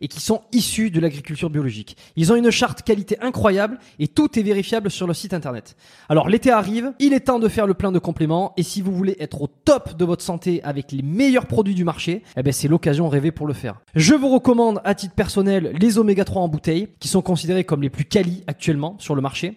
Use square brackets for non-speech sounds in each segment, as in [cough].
et qui sont issus de l'agriculture biologique. Ils ont une charte qualité incroyable et tout est vérifiable sur le site internet. Alors l'été arrive, il est temps de faire le plein de compléments et si vous voulez être au top de votre santé avec les meilleurs produits du marché, eh ben c'est l'occasion rêvée pour le faire. Je vous recommande à titre personnel les oméga 3 en bouteille qui sont considérés comme les plus quali actuellement sur le marché.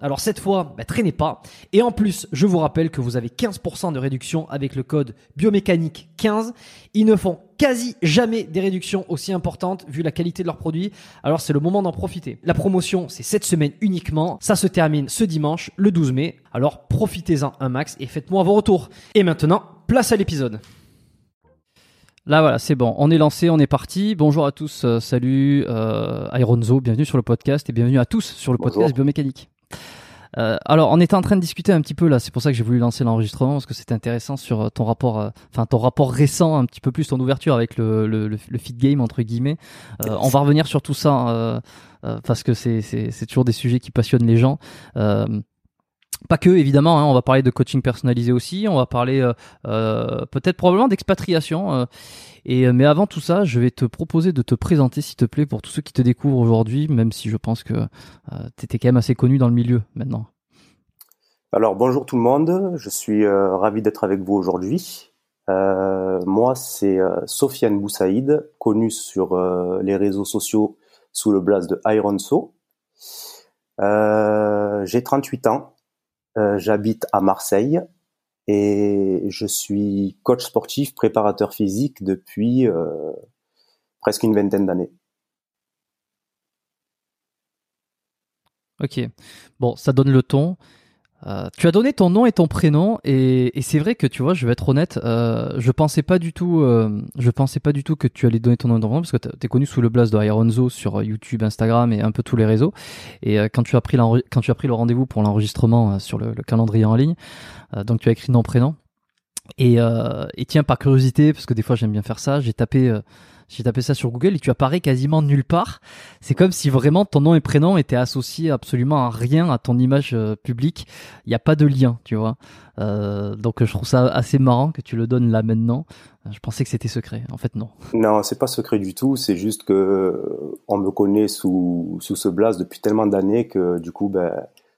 Alors cette fois, bah, traînez pas. Et en plus, je vous rappelle que vous avez 15% de réduction avec le code biomécanique 15. Ils ne font quasi jamais des réductions aussi importantes vu la qualité de leurs produits. Alors c'est le moment d'en profiter. La promotion, c'est cette semaine uniquement. Ça se termine ce dimanche, le 12 mai. Alors profitez-en un max et faites-moi vos retours. Et maintenant, place à l'épisode. Là voilà, c'est bon, on est lancé, on est parti. Bonjour à tous, euh, salut euh, Ironzo, bienvenue sur le podcast et bienvenue à tous sur le Bonjour. podcast Biomécanique. Euh, alors, on était en train de discuter un petit peu là, c'est pour ça que j'ai voulu lancer l'enregistrement parce que c'était intéressant sur euh, ton rapport, euh, enfin ton rapport récent, un petit peu plus ton ouverture avec le, le, le, le feed game entre guillemets. Euh, on va revenir sur tout ça euh, parce que c'est c'est toujours des sujets qui passionnent les gens. Pas que évidemment, hein, on va parler de coaching personnalisé aussi, on va parler peut-être probablement d'expatriation. Euh, euh, mais avant tout ça, je vais te proposer de te présenter s'il te plaît pour tous ceux qui te découvrent aujourd'hui, même si je pense que tu étais quand même assez connu dans le milieu maintenant. Alors bonjour tout le monde, je suis euh, ravi d'être avec vous aujourd'hui. Euh, moi c'est euh, Sofiane Boussaïd, connu sur euh, les réseaux sociaux sous le blaze de Ironso. Euh, J'ai 38 ans, euh, j'habite à Marseille et je suis coach sportif, préparateur physique depuis euh, presque une vingtaine d'années. Ok, bon, ça donne le ton. Euh, tu as donné ton nom et ton prénom et, et c'est vrai que tu vois, je vais être honnête, euh, je pensais pas du tout, euh, je pensais pas du tout que tu allais donner ton nom et ton prénom parce que t'es connu sous le blaze de Ironzo sur YouTube, Instagram et un peu tous les réseaux. Et euh, quand tu as pris quand tu as pris le rendez-vous pour l'enregistrement euh, sur le, le calendrier en ligne, euh, donc tu as écrit nom prénom. Et, euh, et tiens, par curiosité, parce que des fois j'aime bien faire ça, j'ai tapé euh, J'ai tapé ça sur Google et tu apparais quasiment nulle part. C'est comme si vraiment ton nom et prénom étaient associés absolument à rien à ton image euh, publique. Il n'y a pas de lien, tu vois. Euh, donc je trouve ça assez marrant que tu le donnes là maintenant. Je pensais que c'était secret. En fait, non. Non, c'est pas secret du tout. C'est juste que on me connaît sous, sous ce blaze depuis tellement d'années que du coup, ben,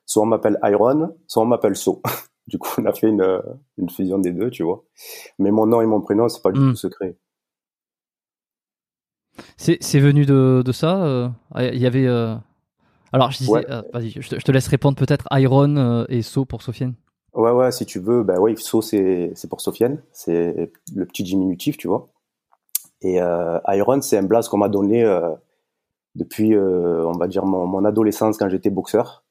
soit on m'appelle Iron, soit on m'appelle So. [laughs] du coup, on a fait une, une fusion des deux, tu vois. Mais mon nom et mon prénom, c'est pas du Mm. tout secret. C'est venu de, de ça. euh, Il y avait. euh, Alors je disais, Ouais. euh, vas-y, je te, je te laisse répondre peut-être Iron et So pour Sofiane. Ouais, ouais, si tu veux, ben oui, So, c'est, pour Sofiane. C'est le petit diminutif, tu vois. Et euh, Iron, c'est un blaze qu'on m'a donné euh, depuis, euh, on va dire, mon, mon adolescence quand j'étais boxeur,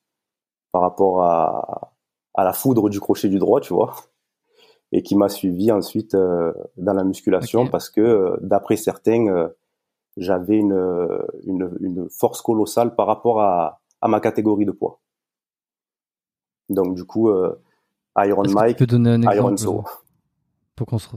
par rapport à, à la foudre du crochet du droit, tu vois, et qui m'a suivi ensuite dans la musculation parce que, d'après certains, j'avais une, une, une force colossale par rapport à, à ma catégorie de poids. Donc du coup, euh, Iron Est-ce que Mike, tu peux donner un exemple Iron So. euh, pour qu'on se...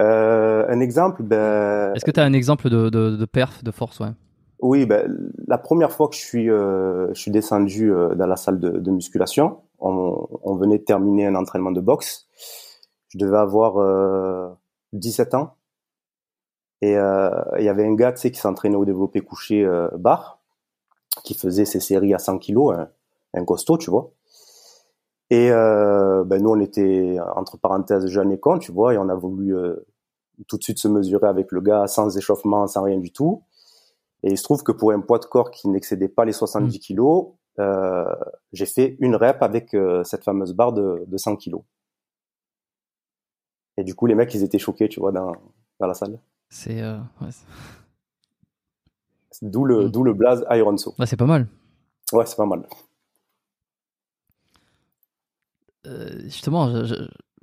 Euh, un exemple, ben, Est-ce que tu as un exemple de, de, de perf, de force, ouais? Oui, ben, la première fois que je suis, euh, je suis descendu euh, dans la salle de, de musculation, on, on venait de terminer un entraînement de boxe. Je devais avoir euh, 17 ans. Et euh, il y avait un gars, tu sais, qui s'entraînait au développé couché euh, bar, qui faisait ses séries à 100 kilos, un, un costaud, tu vois. Et euh, ben, nous, on était, entre parenthèses, jeunes et cons, tu vois, et on a voulu euh, tout de suite se mesurer avec le gars sans échauffement, sans rien du tout. Et il se trouve que pour un poids de corps qui n'excédait pas les 70 kilos, euh, j'ai fait une rep avec cette fameuse barre de, de 100 kilos. Et du coup, les mecs, ils étaient choqués, tu vois, dans, dans la salle. C'est euh, ouais, c'est- D'où le, Mm. d'où le blaze Iron So. ouais, c'est pas mal. Ouais, c'est pas mal. Euh, justement,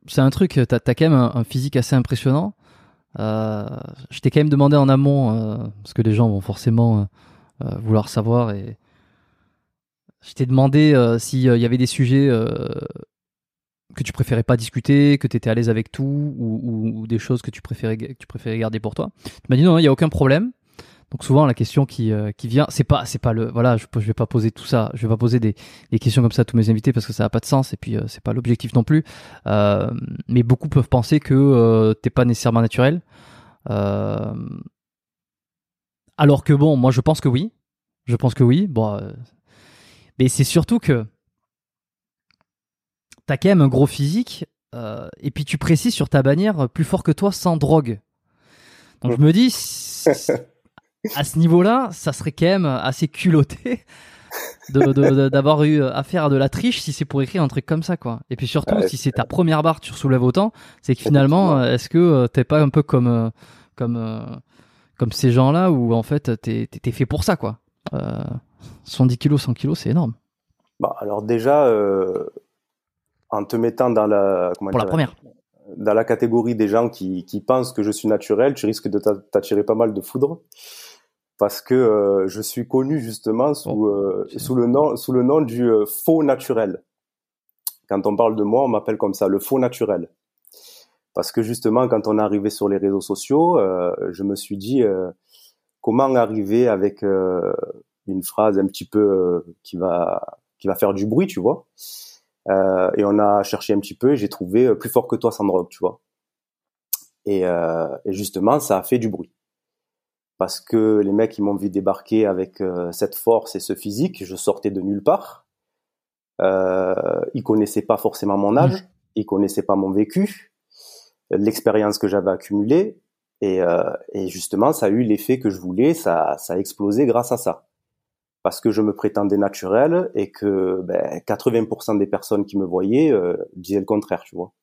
c'est un truc, t'as as quand même un, un physique assez impressionnant. Euh, je t'ai quand même demandé en amont, euh, parce que les gens vont forcément euh, euh, vouloir savoir, et je t'ai demandé euh, s'il y avait des sujets euh, que tu préférais pas discuter, que tu étais à l'aise avec tout, ou, ou- ou des choses que tu préférais, que tu préférais garder pour toi. Tu m'as dit non, il n'y a aucun problème. Donc souvent la question qui, euh, qui vient, c'est pas c'est pas le voilà, je, je vais pas poser tout ça, je vais pas poser des, des questions comme ça à tous mes invités parce que ça n'a pas de sens et puis euh, c'est pas l'objectif non plus. Euh, mais beaucoup peuvent penser que euh, t'es pas nécessairement naturel. Euh, alors que bon, moi je pense que oui, je pense que oui. Bon, euh, mais c'est surtout que t'as quand même un gros physique euh, et puis tu précises sur ta bannière euh, plus fort que toi sans drogue. Donc je me dis [laughs] à ce niveau-là, ça serait quand même assez culotté d'avoir eu affaire à de la triche si c'est pour écrire un truc comme ça, quoi. Et puis surtout, Ouais, si c'est ta première barre tu soulèves autant, c'est que finalement, euh, est-ce que euh, t'es pas un peu comme euh, comme euh, comme ces gens-là où en fait t'es fait pour ça, quoi. Euh, 70 kilos, 100 kilos, c'est énorme Bah, alors déjà, euh, en te mettant dans la, comment pour la première. dans la catégorie des gens qui, qui pensent que je suis naturel, tu risques de t'a- t'attirer pas mal de foudre. Parce que euh, je suis connu justement sous, Bon, euh, sous, le nom, sous le nom du euh, faux naturel. Quand on parle de moi, on m'appelle comme ça, le faux naturel. Parce que justement, quand on est arrivé sur les réseaux sociaux, euh, je me suis dit euh, comment arriver avec euh, une phrase un petit peu euh, qui va qui va faire du bruit, tu vois? Euh, et on a cherché un petit peu et j'ai trouvé euh, plus fort que toi sans drogue, tu vois. Et, euh, et justement, ça a fait du bruit. Parce que les mecs, ils m'ont vu débarquer avec euh, cette force et ce physique. Je sortais de nulle part. Ils connaissaient pas forcément mon âge. Ils connaissaient pas mon vécu, l'expérience que j'avais accumulée. Et, et justement, ça a eu l'effet que je voulais. Ça, ça a explosé grâce à ça. Parce que je me prétendais naturel et que ben, 80% des personnes qui me voyaient euh, disaient le contraire, tu vois.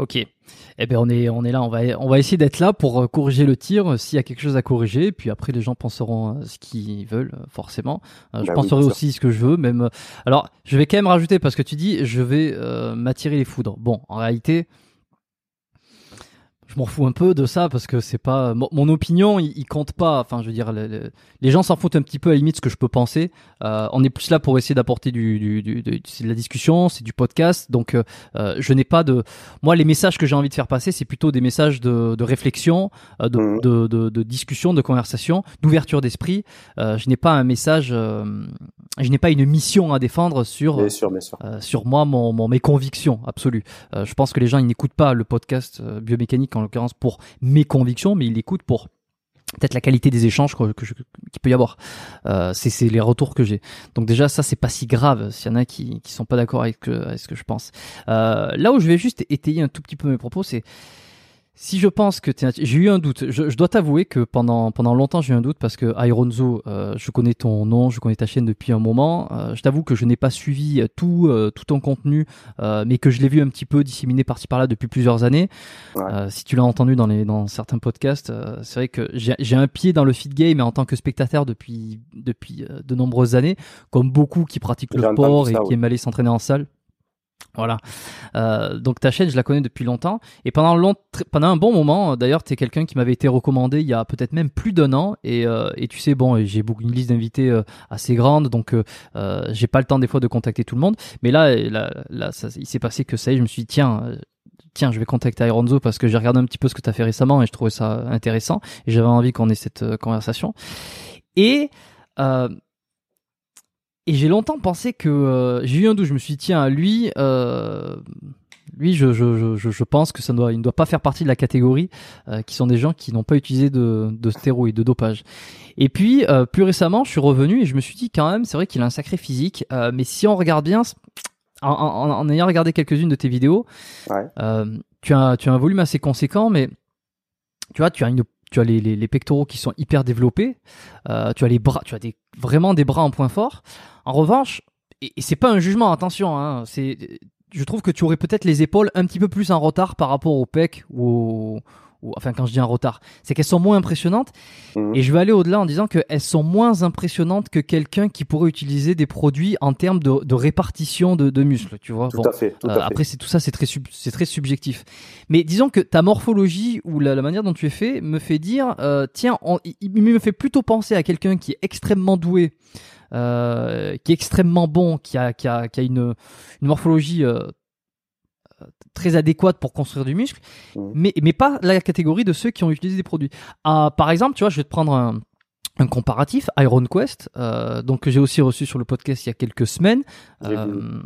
Ok. Eh ben on est on est là, on va on va essayer d'être là pour euh, corriger le tir euh, s'il y a quelque chose à corriger. Puis après les gens penseront ce qu'ils veulent forcément. Je oui, penserai bien aussi ce que je veux. Même alors je vais quand même rajouter parce que tu dis je vais euh, m'attirer les foudres. Bon en réalité. Je m'en fous un peu de ça parce que c'est pas mon, opinion, il, compte pas. Enfin, je veux dire, les, gens s'en foutent un petit peu à la limite ce que je peux penser. Euh, on est plus là pour essayer d'apporter du, du, du, de la discussion, c'est du podcast. Donc, euh, je n'ai pas de. Moi, les messages que j'ai envie de faire passer, c'est plutôt des messages de, de réflexion, euh, de, mmh. de, de, de, discussion, de conversation, d'ouverture d'esprit. je n'ai pas un message. je n'ai pas une mission à défendre sur bien sûr, bien sûr. sur moi, mon, mon, mes convictions absolues. je pense que les gens ils n'écoutent pas le podcast biomécanique en l'occurrence pour mes convictions, mais ils l'écoutent pour peut-être la qualité des échanges qu'il peut y avoir. Euh, c'est, les retours que j'ai. Donc déjà ça c'est pas si grave s'il y en a qui qui sont pas d'accord avec, avec ce que je pense. Euh, là où je vais juste étayer un tout petit peu mes propos, c'est si je pense que j'ai eu un doute, je, je dois t'avouer que pendant pendant longtemps j'ai eu un doute parce que Ironzo, euh, je connais ton nom, je connais ta chaîne depuis un moment. Euh, je t'avoue que je n'ai pas suivi tout euh, tout ton contenu, euh, mais que je l'ai vu un petit peu disséminé par-ci par-là depuis plusieurs années. si tu l'as entendu dans les dans certains podcasts, c'est vrai que j'ai un pied dans le feed game, mais en tant que spectateur depuis depuis de nombreuses années, comme beaucoup qui pratiquent le sport et qui aiment aller s'entraîner en salle. Voilà. Euh, donc ta chaîne, je la connais depuis longtemps. Et pendant, long, pendant un bon moment, d'ailleurs, tu es quelqu'un qui m'avait été recommandé il y a peut-être même plus d'un an. Et, euh, et, tu sais, bon, j'ai beaucoup une liste d'invités euh, assez grande, donc euh, j'ai pas le temps des fois de contacter tout le monde. Mais là, là, là ça, il s'est passé que ça y est, je me suis dit, tiens, tiens, je vais contacter Ironzo parce que j'ai regardé un petit peu ce que tu as fait récemment et je trouvais ça intéressant. Et j'avais envie qu'on ait cette conversation. Et et j'ai longtemps pensé que euh, j'ai eu un doute. Je me suis dit tiens lui, euh, lui je, je, je, je, pense que ça doit, il ne doit pas faire partie de la catégorie euh, qui sont des gens qui n'ont pas utilisé de, de stéroïdes, de dopage. Et puis euh, plus récemment, je suis revenu et je me suis dit quand même, c'est vrai qu'il a un sacré physique, euh, mais si on regarde bien, en, en, en ayant regardé quelques-unes de tes vidéos, ouais. tu as tu as un volume assez conséquent, mais tu vois, tu as une tu as les, pectoraux qui sont hyper développés, euh, tu as les bras, tu as vraiment des bras en point fort. En revanche, et, c'est pas un jugement, attention, hein, je trouve que tu aurais peut-être les épaules un petit peu plus en retard par rapport au pec ou, enfin quand je dis en retard, c'est qu'elles sont moins impressionnantes. Mhm. Et je vais aller au-delà en disant qu'elles sont moins impressionnantes que quelqu'un qui pourrait utiliser des produits en termes de, de répartition de, de, muscles, tu vois. Tout à fait. Tout euh, après, c'est tout ça, c'est très c'est très subjectif. Mais disons que ta morphologie ou la, la manière dont tu es fait me fait dire, euh, tiens, il, me fait plutôt penser à quelqu'un qui est extrêmement doué. Euh, qui est extrêmement bon, qui a, qui a, qui a une, une morphologie euh, très adéquate pour construire du muscle, mmh. mais, mais pas la catégorie de ceux qui ont utilisé des produits. Ah, par exemple, tu vois, je vais te prendre un, un comparatif, Iron Quest, euh, donc que j'ai aussi reçu sur le podcast il y a quelques semaines. Euh,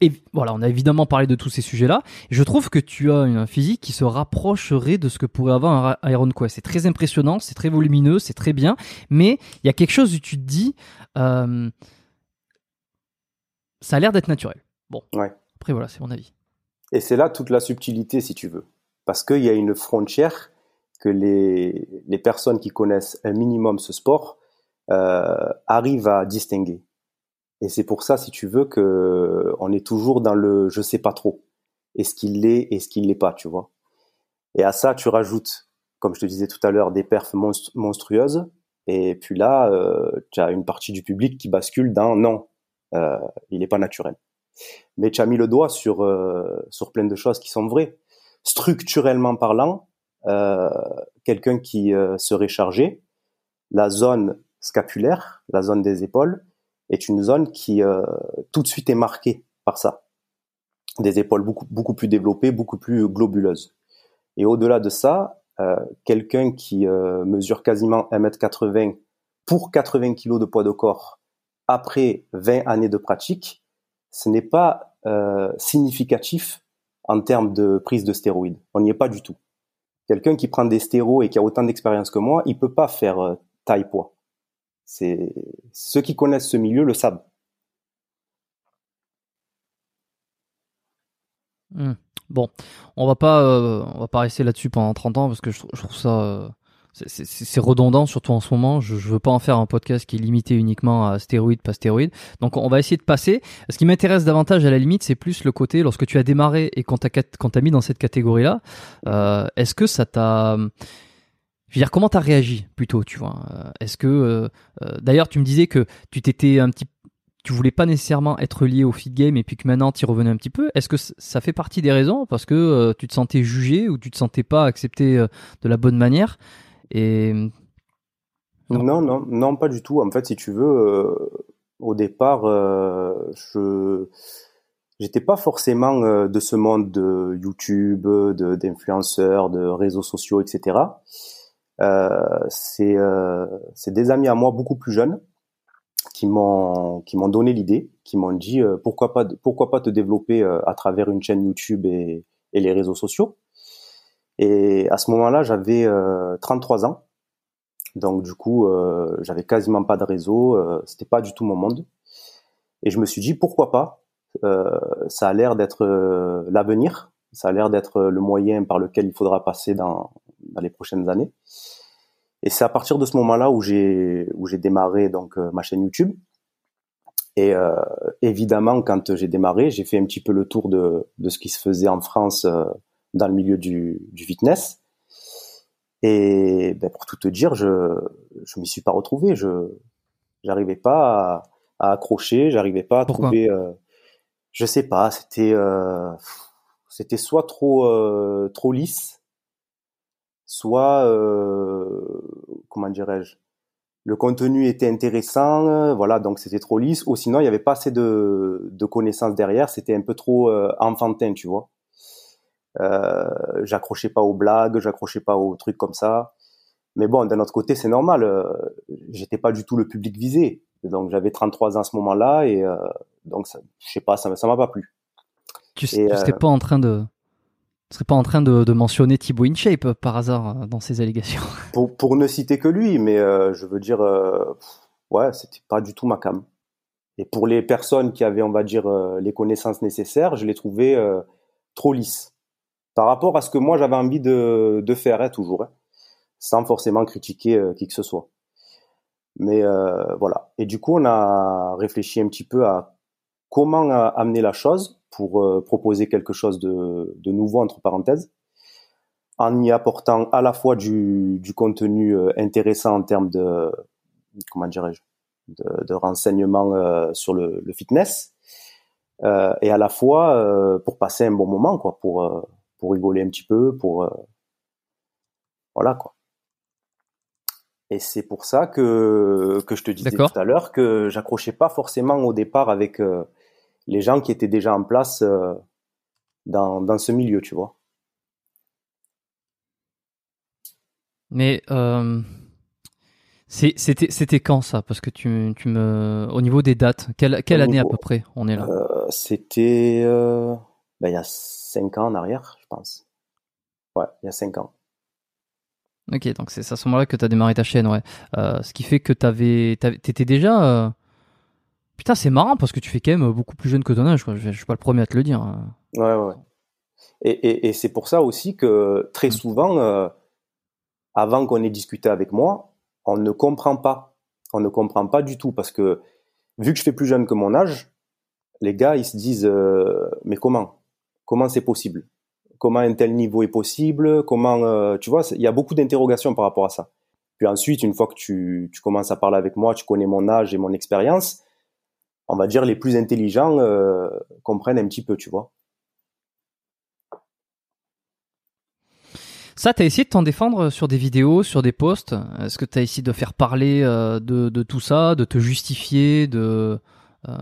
et voilà, on a évidemment parlé de tous ces sujets-là. Je trouve que tu as un physique qui se rapprocherait de ce que pourrait avoir un Iron Quest. C'est très impressionnant, c'est très volumineux, c'est très bien, mais il y a quelque chose où tu te dis, euh, ça a l'air d'être naturel. Bon. Ouais. Après voilà, c'est mon avis. Et c'est là toute la subtilité, si tu veux. Parce qu'il y a une frontière que les, les personnes qui connaissent un minimum ce sport euh, arrivent à distinguer. Et c'est pour ça, si tu veux, que on est toujours dans le je sais pas trop. Est-ce qu'il l'est, est-ce qu'il l'est pas, tu vois. Et à ça, tu rajoutes, comme je te disais tout à l'heure, des perfs monstrueuses. Et puis là, euh, tu as une partie du public qui bascule dans non, euh, il n'est pas naturel. Mais tu as mis le doigt sur, euh, sur plein de choses qui sont vraies. Structurellement parlant, euh, quelqu'un qui euh, serait chargé, la zone scapulaire, la zone des épaules, est une zone qui tout de suite est marquée par ça. Des épaules beaucoup, beaucoup plus développées, beaucoup plus globuleuses. Et au-delà de ça, quelqu'un qui mesure quasiment 1m80 pour 80 kg de poids de corps après 20 années de pratique, ce n'est pas euh, significatif en termes de prise de stéroïdes. On n'y est pas du tout. Quelqu'un qui prend des stéroïdes et qui a autant d'expérience que moi, il peut pas faire euh, taille poids. C'est ceux qui connaissent ce milieu le savent. Hmm. Bon, on va pas, euh, on va pas rester là-dessus pendant 30 ans parce que je trouve ça c'est redondant, surtout en ce moment. Je, je veux pas en faire un podcast qui est limité uniquement à stéroïdes, pas stéroïdes. Donc on va essayer de passer. Ce qui m'intéresse davantage à la limite, c'est plus le côté lorsque tu as démarré et quand tu as, mis dans cette catégorie-là, euh, est-ce que ça t'a... Je veux dire, comment t'as réagi plutôt, tu vois? Euh, Est-ce que... Euh, euh, d'ailleurs, tu me disais que tu t'étais un petit tu voulais pas nécessairement être lié au feed game et puis que maintenant tu revenais un petit peu. Est-ce que ça fait partie des raisons? Parce que euh, tu te sentais jugé ou tu te sentais pas accepté euh, de la bonne manière? Et non non non pas du tout. En fait, si tu veux, au départ, je j'étais pas forcément de ce monde de YouTube, de d'influenceurs, de réseaux sociaux, etc. Euh, c'est euh, c'est des amis à moi beaucoup plus jeunes qui m'ont qui m'ont donné l'idée, qui m'ont dit euh, pourquoi pas pourquoi pas te développer à travers une chaîne YouTube et, et les réseaux sociaux. Et à ce moment-là, j'avais 33 ans. Donc du coup, euh, j'avais quasiment pas de réseau, euh, c'était pas du tout mon monde. Et je me suis dit pourquoi pas. Euh, ça a l'air d'être l'avenir, ça a l'air d'être le moyen par lequel il faudra passer dans, dans les prochaines années. Et c'est à partir de ce moment-là où j'ai où j'ai démarré donc euh, ma chaîne YouTube. Et euh, évidemment, quand j'ai démarré, j'ai fait un petit peu le tour de, de ce qui se faisait en France euh, dans le milieu du, du fitness. Et ben, pour tout te dire, je je m'y suis pas retrouvé. Je j'arrivais pas à, à accrocher, j'arrivais pas à trouver. Euh, je sais pas, c'était euh, c'était soit trop trop lisse soit euh, comment dirais-je le contenu était intéressant, euh, voilà, donc c'était trop lisse, ou sinon il n'y avait pas assez de, de connaissances derrière, c'était un peu trop euh, enfantin, tu vois. Euh, j'accrochais pas aux blagues, j'accrochais pas aux trucs comme ça. Mais bon, d'un autre côté, c'est normal, euh, j'étais pas du tout le public visé. Donc j'avais 33 ans à ce moment-là, et donc ça, je sais pas, ça m'a pas plu. Tu, n'étais pas en train de ne serais pas en train de, de mentionner Thibaut InShape euh, par hasard euh, dans ces allégations? [laughs] Pour, pour ne citer que lui, mais euh, je veux dire, euh, ouais, c'était pas du tout ma cam. Et pour les personnes qui avaient, on va dire, les connaissances nécessaires, je les trouvais trop lisses par rapport à ce que moi j'avais envie de, faire, hein, toujours, hein, sans forcément critiquer qui que ce soit. Mais voilà. Et du coup, on a réfléchi un petit peu à comment amener la chose pour euh, proposer quelque chose de, nouveau entre parenthèses, en y apportant à la fois du, contenu euh, intéressant en termes de comment dirais-je de, renseignements euh, sur le, le fitness euh, et à la fois euh, pour passer un bon moment quoi pour pour rigoler un petit peu pour voilà quoi. Et c'est pour ça que que je te disais tout à l'heure que j'accrochais pas forcément au départ avec les gens qui étaient déjà en place euh, dans, dans ce milieu, tu vois. Mais euh, c'était quand ça? Parce que tu, tu, me, au niveau des dates, quelle, quelle année à peu près on est là? euh, C'était euh, ben, il y a 5 ans en arrière, je pense. Ouais, il y a 5 ans. Ok, donc c'est à ce moment-là que tu as démarré ta chaîne, ouais. Euh, ce qui fait que tu étais déjà Putain, c'est marrant parce que tu fais quand même beaucoup plus jeune que ton âge. Je, suis pas le premier à te le dire. Hein. Ouais, ouais. Et, et, et c'est pour ça aussi que très mm. souvent, euh, avant qu'on ait discuté avec moi, on ne comprend pas. On ne comprend pas du tout parce que vu que je fais plus jeune que mon âge, les gars, ils se disent euh, mais comment? Comment c'est possible? Comment un tel niveau est possible? Comment euh, tu vois Il y a beaucoup d'interrogations par rapport à ça. Puis ensuite, une fois que tu, commences à parler avec moi, tu connais mon âge et mon expérience, on va dire, les plus intelligents euh, comprennent un petit peu, tu vois. Ça, tu as essayé de t'en défendre sur des vidéos, sur des posts? Est-ce que tu as essayé de faire parler euh, de, tout ça, de te justifier, de... Euh,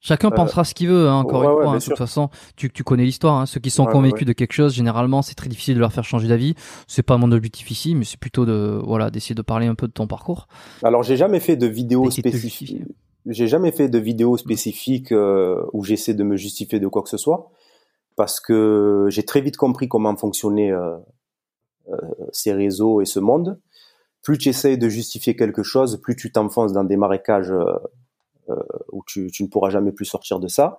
chacun pensera ce qu'il veut, hein, encore une fois. Hein, de toute façon, tu, tu connais l'histoire. Hein. Ceux qui sont convaincus de quelque chose, généralement, c'est très difficile de leur faire changer d'avis. C'est pas mon objectif ici, mais c'est plutôt de voilà d'essayer de parler un peu de ton parcours. Alors, j'ai jamais fait de vidéos spécifiques j'ai jamais fait de vidéo spécifique euh, où j'essaie de me justifier de quoi que ce soit, parce que j'ai très vite compris comment fonctionnaient euh, euh, ces réseaux et ce monde. Plus tu essayes de justifier quelque chose, plus tu t'enfonces dans des marécages où tu, ne pourras jamais plus sortir de ça.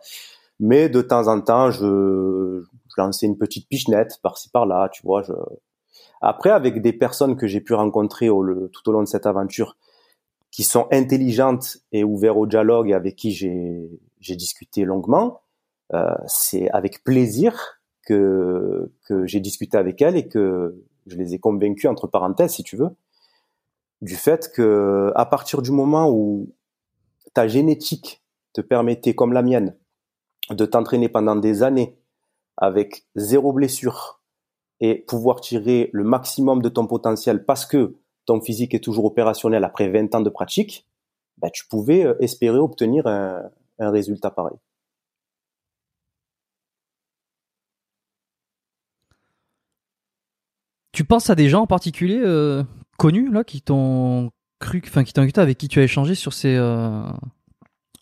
Mais de temps en temps, je, je lançais une petite pichenette par-ci par-là, tu vois. Après, avec des personnes que j'ai pu rencontrer tout au long de cette aventure, qui sont intelligentes et ouvertes au dialogue et avec qui j'ai discuté longuement, euh, c'est avec plaisir que j'ai discuté avec elles et que je les ai convaincus entre parenthèses si tu veux du fait que à partir du moment où ta génétique te permettait, comme la mienne, de t'entraîner pendant des années avec zéro blessure et pouvoir tirer le maximum de ton potentiel parce que ton physique est toujours opérationnel après 20 ans de pratique, bah, tu pouvais euh, espérer obtenir un, résultat pareil. Tu penses à des gens en particulier euh, connus là qui t'ont cru, enfin qui t'ont avec qui tu as échangé sur ces euh,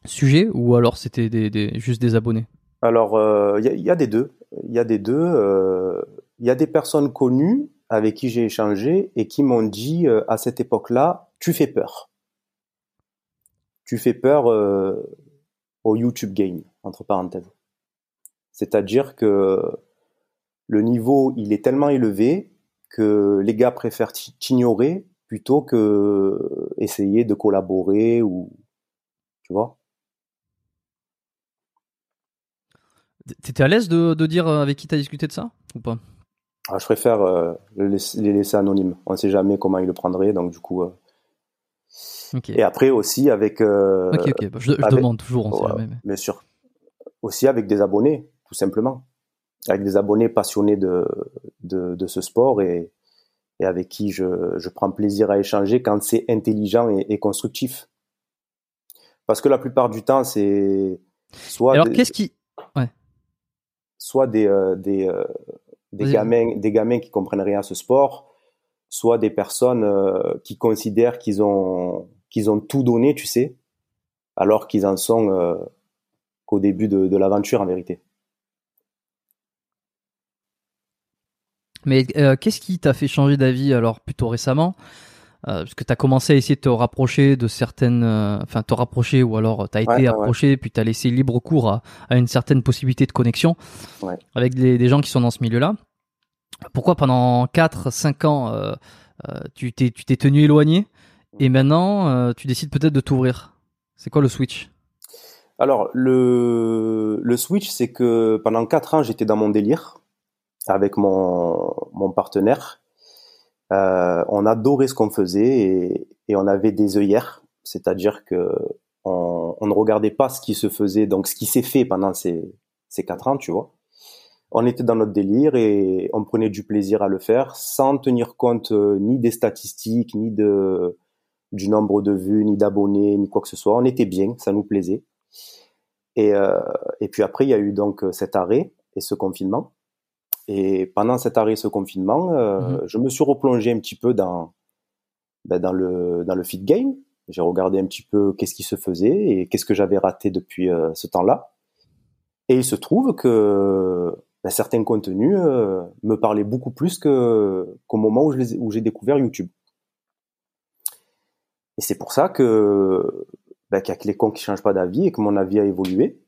sujets ou alors c'était juste des abonnés? Alors il y, a des deux, il y a des deux. Il y a des personnes connues avec qui j'ai échangé et qui m'ont dit à cette époque-là, tu fais peur tu fais peur euh, au YouTube game, entre parenthèses. C'est-à-dire que le niveau, il est tellement élevé que les gars préfèrent t'ignorer plutôt que essayer de collaborer ou tu vois. T'étais à l'aise de, dire avec qui t'as discuté de ça ou pas? Ah, Je préfère euh, les, laisser, anonymes. On ne sait jamais comment ils le prendraient, donc du coup, euh, et après aussi avec. Euh, ok, ok. Bah, je, demande toujours, on sait Bien sûr. Aussi avec des abonnés, tout simplement. Avec des abonnés passionnés de, de, de ce sport et, et avec qui je, je, prends plaisir à échanger quand c'est intelligent et, constructif. Parce que la plupart du temps, c'est soit. Alors, qu'est-ce qui. Ouais. Soit des, euh, des, euh, des, gamins, des gamins qui comprennent rien à ce sport, soit des personnes euh, qui considèrent qu'ils ont qu'ils ont tout donné, tu sais, alors qu'ils en sont euh, qu'au début de, l'aventure en vérité. Mais euh, qu'est-ce qui t'a fait changer d'avis alors plutôt récemment? Parce que tu as commencé à essayer de te rapprocher de certaines, enfin te rapprocher ou alors tu as été approché puis tu as laissé libre cours à, une certaine possibilité de connexion avec des, gens qui sont dans ce milieu-là. Pourquoi pendant 4-5 ans euh, euh, tu t'es tu t'es tenu éloigné et maintenant euh, tu décides peut-être de t'ouvrir? C'est quoi le switch? Alors le le switch c'est que pendant 4 ans j'étais dans mon délire avec mon mon partenaire. on adorait ce qu'on faisait et, et, on avait des œillères, c'est-à-dire que on, on, ne regardait pas ce qui se faisait, donc ce qui s'est fait pendant ces ces quatre ans, tu vois on était dans notre délire et on prenait du plaisir à le faire sans tenir compte euh, ni des statistiques, ni de du nombre de vues, ni d'abonnés, ni quoi que ce soit. On était bien, ça nous plaisait. Et, euh, et puis après, il y a eu donc euh, cet arrêt et ce confinement. Et pendant cet arrêt ce confinement, mmh je me suis replongé un petit peu dans ben, dans le dans le fit game. J'ai regardé un petit peu qu'est-ce qui se faisait et qu'est-ce que j'avais raté depuis ce temps-là. Et il se trouve que ben, certains contenus euh, me parlaient beaucoup plus que qu'au moment où je où j'ai découvert YouTube. Et c'est pour ça que ben, qu'il y a que les cons qui changent pas d'avis et que mon avis a évolué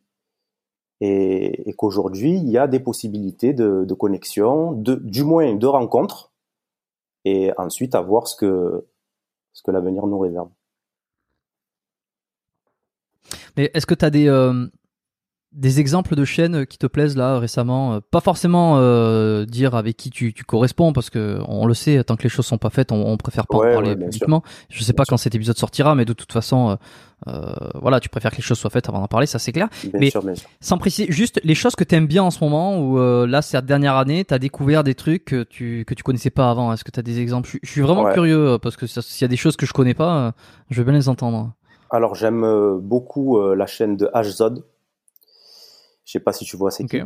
et, qu'aujourd'hui il y a des possibilités de, de connexion, de, du moins de rencontres et ensuite à voir ce que ce que l'avenir nous réserve. Mais est-ce que tu as des, euh, des exemples de chaînes qui te plaisent là récemment euh, Pas forcément euh, dire avec qui tu, tu, corresponds parce que on le sait, tant que les choses sont pas faites, on, on préfère pas en parler publiquement. Je sais pas quand cet épisode sortira, mais de toute façon, euh, euh, voilà, tu préfères que les choses soient faites avant d'en parler, ça c'est clair. mais sans préciser, juste les choses que tu aimes bien en ce moment ou là cette dernière année, tu as découvert des trucs que tu que tu connaissais pas avant. Est-ce que tu as des exemples? Je, suis vraiment curieux parce que s'il y a des choses que je connais pas, je veux bien les entendre. Alors j'aime beaucoup la chaîne de HZod je sais pas si tu vois c'est qui.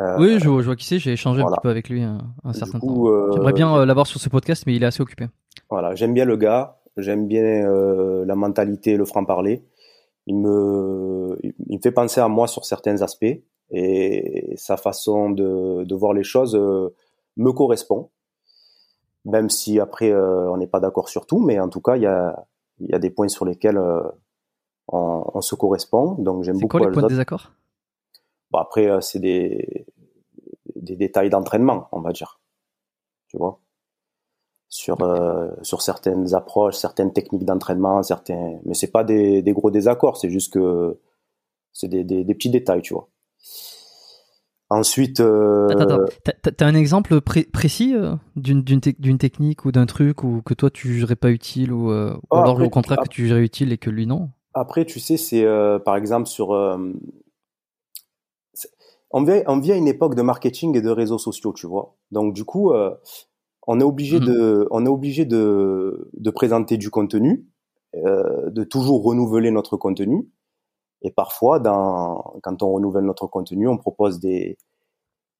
Euh, oui, je vois, je vois qui c'est. J'ai échangé un petit peu avec lui un, certain temps. Euh, J'aimerais bien euh, l'avoir sur ce podcast, mais il est assez occupé. Voilà, j'aime bien le gars. J'aime bien la mentalité, le franc-parler. Il me, il me fait penser à moi sur certains aspects et sa façon de, de voir les choses me correspond. Même si après on n'est pas d'accord sur tout, mais en tout cas il y a, il y a des points sur lesquels on, on, se correspond. Donc j'aime beaucoup. C'est quoi les points de désaccord? Bon, après, euh, c'est des, des détails d'entraînement, on va dire. Tu vois? Sur euh, sur certaines approches, certaines techniques d'entraînement, certains mais c'est pas des, des gros désaccords, c'est juste que c'est des, des, des, petits détails, tu vois. Ensuite, euh... attends, attends. t'as un exemple précis euh, d'une d'une technique ou d'un truc ou que toi tu jugerais pas utile ou, ou ah, alors au contraire que tu jugerais utile et que lui non? Après, tu sais, c'est par exemple sur on vient, on vient à une époque de marketing et de réseaux sociaux, tu vois. Donc du coup, euh, on est obligé mhm. de, on est obligé de, de présenter du contenu, euh, de toujours renouveler notre contenu. Et parfois, dans, quand on renouvelle notre contenu, on propose des,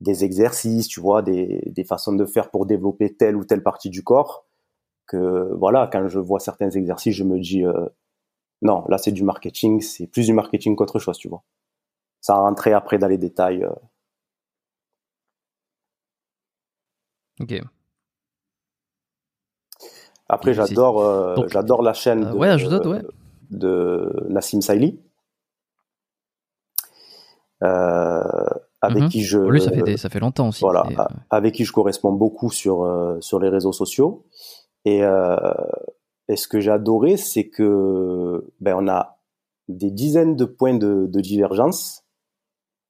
des exercices, tu vois, des, des façons de faire pour développer telle ou telle partie du corps. Que voilà, quand je vois certains exercices, je me dis euh, non, là c'est du marketing, c'est plus du marketing qu'autre chose, tu vois sans rentrer après dans les détails. Euh. Ok. Après, j'adore, euh, j'adore la chaîne euh, de, ouais, de Nassim Saïli. avec mhm. qui je lui ça fait ça fait longtemps aussi voilà avec qui je corresponds beaucoup sur sur les réseaux sociaux et et ce que j'ai adoré c'est que ben on a des dizaines de points de, de divergence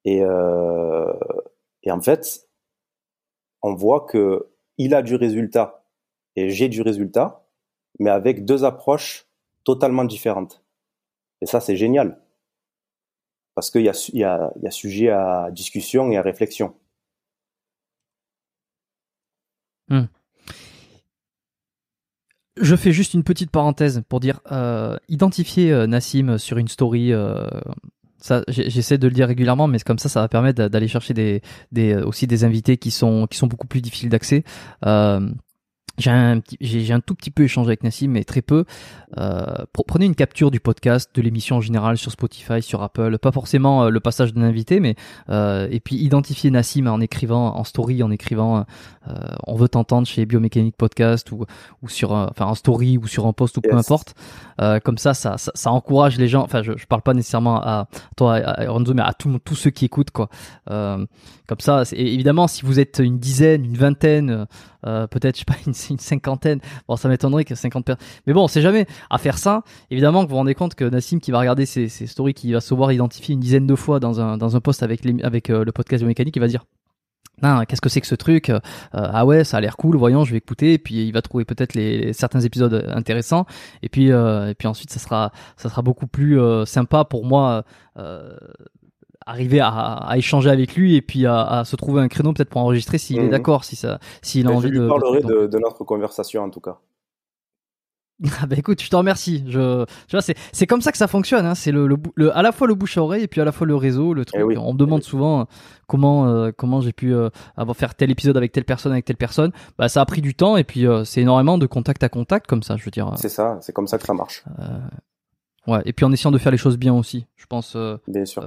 et, euh, et en fait, on voit que il a du résultat et j'ai du résultat, mais avec deux approches totalement différentes. Et ça, c'est génial. Parce qu'il y a, sujet à discussion et à réflexion. Hmm. Je fais juste une petite parenthèse pour dire euh, identifier euh, Nassim sur une story ça, j'essaie de le dire régulièrement, mais comme ça, ça va permettre d'aller chercher des, des, aussi des invités qui sont, qui sont beaucoup plus difficiles d'accès. Euh, j'ai un, j'ai un tout petit peu échangé avec Nassim, mais très peu. Euh, prenez une capture du podcast, de l'émission en général sur Spotify, sur Apple, pas forcément euh, le passage d'un invité, mais euh, et puis identifiez Nassim en écrivant en story, en écrivant euh, on veut t'entendre chez Biomécanique Podcast ou ou sur enfin en story ou sur un post ou peu importe. Euh, comme ça, ça, ça, encourage les gens. Enfin, je, je parle pas nécessairement à toi, à Ronzo, mais à tous ceux qui écoutent quoi. Euh, comme ça, évidemment, si vous êtes une dizaine, une vingtaine, peut-être je sais pas [laughs] une, une cinquantaine, bon ça m'étonnerait que 50 personnes. Mais bon, on sait jamais à faire ça, évidemment que vous vous rendez compte que Nassim qui va regarder ces, stories, qui va se voir identifier une dizaine de fois dans un, dans un post avec, les, avec euh, le podcast biomécanique, il va dire non, qu'est-ce que c'est que ce truc euh, Ah ouais, ça a l'air cool. Voyons, je vais écouter. Et puis il va trouver peut-être les, certains épisodes intéressants. Et puis euh, et puis ensuite, ça sera ça sera beaucoup plus sympa pour moi arriver à, à, échanger avec lui et puis à, à se trouver un créneau peut-être pour enregistrer s'il est mhm. d'accord, si ça s'il a envie je lui parlerai de, de notre conversation en tout cas. Ah bah écoute, je te remercie. Je, tu vois, c'est c'est comme ça que ça fonctionne. Hein. C'est le, le, à la fois le bouche à oreille et puis à la fois le réseau, le truc. Eh On me demande souvent euh, comment euh, comment j'ai pu euh, avoir faire tel épisode avec telle personne avec telle personne. Bah ça a pris du temps et puis c'est énormément de contact à contact comme ça. Je veux dire. C'est ça, c'est comme ça que ça marche. ouais. Et puis en essayant de faire les choses bien aussi. Je pense. bien sûr.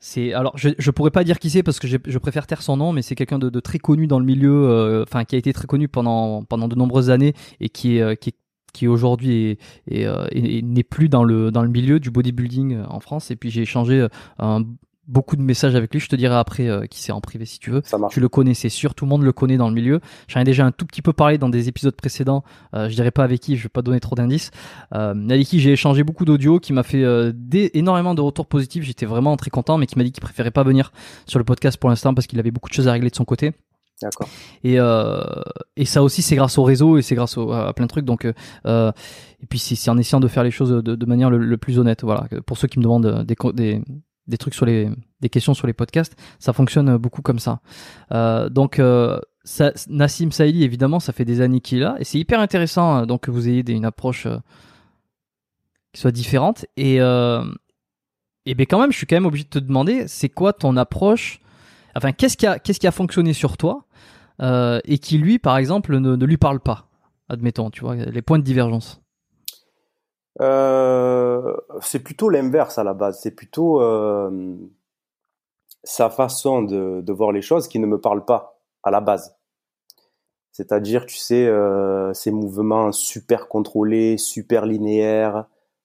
C'est alors je je pourrais pas dire qui c'est parce que je préfère taire son nom, mais c'est quelqu'un de, de, très connu dans le milieu, euh, enfin qui a été très connu pendant pendant de nombreuses années et qui est euh, qui qui aujourd'hui euh, n'est plus dans le dans le milieu du bodybuilding en France. Et puis j'ai échangé un beaucoup de messages avec lui. Je te dirai après euh, qui c'est en privé si tu veux. Ça marche. Tu le connais, c'est sûr. Tout le monde le connaît dans le milieu. J'en ai déjà un tout petit peu parlé dans des épisodes précédents. Euh, je dirais pas avec qui, je vais pas donner trop d'indices. Euh, avec qui j'ai échangé beaucoup d'audio, qui m'a fait euh, des, énormément de retours positifs. J'étais vraiment très content, mais qui m'a dit qu'il préférait pas venir sur le podcast pour l'instant parce qu'il avait beaucoup de choses à régler de son côté. D'accord. Et, euh, et ça aussi, c'est grâce au réseau et c'est grâce à plein de trucs. Donc, euh, et puis c'est en essayant de faire les choses de, de manière le, plus honnête. Voilà. Pour ceux qui me demandent des, des, des trucs sur les, des questions sur les podcasts, ça fonctionne beaucoup comme ça. Euh, donc euh, Nassim Saïli, évidemment, ça fait des années qu'il est là, et c'est hyper intéressant donc que vous ayez une approche euh, qui soit différente. Et euh, et ben quand même, je suis quand même obligé de te demander, c'est quoi ton approche Enfin, qu'est-ce qui a qu'est-ce qui a fonctionné sur toi euh, et qui lui, par exemple, ne, ne lui parle pas Admettons, tu vois, les points de divergence? Euh, c'est plutôt l'inverse à la base. C'est plutôt euh, sa façon de, de, voir les choses qui ne me parle pas à la base. C'est-à-dire, tu sais, euh, ces mouvements super contrôlés, super linéaires,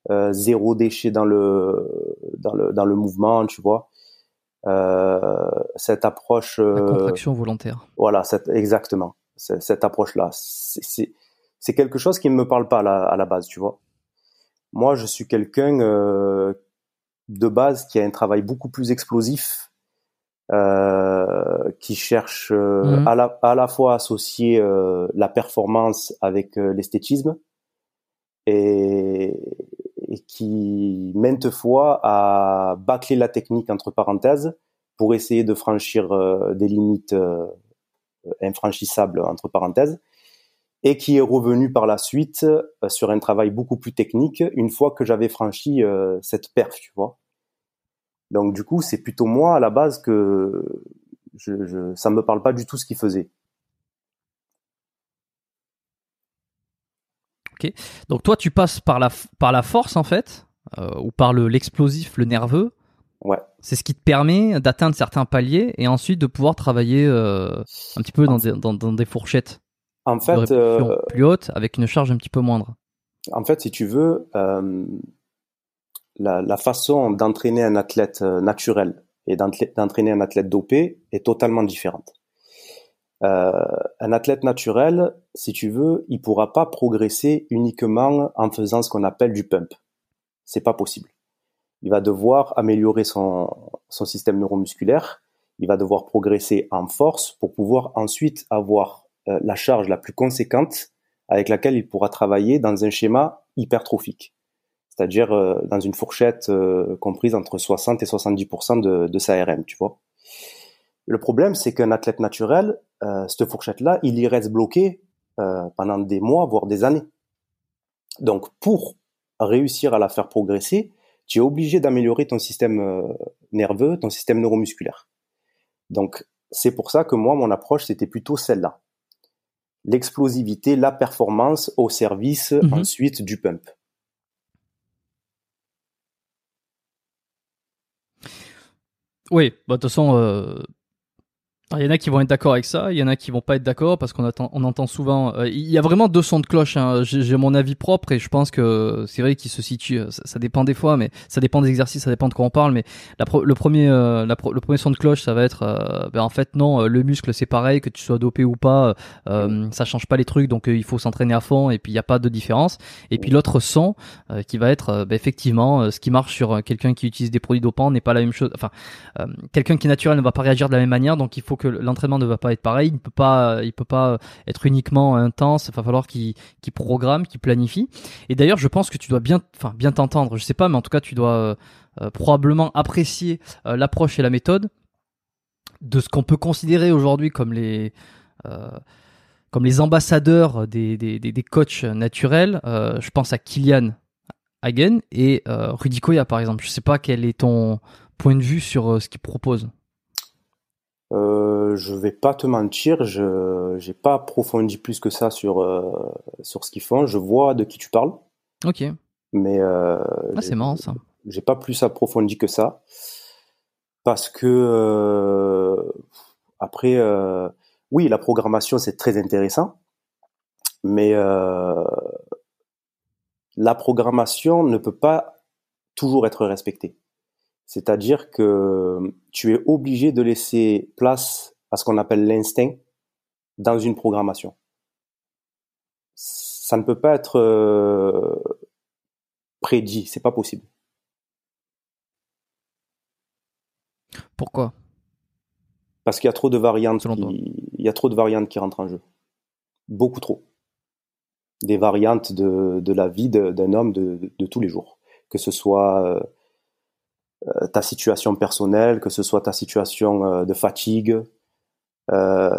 euh, zéro déchet dans le, dans le, dans le mouvement, tu vois. Euh, cette approche. La contraction volontaire. Voilà, cette, exactement. Cette approche-là. C'est quelque chose qui ne me parle pas à la, à la base, tu vois. Moi, je suis quelqu'un euh, de base qui a un travail beaucoup plus explosif, euh, qui cherche euh, mhm. à, la, à la fois associer la performance avec l'esthétisme. Et, et qui maintes fois a bâclé la technique entre parenthèses pour essayer de franchir euh, des limites euh, infranchissables entre parenthèses et qui est revenu par la suite euh, sur un travail beaucoup plus technique une fois que j'avais franchi cette perf, tu vois. Donc du coup, c'est plutôt moi à la base que je, je, ça me parle pas du tout ce qu'il faisait. Ok. Donc toi, tu passes par la par la force en fait, euh, ou par le l'explosif, le nerveux. Ouais. C'est ce qui te permet d'atteindre certains paliers et ensuite de pouvoir travailler euh, un petit peu dans, des, dans, dans, des fourchettes. En fait, euh, plus hautes avec une charge un petit peu moindre. En fait, si tu veux, euh, la, la, façon d'entraîner un athlète euh, naturel et d'entraîner un athlète dopé est totalement différente. Euh, un athlète naturel, si tu veux, il pourra pas progresser uniquement en faisant ce qu'on appelle du pump. C'est pas possible. Il va devoir améliorer son, son système neuromusculaire. Il va devoir progresser en force pour pouvoir ensuite avoir euh, la charge la plus conséquente avec laquelle il pourra travailler dans un schéma hypertrophique, c'est-à-dire euh, dans une fourchette comprise entre 60 et 70% de, de sa RM, tu vois. Le problème, c'est qu'un athlète naturel, euh, cette fourchette-là, il y reste bloqué euh, pendant des mois, voire des années. Donc, pour réussir à la faire progresser, tu es obligé d'améliorer ton système euh, nerveux, ton système neuromusculaire. Donc, c'est pour ça que moi, mon approche, c'était plutôt celle-là. L'explosivité, la performance au service mhm. ensuite du pump. Oui, bah, de toute façon, euh, il y en a qui vont être d'accord avec ça, il y en a qui vont pas être d'accord parce qu'on on entend souvent. Euh, il y a vraiment deux sons de cloche. Hein. J'ai mon avis propre et je pense que c'est vrai qu'il se situe. Ça, ça, dépend des fois, mais ça dépend des exercices, ça dépend de quoi on parle. Mais le premier, euh, le premier son de cloche, ça va être. Euh, ben en fait, non, le muscle c'est pareil que tu sois dopé ou pas, euh, ça change pas les trucs, donc il faut s'entraîner à fond et puis il y a pas de différence. Et puis l'autre son qui va être, ben, effectivement, ce qui marche sur quelqu'un qui utilise des produits dopants n'est pas la même chose. Enfin, quelqu'un qui est naturel ne va pas réagir de la même manière, donc il faut que l'entraînement ne va pas être pareil. Il ne peut pas, il peut pas être uniquement intense. Il va falloir qu'il programme, qu'il planifie. Et d'ailleurs, je pense que tu dois bien, enfin bien t'entendre. Je sais pas, mais en tout cas, tu dois euh, probablement apprécier euh, l'approche et la méthode de ce qu'on peut considérer aujourd'hui comme les euh, comme les ambassadeurs des, des, des, coachs naturels. je pense à Kylian Hagen et Rudy Koya par exemple. Je sais pas quel est ton point de vue sur ce qu'il propose. Euh, je vais pas te mentir, je j'ai pas approfondi plus que ça sur euh, sur ce qu'ils font. Je vois de qui tu parles. Ok. Mais euh, ah, c'est marrant ça. J'ai pas plus approfondi que ça parce que après, oui, la programmation c'est très intéressant, mais la programmation ne peut pas toujours être respectée. C'est-à-dire que tu es obligé de laisser place à ce qu'on appelle l'instinct dans une programmation. Ça ne peut pas être euh, prédit, c'est pas possible. Pourquoi? Parce qu'il y a trop de variantes qui, il y a trop de variantes qui rentrent en jeu. Beaucoup trop. Des variantes de, la vie d'un homme de, tous les jours. Que ce soit euh, ta situation personnelle, que ce soit ta situation euh, de fatigue, euh,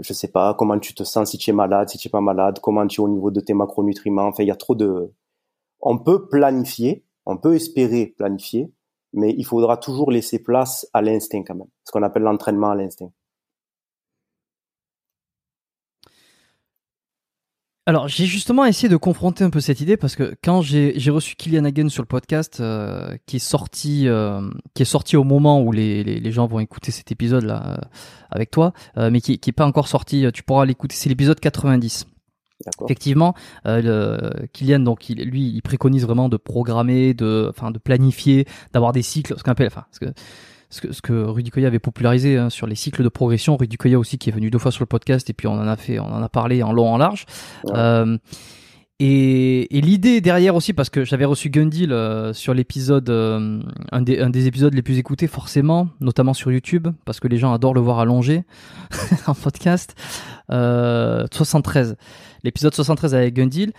je sais pas, comment tu te sens si tu es malade, si tu es pas malade, comment tu es au niveau de tes macronutriments. Enfin, il y a trop de. On peut planifier, on peut espérer planifier, mais il faudra toujours laisser place à l'instinct quand même, ce qu'on appelle l'entraînement à l'instinct. Alors, j'ai justement essayé de confronter un peu cette idée parce que quand j'ai reçu Kylian Hagen sur le podcast, euh, qui est sorti, euh, qui est sorti au moment où les, les, les gens vont écouter cet épisode là euh, avec toi, mais qui, qui est pas encore sorti. Tu pourras l'écouter. C'est l'épisode 90. Effectivement, le, Kylian donc il, lui il préconise vraiment de programmer, de enfin de planifier, d'avoir des cycles, ce qu'on appelle, enfin ce que ce que, ce que Rudy Koya avait popularisé hein, sur les cycles de progression. Rudy Koya aussi qui est venu deux fois sur le podcast et puis on en a fait, on en a parlé en long en large. Euh, et, et l'idée derrière aussi, parce que j'avais reçu Gundil euh, sur l'épisode, euh, un, des, un des épisodes les plus écoutés forcément, notamment sur YouTube, parce que les gens adorent le voir allongé [laughs] en podcast. 73, l'épisode 73 avec Gundil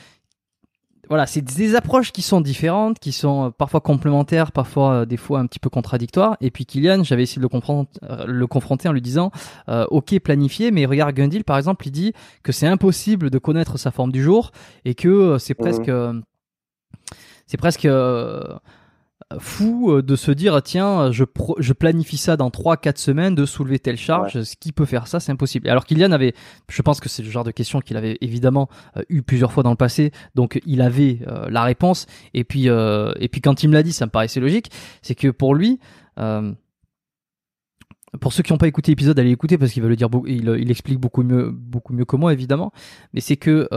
voilà, c'est des approches qui sont différentes, qui sont euh, parfois complémentaires, parfois euh, des fois un petit peu contradictoires. Et puis Kylian, j'avais essayé de le, confronter, le confronter en lui disant, ok, planifier, mais regarde Gundil par exemple, il dit que c'est impossible de connaître sa forme du jour et que c'est mmh. presque, c'est presque fou euh, de se dire tiens je, je planifie ça dans 3-4 semaines de soulever telle charge ce qui peut faire ça c'est impossible. Alors Kylian avait je pense que c'est le genre de question qu'il avait évidemment euh, eu plusieurs fois dans le passé donc il avait euh, la réponse. Et puis et puis quand il me l'a dit ça me paraissait logique c'est que pour lui pour ceux qui n'ont pas écouté l'épisode, allez écouter parce qu'il va le dire, il, il, explique beaucoup mieux, beaucoup mieux que moi évidemment. Mais c'est que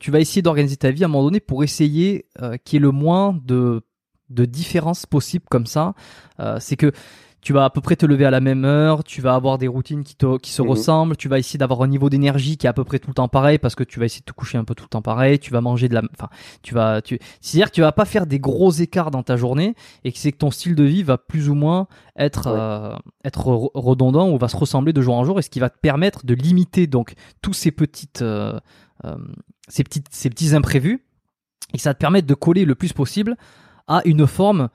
tu vas essayer d'organiser ta vie à un moment donné pour essayer qu'il y ait le moins de de différences possibles comme ça. Euh, c'est que tu vas à peu près te lever à la même heure, tu vas avoir des routines qui, te, qui se mhm. ressemblent, tu vas essayer d'avoir un niveau d'énergie qui est à peu près tout le temps pareil parce que tu vas essayer de te coucher un peu tout le temps pareil, tu vas manger de la, enfin, tu vas, tu, c'est-à-dire que tu vas pas faire des gros écarts dans ta journée et que c'est que ton style de vie va plus ou moins être, euh, être redondant ou va se ressembler de jour en jour et ce qui va te permettre de limiter donc tous ces petites, euh, ces petites, ces petits imprévus et ça va te permettre de coller le plus possible a une forme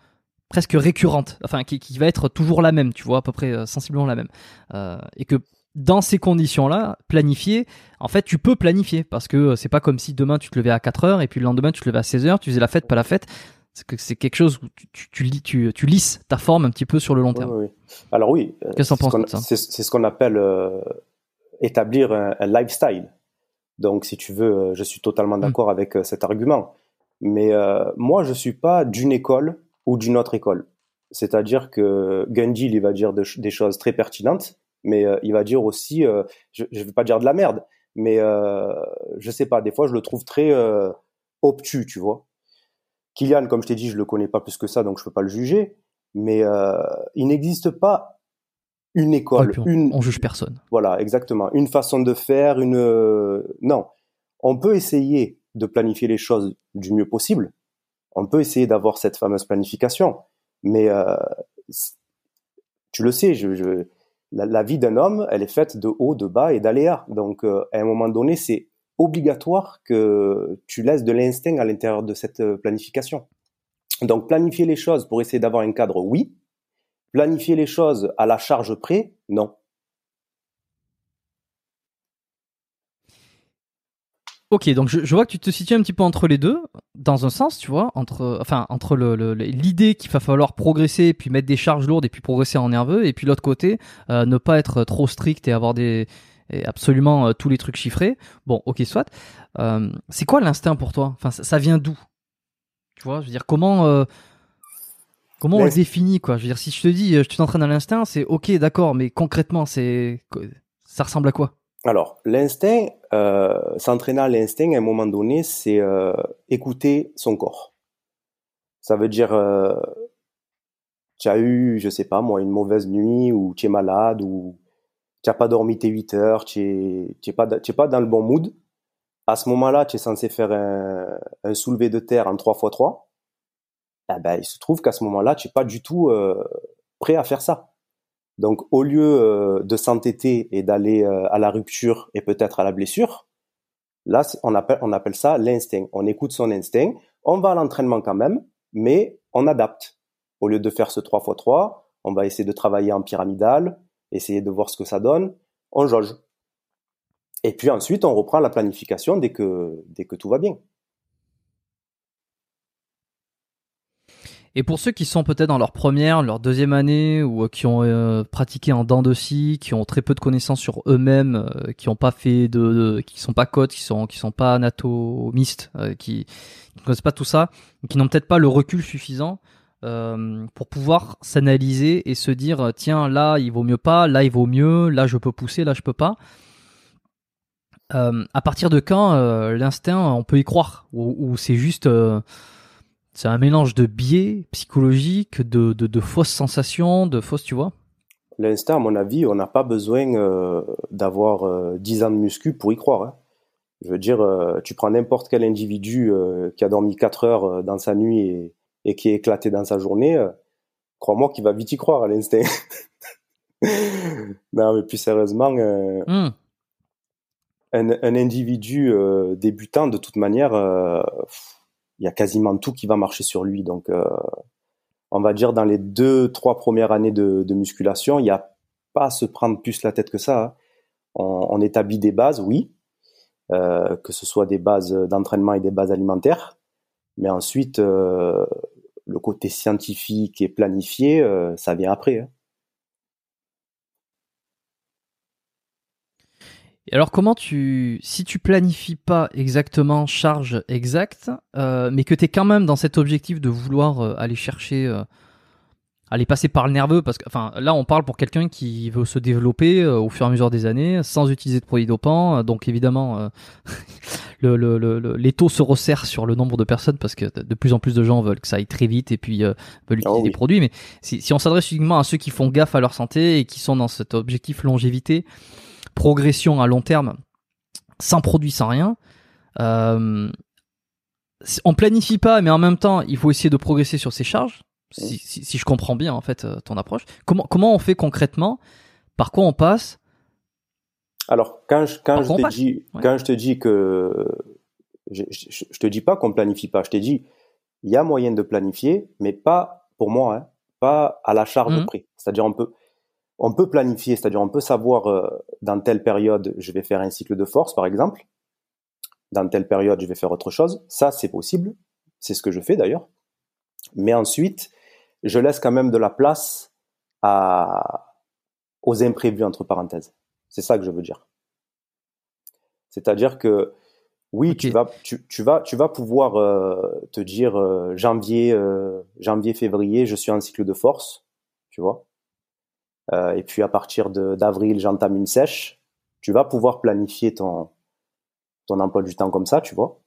presque récurrente, enfin qui, va être toujours la même, tu vois, à peu près euh, sensiblement la même. Euh, et que dans ces conditions-là, planifier, en fait, tu peux planifier parce que euh, c'est pas comme si demain tu te levais à 4 heures et puis le lendemain tu te levais à 16 heures, tu faisais la fête, pas la fête. C'est que c'est quelque chose où tu, tu, tu, tu, lisses ta forme un petit peu sur le long terme. Oui, Alors oui, qu'est-ce que penses ça? C'est ce qu'on appelle établir un, lifestyle. Donc, si tu veux, je suis totalement hmm. d'accord avec cet argument. Mais euh, moi, je suis pas d'une école ou d'une autre école. C'est-à-dire que Gandhi, il va dire des choses très pertinentes, mais euh, il va dire aussi, euh, je ne vais pas dire de la merde, mais je sais pas, des fois, je le trouve très obtus, tu vois. Kylian, comme je t'ai dit, je le connais pas plus que ça, donc je peux pas le juger, mais il n'existe pas une école, on, une. On juge personne. Voilà, exactement. Une façon de faire, une. non, on peut essayer de planifier les choses du mieux possible. On peut essayer d'avoir cette fameuse planification, mais euh, tu le sais, je, la, vie d'un homme, elle est faite de haut, de bas et d'aléas. Donc, euh, à un moment donné, c'est obligatoire que tu laisses de l'instinct à l'intérieur de cette euh, planification. Donc, planifier les choses pour essayer d'avoir un cadre, oui. Planifier les choses à la charge près, non. Ok, donc je, vois que tu te situes un petit peu entre les deux, dans un sens, tu vois, entre, enfin, entre l'idée le, qu'il va falloir progresser, puis mettre des charges lourdes, et puis progresser en nerveux, et puis l'autre côté, euh, ne pas être trop strict et avoir des absolument euh, tous les trucs chiffrés. Bon, ok, soit. Euh, c'est quoi l'instinct pour toi? Enfin, ça, vient d'où? Tu vois, je veux dire, comment comment on le définit, quoi? Je veux dire, si je te dis, je t'entraîne à l'instinct, c'est ok, d'accord, mais concrètement, c'est ça ressemble à quoi? Alors, l'instinct, euh, s'entraîner à l'instinct, à un moment donné, c'est euh, écouter son corps. Ça veut dire, euh, tu as eu, je sais pas moi, une mauvaise nuit, ou tu es malade, ou tu n'as pas dormi tes 8 heures, tu n'es pas, pas dans le bon mood. À ce moment-là, tu es censé faire un, un, soulevé de terre en 3x3. Eh ben, il se trouve qu'à ce moment-là, tu n'es pas du tout euh, prêt à faire ça. Donc, au lieu euh, de s'entêter et d'aller euh, à la rupture et peut-être à la blessure, là, on appelle, ça l'instinct. On écoute son instinct, on va à l'entraînement quand même, mais on adapte. Au lieu de faire ce 3x3, on va essayer de travailler en pyramidal, essayer de voir ce que ça donne, on jauge. Et puis ensuite, on reprend la planification dès que tout va bien. Et pour ceux qui sont peut-être dans leur première, leur deuxième année ou euh, qui ont euh, pratiqué en dents de scie, qui ont très peu de connaissances sur eux-mêmes, euh, qui ont pas fait de, qui sont pas cotes, qui sont qui sont pas anatomistes, qui, qui ne connaissent pas tout ça, qui n'ont peut-être pas le recul suffisant pour pouvoir s'analyser et se dire tiens là il vaut mieux pas, là il vaut mieux, là je peux pousser, là je peux pas. à partir de quand l'instinct on peut y croire? Ou c'est juste c'est un mélange de biais psychologiques, de, de, fausses sensations, de fausses, tu vois L'instinct, à mon avis, on n'a pas besoin euh, d'avoir euh, 10 ans de muscu pour y croire. Hein. Je veux dire, euh, tu prends n'importe quel individu euh, qui a dormi 4 heures dans sa nuit et, et qui est éclaté dans sa journée, crois-moi qu'il va vite y croire à l'instinct. [laughs] non, mais plus sérieusement, hmm. un, un, individu débutant, de toute manière, il y a quasiment tout qui va marcher sur lui. Donc, euh, on va dire dans les deux, trois premières années de, de musculation, il n'y a pas à se prendre plus la tête que ça. Hein. On, on, établit des bases, oui, euh, que ce soit des bases d'entraînement et des bases alimentaires, mais ensuite, euh, le côté scientifique et planifié, euh, ça vient après. Hein. Et alors comment tu, si tu planifies pas exactement charge exacte, euh, mais que tu es quand même dans cet objectif de vouloir euh, aller chercher, euh, aller passer par le nerveux, parce que, enfin, là on parle pour quelqu'un qui veut se développer au fur et à mesure des années, sans utiliser de produits dopants, donc évidemment [laughs] le, le, le, les taux se resserrent sur le nombre de personnes parce que de plus en plus de gens veulent que ça aille très vite et puis veulent utiliser oh des produits, mais si, si on s'adresse uniquement à ceux qui font gaffe à leur santé et qui sont dans cet objectif longévité progression à long terme, sans produit, sans rien. Euh, on planifie pas, mais en même temps, il faut essayer de progresser sur ses charges. Si, si, je comprends bien en fait euh, ton approche. Comment comment on fait concrètement? Par quoi on passe? Alors quand je quand je te dis quand je te dis que je, je, te dis pas qu'on planifie pas. Je t'ai dit il y a moyen de planifier, mais pas pour moi, hein, pas à la charge de mmh. prix. C'est-à-dire on peut on peut planifier, c'est-à-dire on peut savoir euh, dans telle période je vais faire un cycle de force par exemple, dans telle période je vais faire autre chose. Ça c'est possible, c'est ce que je fais d'ailleurs. Mais ensuite, je laisse quand même de la place à aux imprévus entre parenthèses. C'est ça que je veux dire. C'est-à-dire que oui, tu vas tu, tu, vas tu vas pouvoir euh, te dire euh, janvier janvier février, je suis en cycle de force, tu vois euh, et puis à partir d'avril, j'entame une sèche. Tu vas pouvoir planifier ton, ton emploi du temps comme ça, tu vois.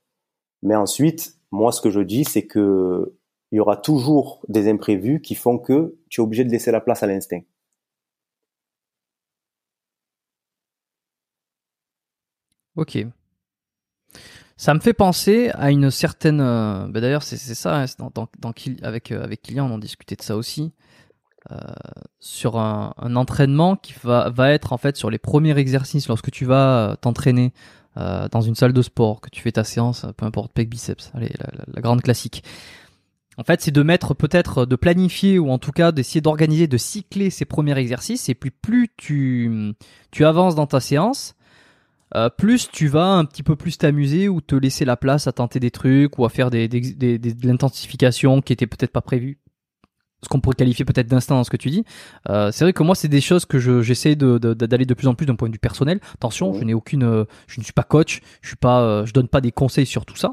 Mais ensuite, moi, ce que je dis, c'est que il y aura toujours des imprévus qui font que tu es obligé de laisser la place à l'instinct. Ok. Ça me fait penser à une certaine. Euh, bah d'ailleurs, c'est ça. Hein, avec euh, avec Kylian, on en discutait de ça aussi. Sur un, un, entraînement qui va, va être en fait sur les premiers exercices lorsque tu vas euh, t'entraîner euh, dans une salle de sport, que tu fais ta séance, peu importe, pec biceps, allez, la, la, grande classique. En fait, c'est de mettre peut-être, de planifier ou en tout cas d'essayer d'organiser, de cycler ces premiers exercices. Et puis plus tu, tu avances dans ta séance, euh, plus tu vas un petit peu plus t'amuser ou te laisser la place à tenter des trucs ou à faire des, des, des, des de l'intensification qui était peut-être pas prévue ce qu'on pourrait qualifier peut-être d'instinct dans ce que tu dis. Euh, c'est vrai que moi, c'est des choses que je, j'essaie de, d'aller de, plus en plus d'un point de vue personnel. Attention, je n'ai aucune, euh, je ne suis pas coach, je suis pas, euh, je donne pas des conseils sur tout ça.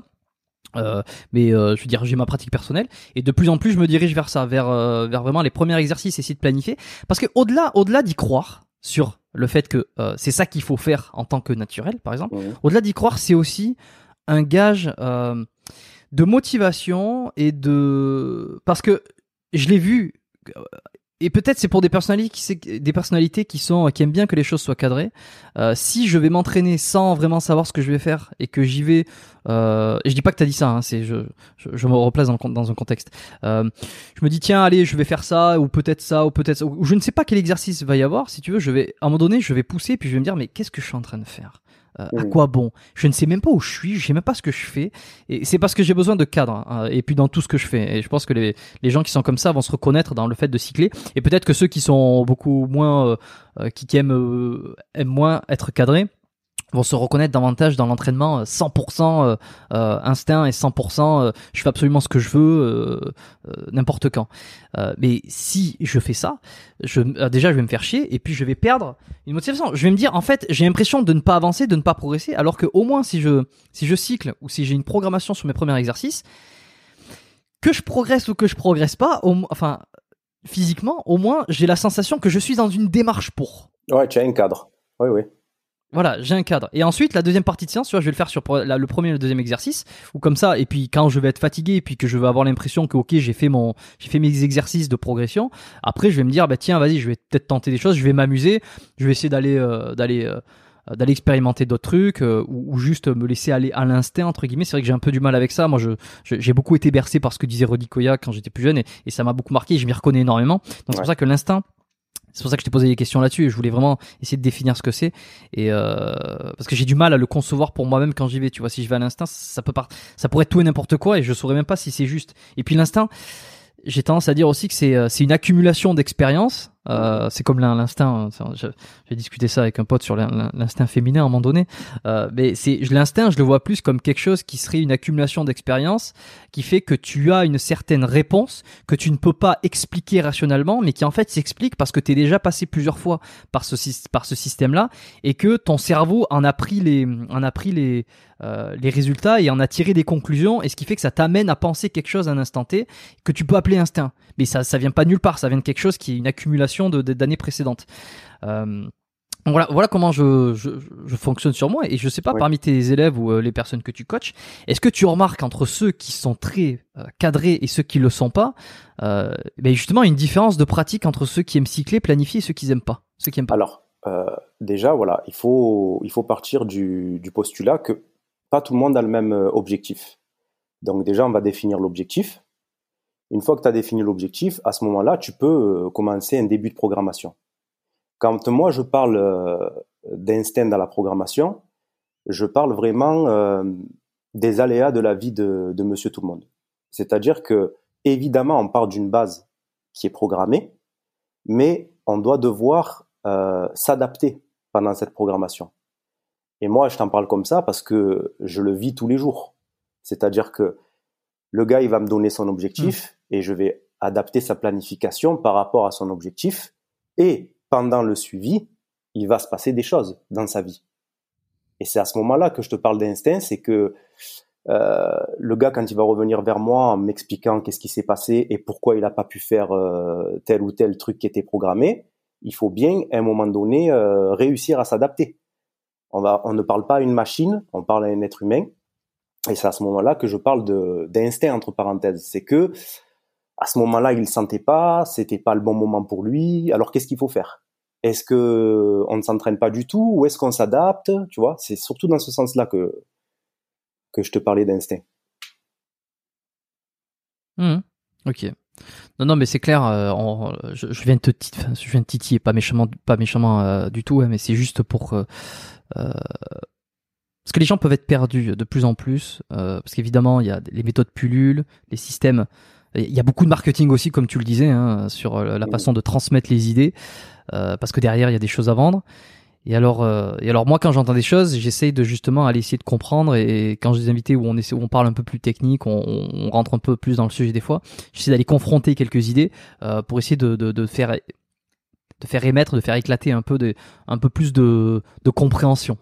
Euh, mais je veux dire, j'ai ma pratique personnelle et de plus en plus, je me dirige vers ça, vers, vers vraiment les premiers exercices, essayer de planifier. Parce que au-delà, au-delà d'y croire sur le fait que c'est ça qu'il faut faire en tant que naturel, par exemple, au-delà d'y croire, c'est aussi un gage de motivation et de parce que je l'ai vu et peut-être c'est pour des personnalités qui sont qui aiment bien que les choses soient cadrées. Euh, si je vais m'entraîner sans vraiment savoir ce que je vais faire et que j'y vais, euh, et je dis pas que t'as dit ça, hein, c'est je, je, me replace dans, dans un contexte. Euh, je me dis tiens allez je vais faire ça ou peut-être ça ou peut-être ou je ne sais pas quel exercice va y avoir. Si tu veux je vais à un moment donné je vais pousser puis je vais me dire mais qu'est-ce que je suis en train de faire? Euh, à quoi bon? Je ne sais même pas où je suis, je sais même pas ce que je fais. Et c'est parce que j'ai besoin de cadre. Hein, et puis dans tout ce que je fais. Et je pense que les, les gens qui sont comme ça vont se reconnaître dans le fait de cycler. Et peut-être que ceux qui sont beaucoup moins, euh, euh, qui, aiment, aiment moins être cadrés, vont se reconnaître davantage dans l'entraînement 100% euh, euh, instinct et 100% euh, je fais absolument ce que je veux n'importe quand. mais si je fais ça, je, déjà je vais me faire chier et puis je vais perdre une motivation. Je vais me dire en fait j'ai l'impression de ne pas avancer, de ne pas progresser, alors que au moins si je si je cycle ou si j'ai une programmation sur mes premiers exercices, que je progresse ou que je progresse pas, au, enfin physiquement, au moins j'ai la sensation que je suis dans une démarche pour. Ouais, tu as un cadre. Oui, oui. Voilà, j'ai un cadre. Et ensuite, la deuxième partie de séance, tu vois, je vais le faire sur le premier et le deuxième exercice, ou comme ça. Et puis, quand je vais être fatigué, et puis que je vais avoir l'impression que, ok, j'ai fait mon, j'ai fait mes exercices de progression. Après, je vais me dire, bah tiens, vas-y, je vais peut-être tenter des choses, je vais m'amuser, je vais essayer d'aller, euh, d'aller, euh, d'aller expérimenter d'autres trucs, euh, ou, juste me laisser aller à l'instinct entre guillemets. C'est vrai que j'ai un peu du mal avec ça. Moi, je, j'ai beaucoup été bercé par ce que disait Rodi Koya quand j'étais plus jeune, et, et ça m'a beaucoup marqué. Et je m'y reconnais énormément. Donc c'est pour ça que l'instinct c'est pour ça que je t'ai posé des questions là-dessus et je voulais vraiment essayer de définir ce que c'est et euh, parce que j'ai du mal à le concevoir pour moi-même quand j'y vais. Tu vois, si je vais à l'instinct, ça peut pas, ça pourrait être tout et n'importe quoi et je saurais même pas si c'est juste. Et puis l'instinct, j'ai tendance à dire aussi que c'est euh, c'est une accumulation d'expériences euh, c'est comme l'instinct. Hein, j'ai discuté ça avec un pote sur l'instinct féminin à un moment donné. Euh, mais c'est l'instinct, je le vois plus comme quelque chose qui serait une accumulation d'expériences qui fait que tu as une certaine réponse que tu ne peux pas expliquer rationnellement, mais qui en fait s'explique parce que tu es déjà passé plusieurs fois par ce, système-là et que ton cerveau en a pris les, en a pris les, euh, les résultats et en a tiré des conclusions et ce qui fait que ça t'amène à penser quelque chose à un instant T que tu peux appeler instinct. Mais ça, ça vient pas nulle part, ça vient de quelque chose qui est une accumulation d'années précédentes. Euh, voilà, voilà comment je, je, fonctionne sur moi. Et je sais pas, parmi tes élèves ou euh, les personnes que tu coaches, est-ce que tu remarques entre ceux qui sont très euh, cadrés et ceux qui le sont pas, euh, ben justement une différence de pratique entre ceux qui aiment cycler, planifier et ceux qui aiment pas, ceux qui aiment pas? Alors, déjà, voilà, il faut, il faut partir du, du postulat que pas tout le monde a le même objectif. Donc déjà, on va définir l'objectif. Une fois que tu as défini l'objectif, à ce moment-là, tu peux euh, commencer un début de programmation. Quand moi je parle euh, d'instinct dans la programmation, je parle vraiment euh, des aléas de la vie de, Monsieur Tout le Monde. C'est-à-dire que évidemment, on part d'une base qui est programmée, mais on doit devoir s'adapter pendant cette programmation. Et moi, je t'en parle comme ça parce que je le vis tous les jours. C'est-à-dire que le gars, il va me donner son objectif et je vais adapter sa planification par rapport à son objectif. Et pendant le suivi, il va se passer des choses dans sa vie. Et c'est à ce moment-là que je te parle d'instinct, c'est que euh, le gars, quand il va revenir vers moi en m'expliquant qu'est-ce qui s'est passé et pourquoi il n'a pas pu faire euh, tel ou tel truc qui était programmé, il faut bien, à un moment donné, euh, réussir à s'adapter. On, va, on ne parle pas à une machine, on parle à un être humain. Et c'est à ce moment-là que je parle d'instinct entre parenthèses. C'est que à ce moment-là, il le sentait pas, c'était pas le bon moment pour lui. Alors qu'est-ce qu'il faut faire? Est-ce que on ne s'entraîne pas du tout ou est-ce qu'on s'adapte? Tu vois, c'est surtout dans ce sens-là que que je te parlais d'instinct. Mmh. ok. Non, non, mais c'est clair. Euh, je, viens de te, titiller, pas méchamment, pas méchamment euh, du tout, hein, mais c'est juste pour euh, parce que les gens peuvent être perdus de plus en plus, parce qu'évidemment, il y a les méthodes pullulent, les systèmes il y a beaucoup de marketing aussi, comme tu le disais, hein, sur euh, la façon de transmettre les idées, euh, parce que derrière il y a des choses à vendre. Et alors, euh, et alors moi, quand j'entends des choses, j'essaye de justement aller essayer de comprendre. Et quand j'ai des invités où on essaie, où on parle un peu plus technique, on, on, rentre un peu plus dans le sujet des fois. J'essaie d'aller confronter quelques idées euh, pour essayer de, de, de, faire de faire émettre, de faire éclater un peu de, un peu plus de, de compréhension.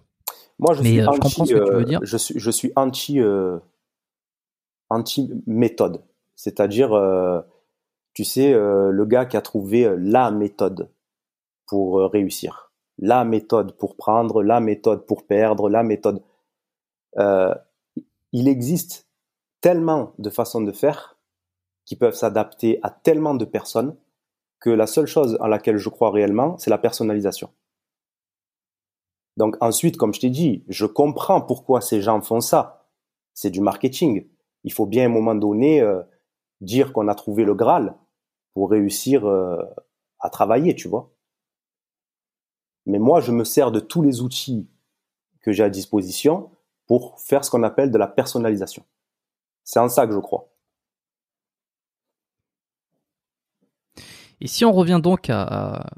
Moi, je suis anti, je comprends ce que tu veux dire. Je suis, je suis anti, anti méthode. C'est-à-dire, euh, tu sais, euh, le gars qui a trouvé euh, la méthode pour réussir, la méthode pour prendre, la méthode pour perdre, la méthode. il existe tellement de façons de faire qui peuvent s'adapter à tellement de personnes que la seule chose en laquelle je crois réellement, c'est la personnalisation. Donc ensuite, comme je t'ai dit, je comprends pourquoi ces gens font ça. C'est du marketing. Il faut bien à un moment donné dire qu'on a trouvé le Graal pour réussir euh, à travailler, tu vois. Mais moi, je me sers de tous les outils que j'ai à disposition pour faire ce qu'on appelle de la personnalisation. C'est en ça que je crois. Et si on revient donc à,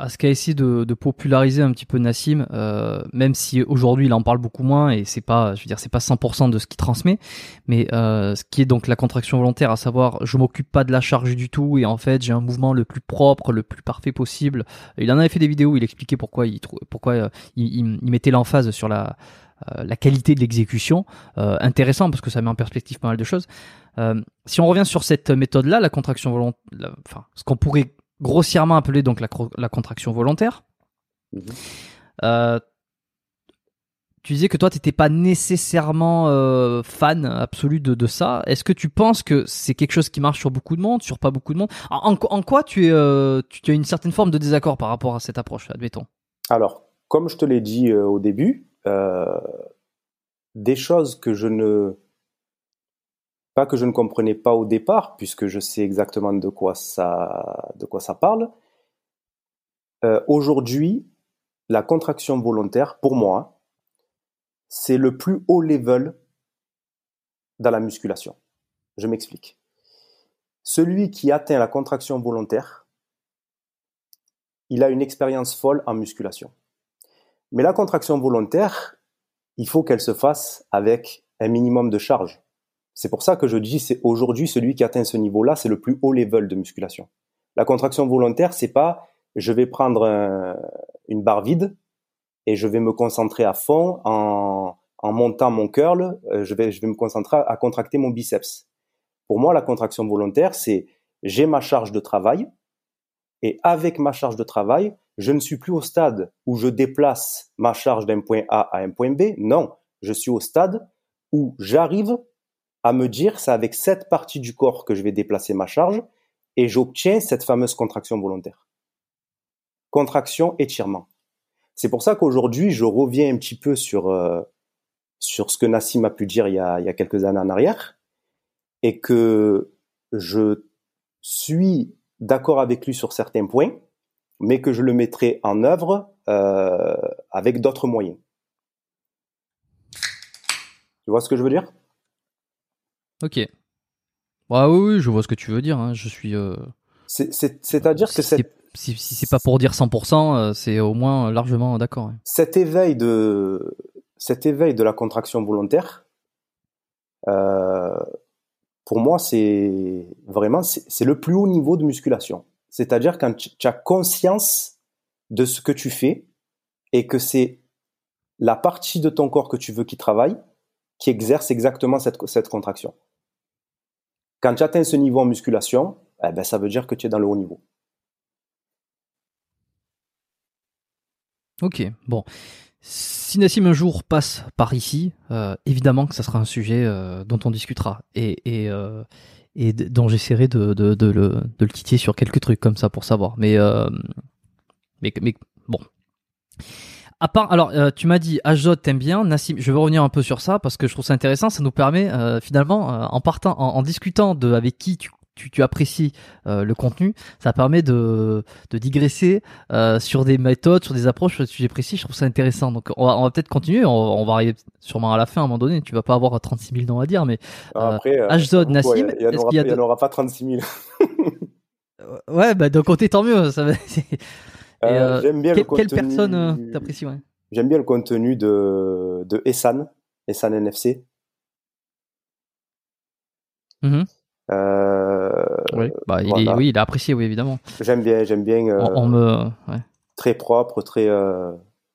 à ce qu'a essayé de, populariser un petit peu Nassim, euh, même si aujourd'hui il en parle beaucoup moins et c'est pas, je veux dire, c'est pas 100% de ce qu'il transmet, mais euh, ce qui est donc la contraction volontaire, à savoir, je m'occupe pas de la charge du tout et en fait j'ai un mouvement le plus propre, le plus parfait possible. Il en avait fait des vidéos où il expliquait pourquoi il, pourquoi euh, il, il, mettait l'emphase sur la la qualité de l'exécution, intéressant parce que ça met en perspective pas mal de choses. si on revient sur cette méthode-là, la contraction volontaire, enfin, ce qu'on pourrait grossièrement appelé donc la, contraction volontaire. Mhm. Euh, tu disais que toi, tu n'étais pas nécessairement euh, fan absolu de, ça. Est-ce que tu penses que c'est quelque chose qui marche sur beaucoup de monde, sur pas beaucoup de monde? En, quoi tu, es, euh, tu, as une certaine forme de désaccord par rapport à cette approche, admettons? Alors, comme je te l'ai dit au début, des choses que je ne pas que je ne comprenais pas au départ, puisque je sais exactement de quoi ça, parle, euh, aujourd'hui, la contraction volontaire, pour moi, c'est le plus haut level dans la musculation. Je m'explique. Celui qui atteint la contraction volontaire, il a une expérience folle en musculation. Mais la contraction volontaire, il faut qu'elle se fasse avec un minimum de charge. C'est pour ça que je dis, c'est aujourd'hui celui qui atteint ce niveau-là, c'est le plus haut level de musculation. La contraction volontaire, c'est pas je vais prendre une barre vide et je vais me concentrer à fond en, en montant mon curl, euh, je vais, je vais me concentrer à contracter mon biceps. Pour moi, la contraction volontaire, c'est j'ai ma charge de travail et avec ma charge de travail, je ne suis plus au stade où je déplace ma charge d'un point A à un point B. Non, je suis au stade où j'arrive à me dire c'est avec cette partie du corps que je vais déplacer ma charge et j'obtiens cette fameuse contraction volontaire. Contraction, étirement. C'est pour ça qu'aujourd'hui, je reviens un petit peu sur, euh, sur ce que Nassim a pu dire il y a, il y a quelques années en arrière et que je suis d'accord avec lui sur certains points, mais que je le mettrai en œuvre euh, avec d'autres moyens. Tu vois ce que je veux dire? Ok. Bah oui, oui, je vois ce que tu veux dire. Hein. Je suis. Euh... C'est-à-dire que cette... si, si c'est pas pour dire 100%, euh, c'est au moins largement d'accord. Cet éveil de cet éveil de la contraction volontaire, euh, pour moi, c'est vraiment c'est le plus haut niveau de musculation. C'est-à-dire quand tu as conscience de ce que tu fais et que c'est la partie de ton corps que tu veux qui travaille qui exerce exactement cette, cette contraction. Quand tu atteins ce niveau en musculation, eh ben, ça veut dire que tu es dans le haut niveau. Ok, bon. Si Nassim un jour passe par ici, euh, évidemment que ça sera un sujet euh, dont on discutera et, euh, dont j'essaierai de, le, de le titiller sur quelques trucs comme ça pour savoir. Mais, mais, mais bon. À part, alors euh, tu m'as dit Ajot t'aimes bien, Nassim. Je veux revenir un peu sur ça parce que je trouve ça intéressant. Ça nous permet euh, finalement, euh, en partant, en, discutant de avec qui tu, tu, tu apprécies le contenu, ça permet de, de digresser sur des méthodes, sur des approches, sur des sujets précis. Je trouve ça intéressant. Donc on va, on va peut-être continuer. On, va arriver sûrement à la fin à un moment donné. Tu vas pas avoir 36 000 noms à dire, mais après, Nassim, il n'y en, aura pas 36 000. ouais, bah d'un côté tant mieux. Ça va, [laughs] euh, euh, j'aime bien le contenu... Quelle personne euh, t'apprécies ouais? J'aime bien le contenu de, de Essan, Essan NFC. Mm oui, bah, il est, oui, il a apprécié, oui, évidemment. J'aime bien, j'aime bien. on, me, ouais. Très propre, très,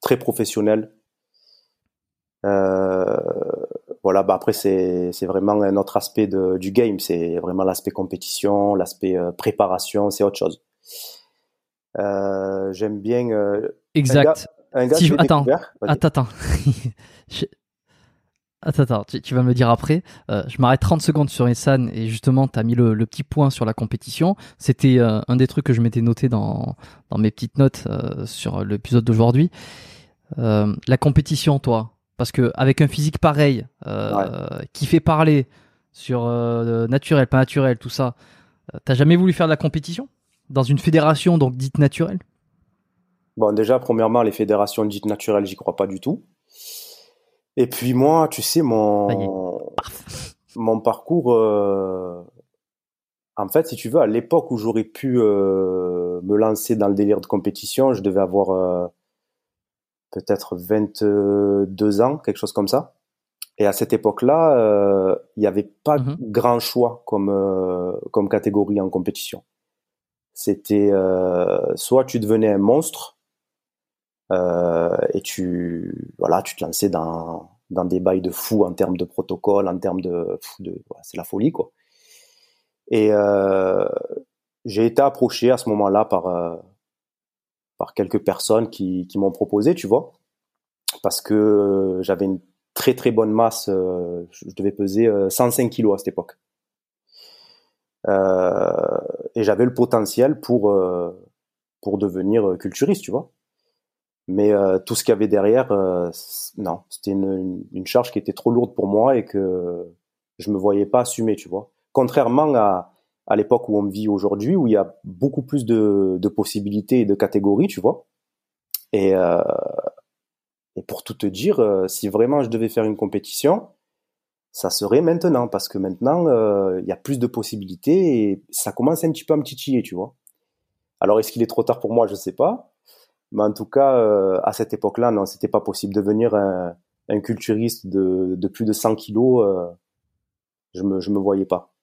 très professionnel. voilà, bah après c'est c'est vraiment un autre aspect de, du game, c'est vraiment l'aspect compétition, l'aspect préparation, c'est autre chose. Euh, j'aime bien. Euh, exact. Un gars, attends, attends, [laughs] attends, attends, attends, tu, vas me le dire après. Euh, je m'arrête 30 secondes sur Essan et justement, tu as mis le, petit point sur la compétition. C'était un des trucs que je m'étais noté dans, dans mes petites notes sur l'épisode d'aujourd'hui. la compétition, toi, parce que avec un physique pareil, qui fait parler sur naturel, pas naturel, tout ça, t'as jamais voulu faire de la compétition? Dans une fédération donc dite naturelle? Bon, déjà, premièrement, les fédérations dites naturelles, j'y crois pas du tout. Et puis moi, tu sais, mon, mon parcours, euh, en fait, si tu veux, à l'époque où j'aurais pu euh, me lancer dans le délire de compétition, je devais avoir euh, peut-être 22 ans, quelque chose comme ça. Et à cette époque-là, il n'y avait pas mm-hmm. grand choix comme, comme catégorie en compétition. C'était euh, soit tu devenais un monstre euh, et tu voilà, tu te lançais dans dans des bails de fou en termes de protocole, en termes de, de c'est la folie quoi. Et euh, j'ai été approché à ce moment-là par euh, par quelques personnes qui, qui m'ont proposé, tu vois, parce que j'avais une très très bonne masse, euh, je devais peser 105 kilos à cette époque. Euh, et j'avais le potentiel pour euh, pour devenir culturiste, tu vois. Mais euh, tout ce qu'il y avait derrière, non, c'était une, une, charge qui était trop lourde pour moi et que je me voyais pas assumer, tu vois. Contrairement à, à l'époque où on vit aujourd'hui, où il y a beaucoup plus de, de possibilités et de catégories, tu vois. Et, euh, et pour tout te dire, euh, si vraiment je devais faire une compétition, ça serait maintenant, parce que maintenant, euh, il y a plus de possibilités et ça commence un petit peu à me titiller, tu vois. Alors, est-ce qu'il est trop tard pour moi? Je sais pas. Mais en tout cas, euh, à cette époque-là, non, c'était pas possible. Devenir un, un culturiste de, de, plus de 100 kilos, euh, je me, je me voyais pas.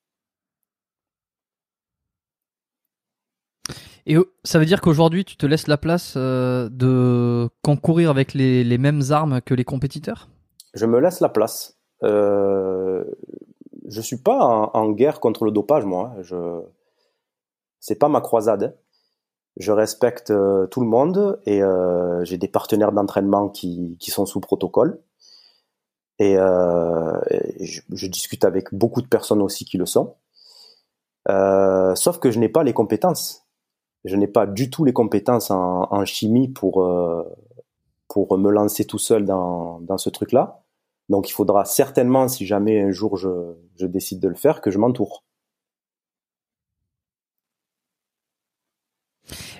Et ça veut dire qu'aujourd'hui, tu te laisses la place de concourir avec les, les, mêmes armes que les compétiteurs? Je me laisse la place. Euh, je suis pas en, guerre contre le dopage, moi. Hein. Je, c'est pas ma croisade. Je respecte euh, tout le monde et euh, j'ai des partenaires d'entraînement qui, sont sous protocole. Et, euh, je, discute avec beaucoup de personnes aussi qui le sont. Sauf que je n'ai pas les compétences je n'ai pas du tout les compétences en, chimie pour, pour me lancer tout seul dans ce truc-là. Donc il faudra certainement, si jamais un jour je, je décide de le faire, que je m'entoure.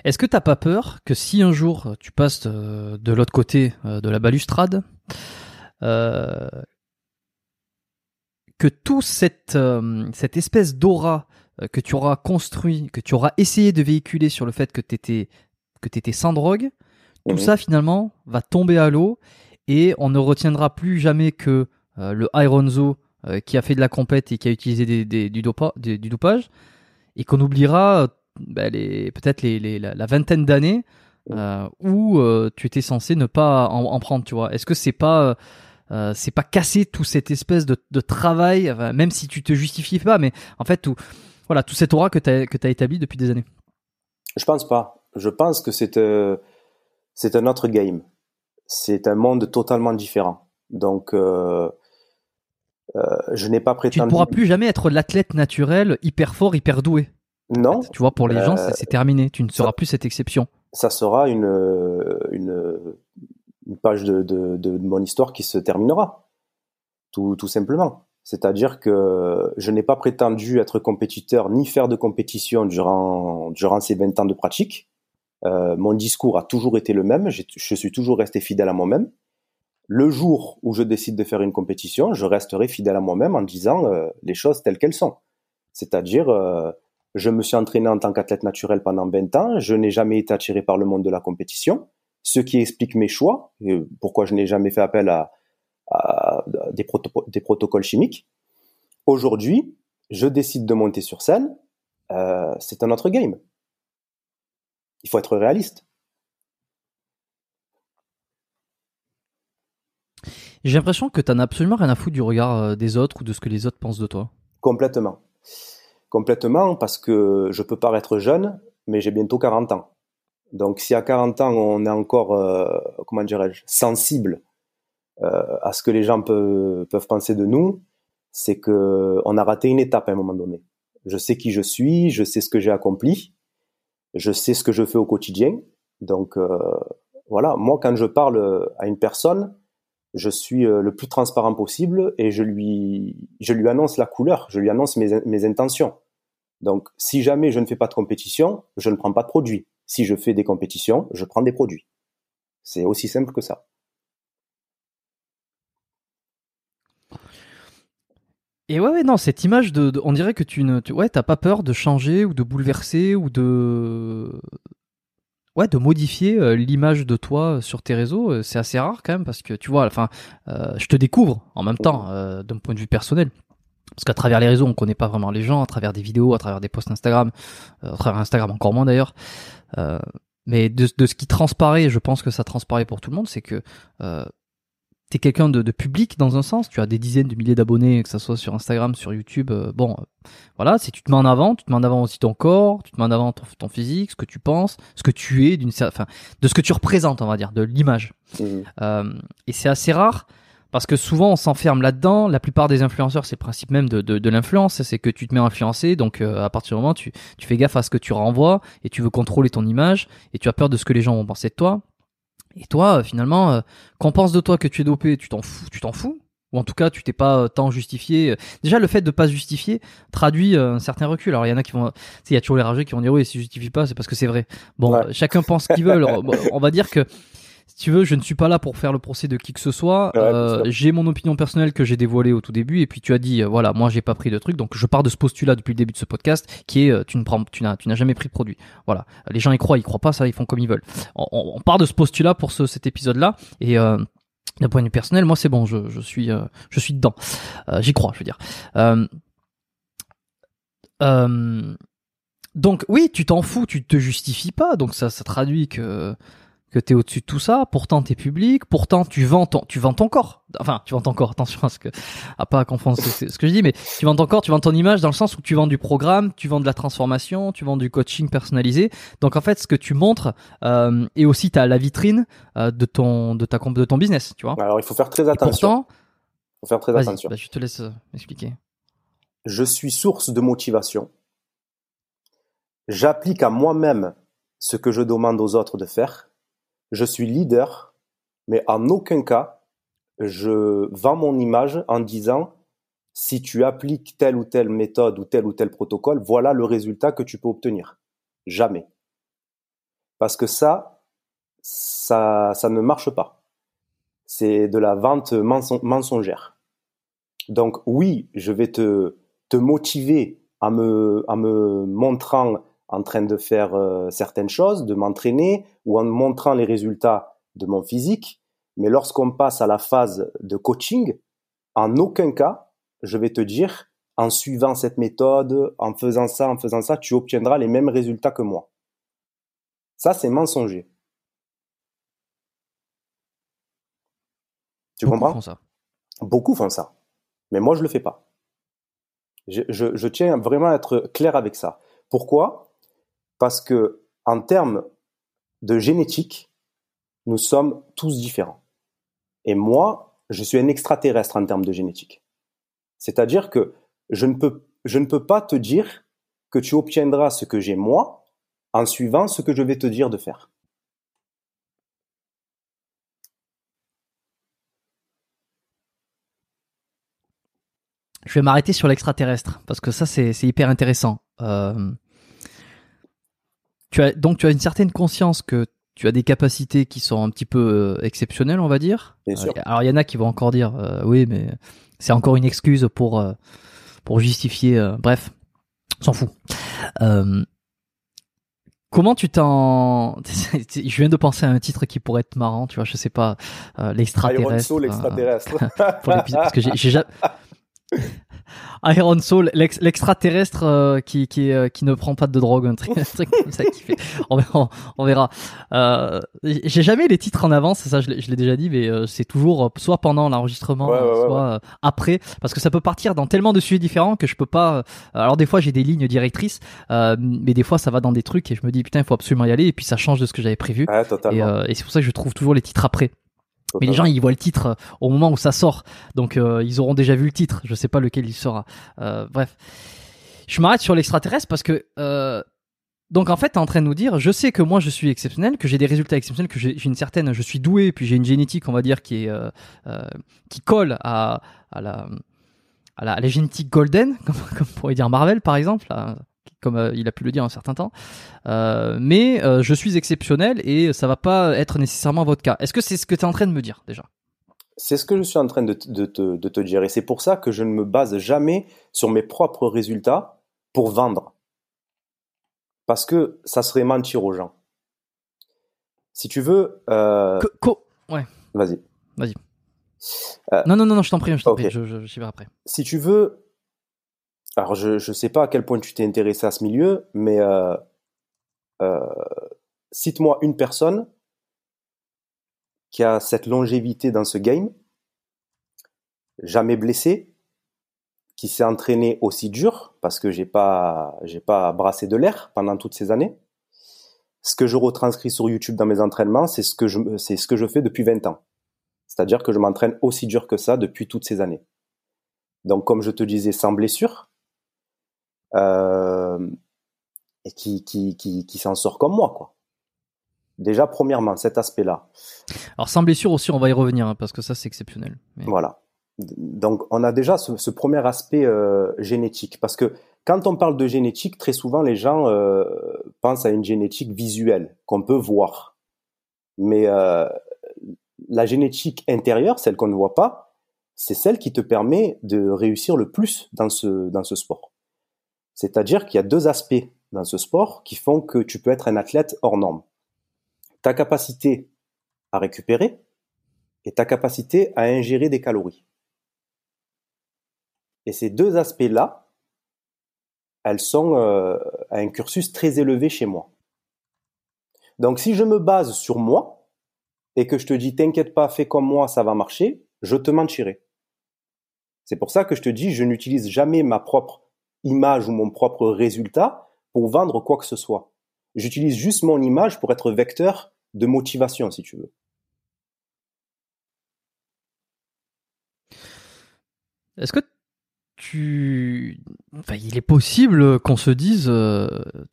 Est-ce que t'as pas peur que si un jour tu passes de, de l'autre côté euh, de la balustrade, euh, que tout cette, euh, cette espèce d'aura euh, que tu auras construit, que tu auras essayé de véhiculer sur le fait que tu étais, que étais sans drogue, tout mhm. ça finalement va tomber à l'eau et on ne retiendra plus jamais que euh, le Ironzo euh, qui a fait de la compète et qui a utilisé des, des, du, dopa, du, dopage et qu'on oubliera bah, peut-être les, les, la, vingtaine d'années où tu étais censé ne pas en, en prendre, tu vois. Est-ce que c'est pas c'est pas casser tout cette espèce de, de travail, même si tu te justifies pas, mais en fait tout voilà, tout cet aura que tu as, établi depuis des années? Je pense pas. Je pense que c'est euh, c'est un autre game. C'est un monde totalement différent. Donc, euh, euh, je n'ai pas prétendu. Tu ne pourras plus jamais être l'athlète naturel, hyper fort, hyper doué. Non. tu vois, pour les gens, c'est terminé. Tu ne seras plus cette exception. Ça sera une, une, une page de, de, de, mon histoire qui se terminera. Tout, tout simplement. C'est-à-dire que je n'ai pas prétendu être compétiteur ni faire de compétition durant, durant ces 20 ans de pratique. Euh, mon discours a toujours été le même, je suis toujours resté fidèle à moi-même. Le jour où je décide de faire une compétition, je resterai fidèle à moi-même en disant euh, les choses telles qu'elles sont. C'est-à-dire, euh, je me suis entraîné en tant qu'athlète naturel pendant 20 ans, je n'ai jamais été attiré par le monde de la compétition, ce qui explique mes choix, et pourquoi je n'ai jamais fait appel à, des, des, protocoles chimiques. Aujourd'hui, je décide de monter sur scène, euh, c'est un autre game. Il faut être réaliste. J'ai l'impression que tu n'en as absolument rien à foutre du regard euh, des autres ou de ce que les autres pensent de toi. Complètement. Complètement, parce que je peux paraître jeune, mais j'ai bientôt 40 ans. Donc si à 40 ans on est encore, euh, comment dirais-je, sensible euh, à ce que les gens peuvent, peuvent penser de nous, c'est que on a raté une étape à un moment donné. Je sais qui je suis, je sais ce que j'ai accompli, je sais ce que je fais au quotidien. Donc euh, voilà, moi quand je parle à une personne, je suis euh, le plus transparent possible et je lui, je lui annonce la couleur, je lui annonce mes, mes intentions. Donc si jamais je ne fais pas de compétition, je ne prends pas de produits. Si je fais des compétitions, je prends des produits. C'est aussi simple que ça. Et ouais, ouais, non, cette image de, on dirait que tu ne, tu, ouais, t'as pas peur de changer ou de bouleverser ou de, ouais, de modifier euh, l'image de toi sur tes réseaux. Euh, c'est assez rare quand même parce que tu vois, enfin, euh, je te découvre en même temps euh, d'un point de vue personnel. Parce qu'à travers les réseaux, on connaît pas vraiment les gens, à travers des vidéos, à travers des posts Instagram, à travers Instagram encore moins d'ailleurs. mais de, de, ce qui transparaît, je pense que ça transparaît pour tout le monde, c'est que t'es quelqu'un de, de, public dans un sens, tu as des dizaines de milliers d'abonnés, que ce soit sur Instagram, sur YouTube, euh, bon, euh, voilà, si tu te mets en avant, tu te mets en avant aussi ton corps, tu te mets en avant ton, ton physique, ce que tu penses, ce que tu es, d'une enfin, de ce que tu représentes, on va dire, de l'image. Mmh. Euh, et c'est assez rare parce que souvent on s'enferme là-dedans. La plupart des influenceurs, c'est le principe même de, de, de l'influence, c'est que tu te mets à influencer, donc à partir du moment tu, tu fais gaffe à ce que tu renvoies et tu veux contrôler ton image et tu as peur de ce que les gens vont penser de toi. Et toi, euh, finalement, euh, qu'on pense de toi que tu es dopé, tu t'en fous, tu t'en fous? ou en tout cas tu t'es pas tant justifié. Déjà le fait de pas justifier traduit un certain recul. Alors il y en a qui vont, il y a toujours les rageux qui vont dire oui si je justifie pas c'est parce que c'est vrai. Bon, chacun pense ce qu'il veut. Alors, on va dire que si tu veux, je ne suis pas là pour faire le procès de qui que ce soit. Euh, j'ai mon opinion personnelle que j'ai dévoilée au tout début, et puis tu as dit, euh, voilà, moi j'ai pas pris de truc, donc je pars de ce postulat depuis le début de ce podcast, qui est, euh, tu ne prends, tu n'as, tu n'as jamais pris de produit. Voilà, les gens y croient, ils croient pas, ça, ils font comme ils veulent. On, on part de ce postulat pour ce, cet épisode-là, et d'un point de vue personnel, moi c'est bon, je, je suis, je suis dedans. J'y crois, je veux dire. donc oui, tu t'en fous, tu te justifies pas, donc ça, ça traduit que que tu es au-dessus de tout ça, pourtant tu es public, pourtant tu vends ton tu vends ton corps. Enfin, tu vends ton corps, attention à ce que à pas confondre ce, ce, que je dis mais tu vends ton corps, tu vends ton image dans le sens où tu vends du programme, tu vends de la transformation, tu vends du coaching personnalisé. Donc en fait, ce que tu montres euh, et aussi tu as la vitrine euh, de ton de ta de ton business, tu vois. Alors, il faut faire très attention. il faut faire très attention. Bah, je te laisse euh, expliquer. Je suis source de motivation. J'applique à moi-même ce que je demande aux autres de faire je suis leader, mais en aucun cas je vends mon image en disant si tu appliques telle ou telle méthode ou tel ou tel protocole, voilà le résultat que tu peux obtenir. Jamais. Parce que ça, ça, ça ne marche pas. C'est de la vente mensongère. Donc oui, je vais te, motiver à me montrant en train de faire euh, certaines choses, de m'entraîner ou en montrant les résultats de mon physique. Mais lorsqu'on passe à la phase de coaching, en aucun cas, je vais te dire, en suivant cette méthode, en faisant ça, en faisant ça, tu obtiendras les mêmes résultats que moi. Ça, c'est mensonger. Tu Beaucoup comprends? font ça. Beaucoup font ça. Mais moi, je le fais pas. Je, je tiens vraiment à être clair avec ça. Pourquoi? Parce que en termes de génétique, nous sommes tous différents. Et moi, je suis un extraterrestre en termes de génétique. C'est-à-dire que je ne peux, pas te dire que tu obtiendras ce que j'ai moi en suivant ce que je vais te dire de faire. Je vais m'arrêter sur l'extraterrestre parce que ça c'est hyper intéressant. Euh, tu as donc tu as une certaine conscience que tu as des capacités qui sont un petit peu euh, exceptionnelles, on va dire. Bien sûr. Euh, alors il y en a qui vont encore dire euh, oui, mais c'est encore une excuse pour pour justifier. bref, s'en fout. Comment tu t'en [laughs] Je viens de penser à un titre qui pourrait être marrant, tu vois, je sais pas, l'extraterrestre. l'extraterrestre. parce que j'ai jamais [laughs] [laughs] Iron Soul, l'extraterrestre euh, qui qui euh, qui ne prend pas de drogue, un truc, comme ça qui fait. On verra. On verra. Euh, J'ai jamais les titres en avance, ça je l'ai déjà dit, mais euh, c'est toujours soit pendant l'enregistrement, soit après, parce que ça peut partir dans tellement de sujets différents que je peux pas. Alors des fois j'ai des lignes directrices, mais des fois ça va dans des trucs et je me dis putain il faut absolument y aller et puis ça change de ce que j'avais prévu. et, et c'est pour ça que je trouve toujours les titres après. Mais les gens, ils voient le titre euh, au moment où ça sort. Donc, euh, ils auront déjà vu le titre. Je sais pas lequel il sera. Euh, bref. Je m'arrête sur l'extraterrestre parce que... donc, en fait, tu es en train de nous dire, je sais que moi, je suis exceptionnel, que j'ai des résultats exceptionnels, que j'ai une certaine... Je suis doué, puis j'ai une génétique, on va dire, qui est... qui colle à, à la... À la, à la génétique golden, [laughs] comme, comme pourrait dire Marvel par exemple, comme euh, il a pu le dire un certain temps. Euh, mais euh, je suis exceptionnel et ça va pas être nécessairement votre cas. Est-ce que c'est ce que tu es en train de me dire déjà? C'est ce que je suis en train de, de, de te dire. Et c'est pour ça que je ne me base jamais sur mes propres résultats pour vendre. Parce que ça serait mentir aux gens. Si tu veux... Ouais. Vas-y. Vas-y. non, non, non, non, je t'en prie, je t'en prie, je, je, je, vais après. Si tu veux, alors je ne sais pas à quel point tu t'es intéressé à ce milieu, mais euh, euh, cite-moi une personne qui a cette longévité dans ce game, jamais blessé, qui s'est entraîné aussi dur parce que j'ai pas j'ai pas brassé de l'air pendant toutes ces années. Ce que je retranscris sur YouTube dans mes entraînements, c'est ce que je c'est ce que je fais depuis 20 ans. C'est-à-dire que je m'entraîne aussi dur que ça depuis toutes ces années. Donc comme je te disais sans blessure, et qui, qui, qui, qui s'en sort comme moi, quoi. Déjà, premièrement, cet aspect-là. Alors, sans blessure aussi, on va y revenir, hein, parce que ça, c'est exceptionnel. Voilà. Donc, on a déjà ce, premier aspect euh, génétique, parce que quand on parle de génétique, très souvent les gens euh, pensent à une génétique visuelle qu'on peut voir, mais euh, la génétique intérieure, celle qu'on ne voit pas, c'est celle qui te permet de réussir le plus dans ce dans ce sport. C'est-à-dire qu'il y a deux aspects dans ce sport qui font que tu peux être un athlète hors norme. Ta capacité à récupérer et ta capacité à ingérer des calories. Et ces deux aspects-là, elles sont euh, à un cursus très élevé chez moi. Donc si je me base sur moi et que je te dis t'inquiète pas, fais comme moi, ça va marcher, je te mentirai. C'est pour ça que je te dis je n'utilise jamais ma propre image ou mon propre résultat pour vendre quoi que ce soit. J'utilise juste mon image pour être vecteur de motivation, si tu veux. Est-ce que tu, enfin, il est possible qu'on se dise, euh,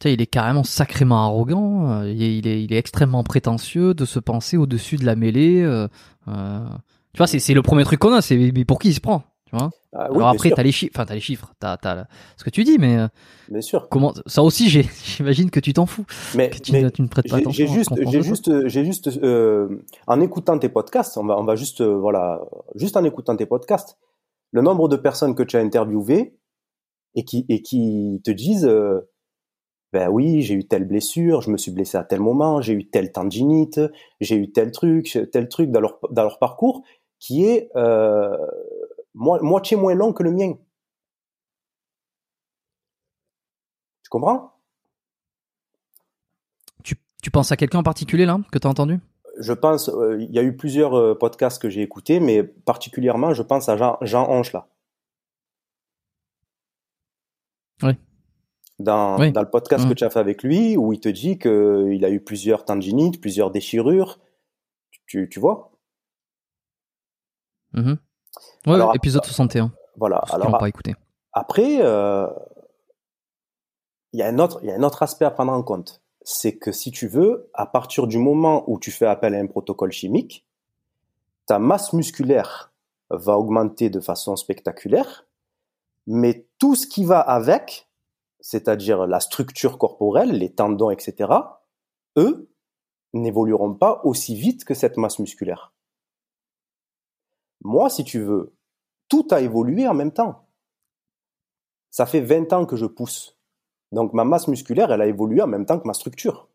il est carrément sacrément arrogant, euh, il, est, il, est, extrêmement prétentieux de se penser au-dessus de la mêlée. Euh, tu vois, c'est le premier truc qu'on a, c'est pour qui il se prend? Tu vois? Ah Alors après, t'as les enfin t'as les chiffres, t'as as ce que tu dis, mais bien sûr. Comment ça aussi, [laughs] j'imagine que tu t'en fous. Mais, tu, mais tu, ne prêtes pas attention. J'ai juste, j'ai juste, j'ai juste, en écoutant tes podcasts, on va, on va juste, voilà, juste en écoutant tes podcasts, le nombre de personnes que tu as interviewées et qui, et qui te disent euh, ben oui, j'ai eu telle blessure, je me suis blessé à tel moment, j'ai eu telle tendinite, j'ai eu tel truc, tel truc dans leur, dans leur parcours qui est euh, moitié moins long que le mien. Tu comprends? Tu, tu penses à quelqu'un en particulier là que tu as entendu? Je pense, euh, il y a eu plusieurs euh, podcasts que j'ai écoutés, mais particulièrement, je pense à Jean, Jean là. Oui. Dans, dans le podcast que mmh. tu as fait avec lui, où il te dit qu'il a eu plusieurs tendinites, plusieurs déchirures. Tu, tu vois? Mmh. Oui, épisode 61. Voilà. Alors, pas écouté. Après, euh, il y, a un autre, y a un autre aspect à prendre en compte c'est que si tu veux, à partir du moment où tu fais appel à un protocole chimique, ta masse musculaire va augmenter de façon spectaculaire, mais tout ce qui va avec, c'est-à-dire la structure corporelle, les tendons, etc., eux, n'évolueront pas aussi vite que cette masse musculaire. Moi, si tu veux, tout a évolué en même temps. Ça fait 20 ans que je pousse. Donc ma masse musculaire, elle a évolué en même temps que ma structure.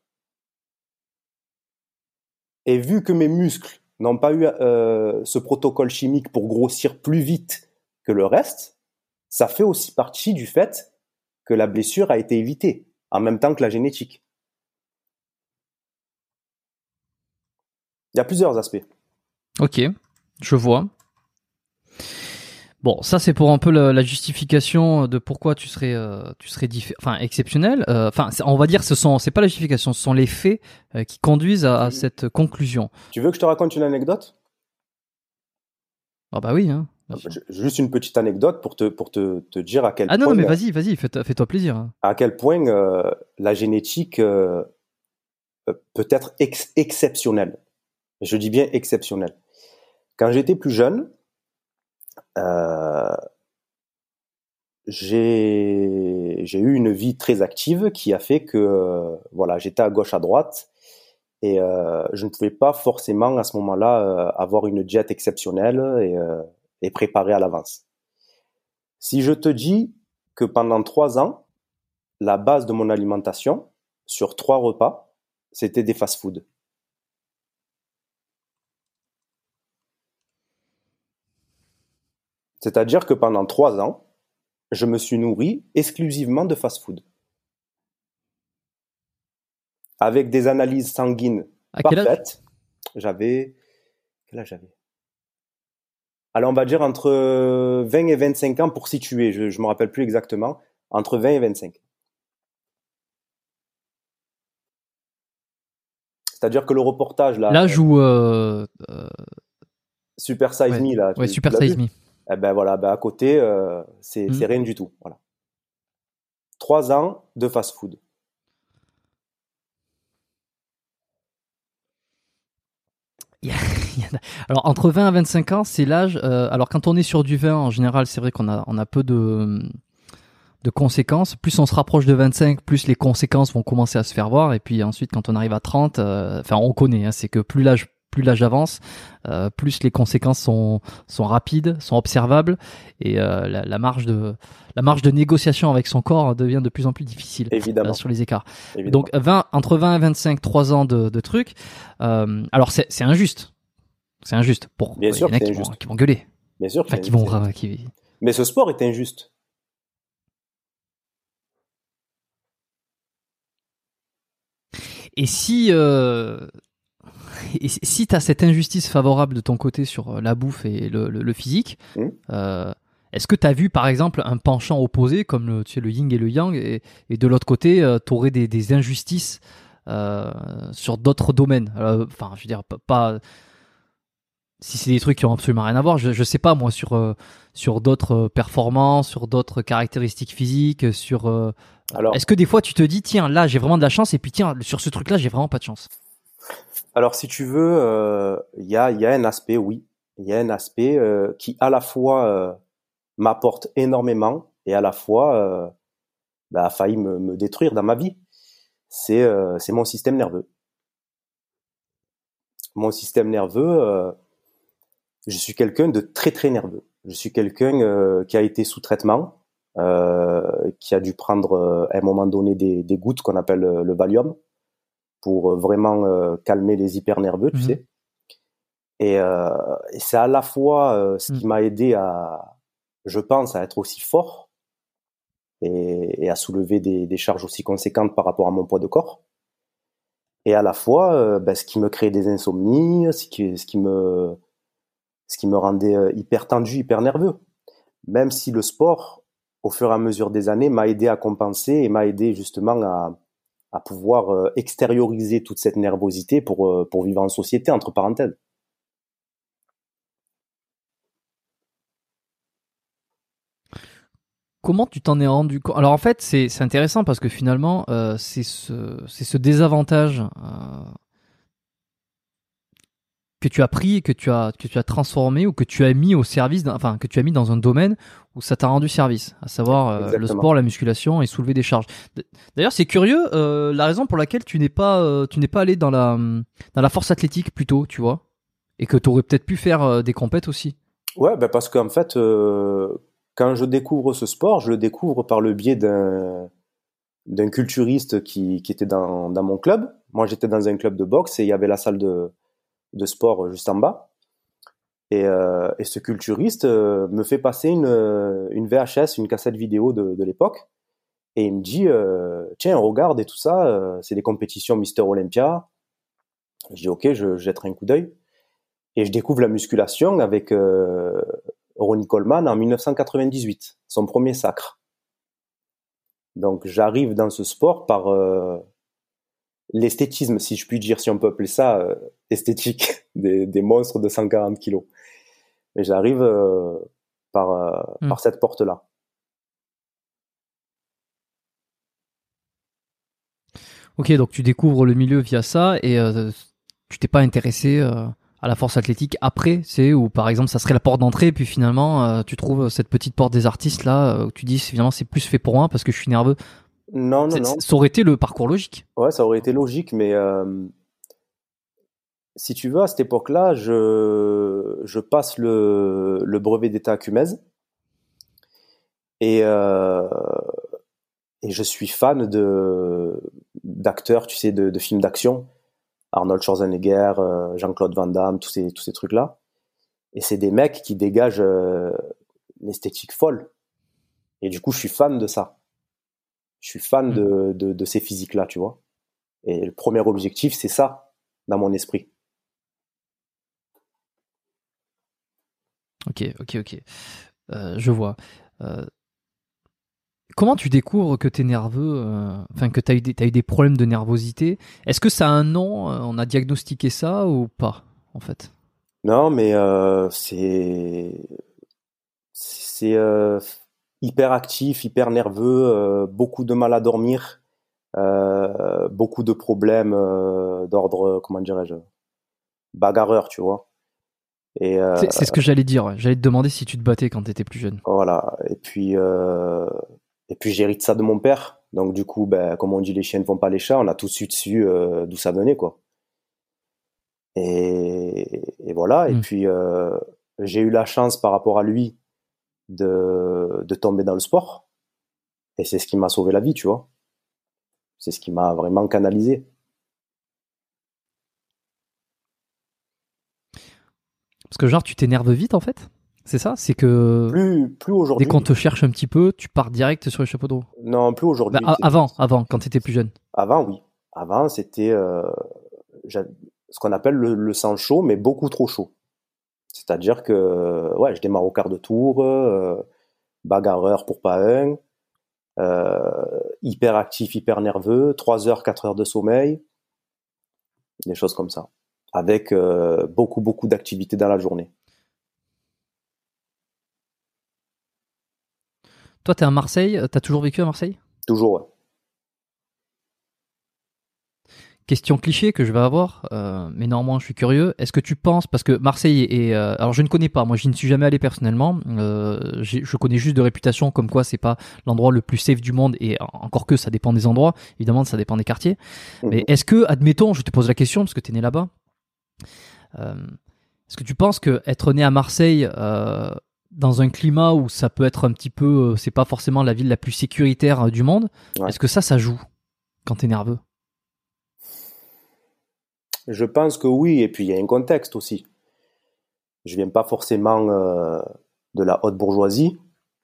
Et vu que mes muscles n'ont pas eu euh, ce protocole chimique pour grossir plus vite que le reste, ça fait aussi partie du fait que la blessure a été évitée, en même temps que la génétique. Il y a plusieurs aspects. Ok, je vois. Bon, ça c'est pour un peu la, justification de pourquoi tu serais, euh, tu serais enfin exceptionnel. Euh, enfin, on va dire, ce sont, c'est pas la justification, ce sont les faits euh, qui conduisent à, cette conclusion. Tu veux que je te raconte une anecdote? Ah bah oui. Hein, ah, juste une petite anecdote pour te, pour te, te dire à quel point. Ah non, mais vas-y, vas-y, fais-toi plaisir. Hein. À quel point la génétique peut être exceptionnelle. Je dis bien exceptionnelle. Quand j'étais plus jeune, j'ai eu une vie très active qui a fait que euh, voilà j'étais à gauche à droite et euh, je ne pouvais pas forcément à ce moment-là euh, avoir une diète exceptionnelle et, et préparée à l'avance. Si je te dis que pendant trois ans, la base de mon alimentation sur trois repas, c'était des fast-foods. C'est-à-dire que pendant trois ans, je me suis nourri exclusivement de fast-food. Avec des analyses sanguines parfaites. J'avais. Quel âge j'avais? Alors, on va dire entre 20 et 25 ans pour situer, je ne me rappelle plus exactement, entre 20 et 25. C'est-à-dire que le reportage là. Là, joue. Euh, euh, Super Size Me là. Ouais, Super Size Me eh ben voilà, ben à côté, euh, c'est mmh. rien du tout. Voilà. Trois ans de fast-food. [laughs] Alors entre 20 à 25 ans, c'est l'âge. Euh, alors quand on est sur du vin, en général, c'est vrai qu'on a on a peu de de conséquences. Plus on se rapproche de 25, plus les conséquences vont commencer à se faire voir. Et puis ensuite, quand on arrive à 30, euh, enfin on connaît, hein, c'est que plus l'âge plus l'âge avance, euh, plus les conséquences sont sont rapides, sont observables, et euh, la, la, marge de la marge de négociation avec son corps devient de plus en plus difficile Évidemment. sur les écarts. Évidemment. Donc 20 entre 20 et 25, 3 ans de, de trucs. alors c'est c'est injuste, c'est injuste pour Bien il y sûr en a qui vont, injuste. qui vont gueuler, Bien sûr. enfin qui vont qui Mais ce sport est injuste. Et si euh, et si- si t'as cette injustice favorable de ton côté sur euh, la bouffe et le, le- le physique, Mhm. euh, est-ce que t'as vu par exemple un penchant opposé comme le, tu sais, le yin et le yang et, et de l'autre côté euh, t'aurais des, des injustices euh, sur d'autres domaines? Enfin, je veux dire pas, pas- si c'est des trucs qui ont absolument rien à voir, je, je sais pas moi sur euh, sur d'autres performances, sur d'autres caractéristiques physiques, sur euh, Alors, est-ce que des fois tu te dis tiens là j'ai vraiment de la chance et puis tiens sur ce truc là j'ai vraiment pas de chance? Alors si tu veux, euh, il y a, un aspect, oui, il y a un aspect euh, qui à la fois euh, m'apporte énormément et à la fois bah, a failli me, détruire dans ma vie. C'est mon système nerveux. Mon système nerveux, je suis quelqu'un de très très nerveux. Je suis quelqu'un qui a été sous traitement, qui a dû prendre à un moment donné des, des gouttes qu'on appelle le Valium pour euh, vraiment euh, calmer les hyper nerveux, tu Mhm. sais. Et, euh, et c'est à la fois euh, ce qui Mhm. m'a aidé à, je pense, à être aussi fort et, et à soulever des, des charges aussi conséquentes par rapport à mon poids de corps. Et à la fois, ben, ce qui me créait des insomnies, ce qui, ce qui me, ce qui me rendait hyper tendu, hyper nerveux. Même si le sport, au fur et à mesure des années, m'a aidé à compenser et m'a aidé justement à, à pouvoir euh, extérioriser toute cette nervosité pour, euh, pour vivre en société, entre parenthèses. Comment tu t'en es rendu compte Alors en fait, c'est intéressant parce que finalement, euh, c'est ce, ce désavantage que tu as pris, que tu as, que tu as transformé ou que tu as mis au service, enfin que tu as mis dans un domaine où ça t'a rendu service, à savoir euh, le sport, la musculation et soulever des charges. D'ailleurs, c'est curieux euh, la raison pour laquelle tu n'es pas, euh, tu n'es pas allé dans la, dans la force athlétique plutôt, tu vois, et que tu aurais peut-être pu faire des compètes aussi. Ouais, ben parce qu'en fait, quand je découvre ce sport, je le découvre par le biais d'un d'un culturiste qui, qui était dans, dans mon club. Moi, j'étais dans un club de boxe et il y avait la salle de, de sport juste en bas. Et, euh, ce culturiste euh, me fait passer une, euh, une VHS, une cassette vidéo de, l'époque. Et il me dit, euh, tiens, regarde et tout ça, euh, c'est des compétitions Mister Olympia. Je dis, ok, je, je jetterai un coup d'œil. Et je découvre la musculation avec euh, Ronnie Coleman en 1998, son premier sacre. Donc j'arrive dans ce sport par euh, l'esthétisme, si je puis dire, si on peut appeler ça euh, esthétique, [laughs] des, des monstres de 140 kilos. Et j'arrive euh, par, euh, Mm. par cette porte-là. Ok, donc tu découvres le milieu via ça et tu t'es pas intéressé à la force athlétique après, c'est où par exemple ça serait la porte d'entrée, puis finalement euh, tu trouves cette petite porte des artistes là où tu dis finalement c'est plus fait pour moi parce que je suis nerveux. Non, non, non. Ça aurait été le parcours logique. Ouais, ça aurait été logique, mais euh, si tu veux, à cette époque-là, je, je passe le, le brevet d'État à Cumez et, euh, et je suis fan de d'acteurs, tu sais, de, de films d'action. Arnold Schwarzenegger, euh, Jean-Claude Van Damme, tous ces, tous ces trucs-là. Et c'est des mecs qui dégagent euh, une esthétique folle. Et du coup, je suis fan de ça. Je suis fan de, de, de ces physiques-là, tu vois. Et le premier objectif, c'est ça, dans mon esprit. Ok, ok, ok. Euh, je vois. Euh, comment tu découvres que tu es nerveux, euh, enfin que tu as, eu des- t'as eu des problèmes de nervosité? Est-ce que ça a un nom On a diagnostiqué ça ou pas, en fait? Non, mais c'est c'est hyper actif, hyper nerveux, euh, beaucoup de mal à dormir, euh, beaucoup de problèmes euh, d'ordre, comment dirais-je, bagarreur, tu vois. Et euh, C'est ce que j'allais dire. J'allais te demander si tu te battais quand t'étais plus jeune. voilà. Et puis euh, et puis j'hérite ça de mon père. Donc du coup, ben, comme on dit, les chiens ne font pas les chats. On a tout de suite su euh, d'où ça venait, quoi. Et, et voilà. Et Mm. puis j'ai eu la chance par rapport à lui de de tomber dans le sport. Et c'est ce qui m'a sauvé la vie, tu vois. C'est ce qui m'a vraiment canalisé. Parce que genre, tu t'énerves vite en fait C'est ça? C'est que Plus plus dès aujourd'hui. qu'on te cherche un petit peu, tu pars direct sur les chapeaux de roue. Non, plus aujourd'hui. Bah, avant, avant, quand t'étais plus jeune. Avant, oui. Avant, c'était euh, ce qu'on appelle le, le sang chaud, mais beaucoup trop chaud. C'est-à-dire que ouais, je démarre au quart de tour, euh, bagarreur pour pas un, euh, hyper actif, hyper nerveux, 3 heures, 4 heures de sommeil, des choses comme ça. Avec euh, beaucoup, beaucoup d'activités dans la journée. Toi, t'es à Marseille, euh, t'as toujours vécu à Marseille? Toujours, ouais. Question cliché que je vais avoir, euh, mais normalement je suis curieux. Est-ce que tu penses, parce que Marseille est, euh, alors je ne connais pas, moi je n'y suis jamais allé personnellement. euh, je connais juste de réputation comme quoi c'est pas l'endroit le plus safe du monde et en- encore que ça dépend des endroits, évidemment ça dépend des quartiers. Mais Mhm. est-ce que, admettons, je te pose la question parce que tu es né là-bas, euh, est-ce que tu penses que être né à Marseille euh, dans un climat où ça peut être un petit peu, c'est pas forcément la ville la plus sécuritaire du monde, Ouais. est-ce que ça, ça joue quand t'es nerveux? Je pense que oui, et puis il y a un contexte aussi. Je viens pas forcément euh, de la haute bourgeoisie.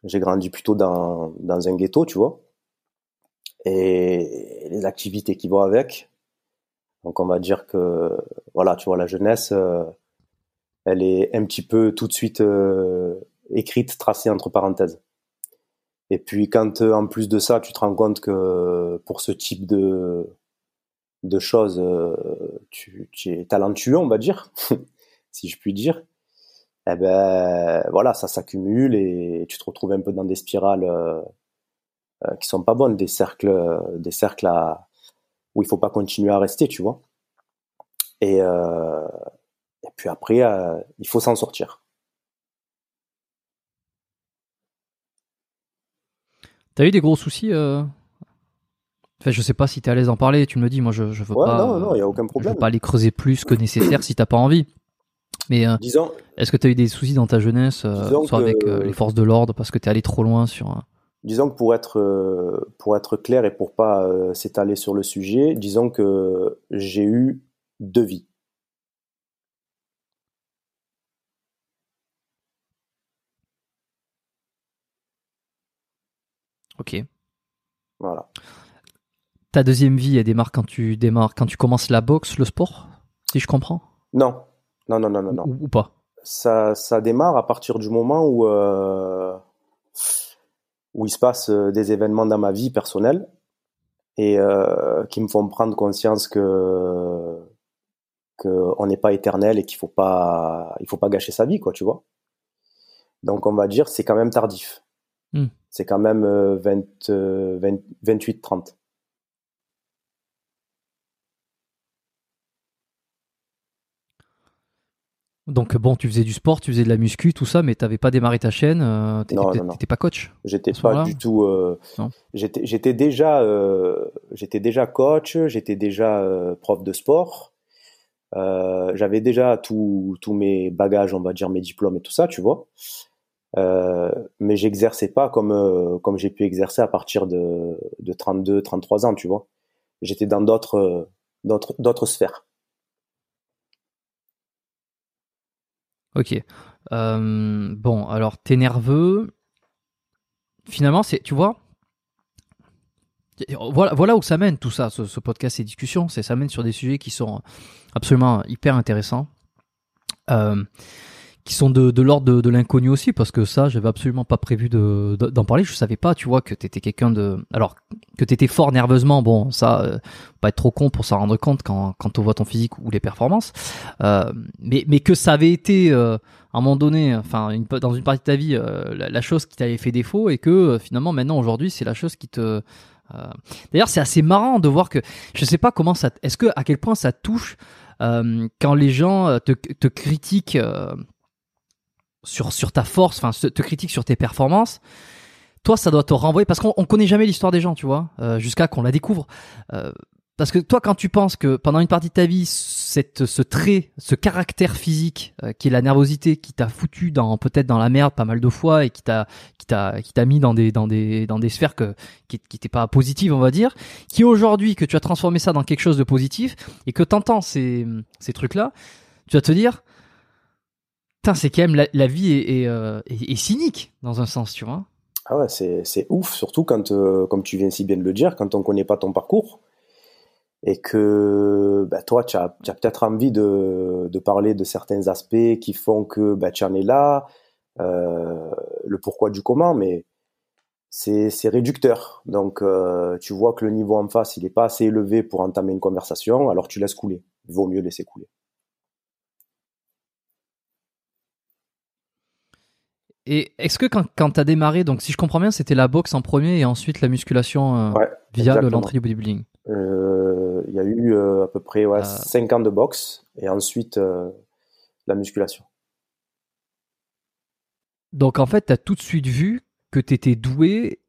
J'ai grandi plutôt dans, dans un ghetto, tu vois. Et les activités qui vont avec. Donc on va dire que, voilà, tu vois, la jeunesse, euh, elle est un petit peu tout de suite euh, écrite, tracée entre parenthèses. Et puis quand en plus de ça, tu te rends compte que pour ce type de, de choses, euh, tu, es talentueux, on va dire, [laughs] si je puis dire, eh ben voilà, ça s'accumule et tu te retrouves un peu dans des spirales euh, euh, qui sont pas bonnes, des cercles, des cercles à, où il faut pas continuer à rester, tu vois. Et, euh, puis après, il faut s'en sortir. T'as eu des gros soucis. Enfin, je sais pas si t'es à l'aise d'en parler, tu me le dis, moi je, je veux Ouais, pas. non, non, il y a aucun Je problème. veux pas les creuser plus que nécessaire si t'as pas envie. Mais euh, est-ce que t'as eu des soucis dans ta jeunesse, euh, soit que- avec euh, les forces de l'ordre parce que t'es allé trop loin sur. euh, disons que pour être pour être clair et pour pas s'étaler sur le sujet, disons que j'ai eu deux vies. Ok. Voilà. Ta deuxième vie, elle démarre quand tu démarres, quand tu commences la boxe, le sport, si je comprends, Non, non, non, non, non, non. Ou, ou pas? Ça, ça démarre à partir du moment où euh, où il se passe euh, des événements dans ma vie personnelle et euh, qui me font prendre conscience que que on n'est pas éternel et qu'il faut pas il faut pas gâcher sa vie, quoi, tu vois? Donc on va dire c'est quand même tardif. Hmm. C'est quand même euh, 20, euh, 20 28 30. Donc bon, tu faisais du sport, tu faisais de la muscu, tout ça, mais t'avais pas démarré ta chaîne, euh, t'étais Non, peut-être- non, non. t'étais pas coach. J'étais pas du tout. euh, Non. j'étais, j'étais déjà, euh, j'étais déjà coach, j'étais déjà euh, prof de sport. J'avais déjà tous mes bagages, on va dire mes diplômes et tout ça, tu vois. Mais j'exerçais pas comme comme j'ai pu exercer à partir de de 32, 33 ans, tu vois. J'étais dans d'autres d'autres d'autres sphères. Ok. Euh, bon, alors t'es nerveux. Finalement, c'est, tu vois, voilà, voilà où ça mène tout ça, ce, podcast, ces discussions, ça mène sur des sujets qui sont absolument hyper intéressants, euh, qui sont de, de l'ordre de, de l'inconnu aussi, parce que ça, j'avais absolument pas prévu de, de- d'en parler. Je savais pas, tu vois, que t'étais quelqu'un de, alors que t'étais fort nerveusement. Bon, ça, euh, pas être trop con pour s'en rendre compte quand quand on voit ton physique ou les performances, euh, mais mais que ça avait été euh, à un moment donné, enfin une, dans une partie de ta vie, euh, la, la chose qui t'avait fait défaut et que euh, finalement maintenant aujourd'hui c'est la chose qui te euh, D'ailleurs, c'est assez marrant de voir que je sais pas comment ça. Est-ce que à quel point ça touche quand les gens te, te critiquent sur sur ta force, enfin te critique sur tes performances, toi ça doit te renvoyer parce qu'on on connaît jamais l'histoire des gens, tu vois, euh, jusqu'à qu'on la découvre. Euh, parce que toi, quand tu penses que pendant une partie de ta vie, cette, ce trait, ce caractère physique, euh, qui est la nervosité, qui t'a foutu dans peut-être dans la merde pas mal de fois et qui t'a qui t'a qui t'a mis dans des dans des dans des sphères que qui qui pas positives, on va dire, qui aujourd'hui que tu as transformé ça dans quelque chose de positif et que t'entends ces ces trucs là, tu vas te dire, c'est quand même la, vie euh, est, cynique dans un sens, tu vois. Ah ouais, c'est ouf, surtout quand, euh, comme tu viens si bien de le dire, quand on connaît pas ton parcours et que bah, toi, tu as, peut-être envie de, parler de certains aspects qui font que bah, tu en es là, euh, le pourquoi du comment, mais c'est réducteur. Donc, tu vois que le niveau en face, il n'est pas assez élevé pour entamer une conversation, alors tu laisses couler. Il vaut mieux laisser couler. Et est-ce que quand, quand tu as démarré, donc si je comprends bien, c'était la boxe en premier et ensuite la musculation euh, ouais, via l'entrée du bodybuilding euh, Il y a eu euh, à peu près ouais, 5 ans de boxe et ensuite la musculation. Donc en fait, tu as tout de suite vu que tu étais doué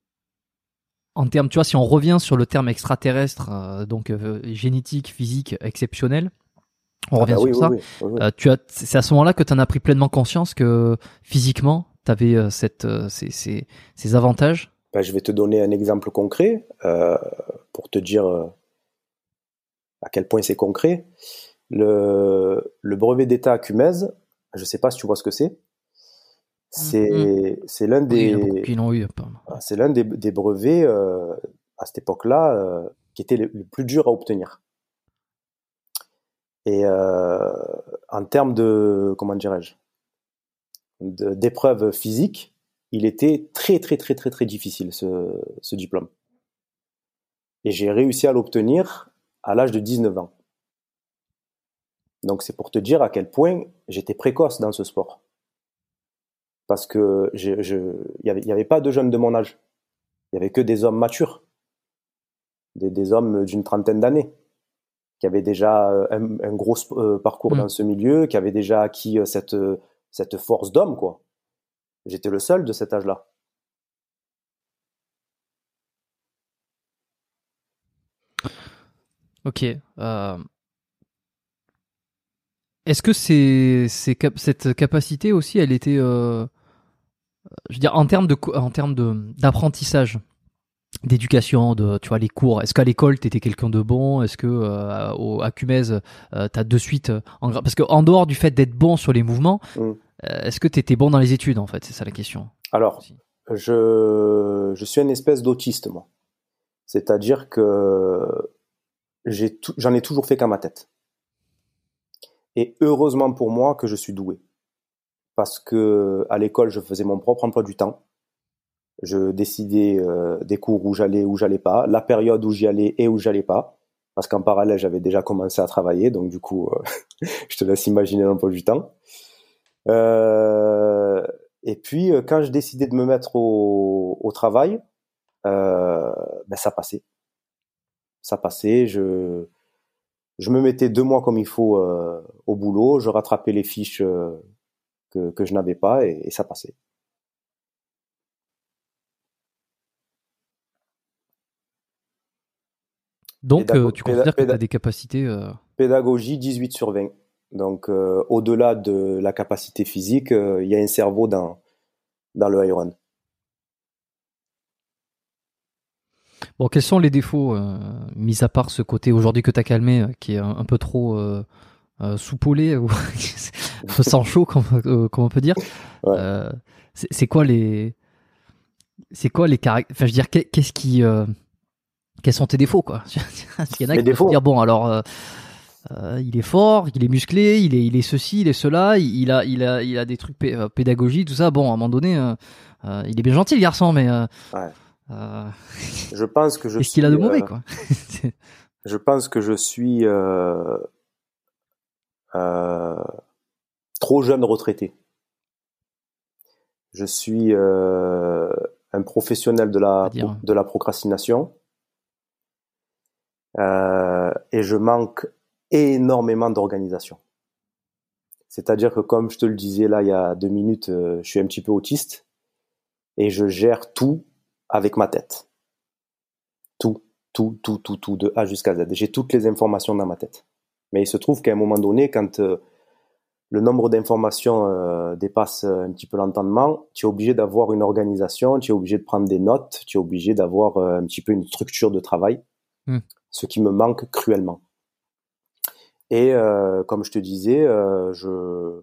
en termes, tu vois, si on revient sur le terme extraterrestre, donc génétique, physique, exceptionnel, on revient ah bah sur oui, ça. oui, tu as, c'est à ce moment-là que tu en as pris pleinement conscience que physiquement, tu avais euh, cette, euh, ces, ces, ces, avantages? Bah, Je vais te donner un exemple concret euh, pour te dire à quel point c'est concret. Le, le brevet d'État à Cumez, je ne sais pas si tu vois ce que c'est. C'est mm -hmm. l'un des, oui, c'est l'un des, des, brevets euh, à cette époque-là euh, qui était le, le, plus dur à obtenir. Et euh, en termes de comment dirais-je d'épreuves physiques, il était très très très très très difficile ce, ce diplôme. Et j'ai réussi à l'obtenir à l'âge de 19 ans. Donc c'est pour te dire à quel point j'étais précoce dans ce sport. Parce que je, je, y avait, y avait pas de jeunes de mon âge. Il y avait que des hommes matures. Des, des hommes d'une trentaine d'années. Qui avaient déjà un, un gros parcours mmh. dans ce milieu, qui avaient déjà acquis cette, cette force d'homme, quoi. J'étais le seul de cet âge-là. Ok. Euh... Est-ce que c'est cette capacité aussi, elle était, euh... je veux en termes de en termes de d'apprentissage, d'éducation, de tu vois les cours. Est-ce qu'à l'école tu étais quelqu'un de bon? Est-ce que euh, au, à Cumez euh, t'as de suite en, parce que en dehors du fait d'être bon sur les mouvements, Mm. est-ce que tu étais bon dans les études en fait? C'est ça la question. Alors, je je suis une espèce d'autiste moi. C'est-à-dire que j'ai j'en ai toujours fait qu'à ma tête. Et heureusement pour moi que je suis doué. Parce que à l'école, je faisais mon propre emploi du temps je décidais euh, des cours où j'allais ou j'allais pas, la période où j'y allais et où j'allais pas, parce qu'en parallèle j'avais déjà commencé à travailler, donc du coup euh, [laughs] je te laisse imaginer l'emploi du temps. Euh, et puis quand je décidais de me mettre au, au travail, ben ça passait, ça passait. Je je me mettais deux mois comme il faut au boulot, je rattrapais les fiches que, que je n'avais pas et ça passait. Donc, euh, tu considères que tu as des capacités euh... Pédagogie 18 sur 20. Donc, euh, au-delà de la capacité physique, il euh, y a un cerveau dans, dans le Iron. Bon, quels sont les défauts, mis à part ce côté aujourd'hui que tu as calmé, qui est un, un peu trop soupolé, ou [laughs] sans chaud, comme, comme, on peut dire ouais. C'est quoi les. C'est quoi les caractères. Enfin, je veux dire, qu'est-ce qui quels sont tes défauts quoi Il y en a qui défauts. dire bon alors euh, euh, il est fort, il est musclé, il est il est ceci, il est cela, il, a il a il a des trucs pé euh, pédagogiques tout ça. Bon à un moment donné euh, euh il est bien gentil le garçon mais je pense que je Qu'est-ce qu'il a de mauvais quoi Je pense que je suis trop jeune retraité. Je suis un professionnel de la de la procrastination. Euh, et je manque énormément d'organisation. C'est-à-dire que comme je te le disais là il y a deux minutes, euh, je suis un petit peu autiste et je gère tout avec ma tête. Tout, tout, tout, tout, tout, de A jusqu'à Z. J'ai toutes les informations dans ma tête. Mais il se trouve qu'à un moment donné, quand euh, le nombre d'informations dépasse un petit peu l'entendement, tu es obligé d'avoir une organisation, tu es obligé de prendre des notes, tu es obligé d'avoir un petit peu une structure de travail, Hmm. Ce qui me manque cruellement. Et euh, comme je te disais, euh, je,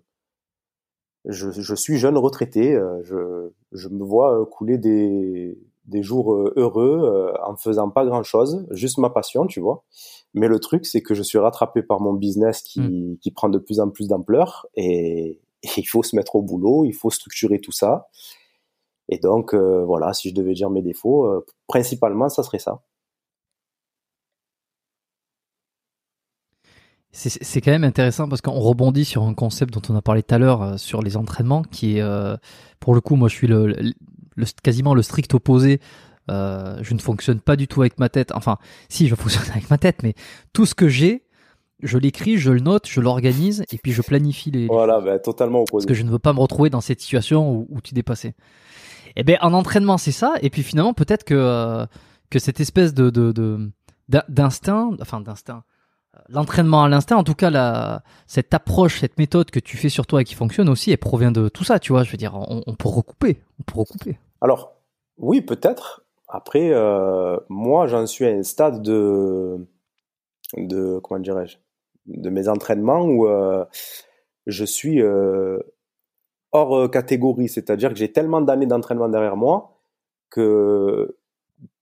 je, je suis jeune retraité, euh, je, je me vois euh, couler des, des jours euh, heureux euh, en faisant pas grand-chose, juste ma passion, tu vois. Mais le truc, c'est que je suis rattrapé par mon business qui, qui prend de plus en plus d'ampleur et, et il faut se mettre au boulot, il faut structurer tout ça. Et donc, euh, voilà, si je devais dire mes défauts, euh, principalement, ça serait ça. C'est c'est quand même intéressant parce qu'on rebondit sur un concept dont on a parlé tout à l'heure euh, sur les entraînements, qui est, euh, pour le coup, moi je suis le, le- le- quasiment le strict opposé. Euh, je ne fonctionne pas du tout avec ma tête. Enfin, si, je [laughs] fonctionne avec ma tête, mais tout ce que j'ai, je l'écris, je le note, je l'organise et puis je planifie les, Voilà, ben, totalement parce opposé. que je ne veux pas me retrouver dans cette situation où, où tu dépassais. Et ben en entraînement c'est ça, et puis finalement peut-être que euh, que cette espèce de de- de- d'in- d'instinct, enfin d'instinct, l'entraînement à l'instinct, en tout cas cette approche, cette méthode que tu fais sur toi et qui fonctionne aussi, elle provient de tout ça, tu vois. Je veux dire, on, peut recouper, on peut recouper. Alors, oui, peut-être. Après, euh, moi, j'en suis à un stade de, de comment dirais-je, de mes entraînements où euh, je suis euh, hors catégorie. C'est-à-dire que j'ai tellement d'années d'entraînement derrière moi que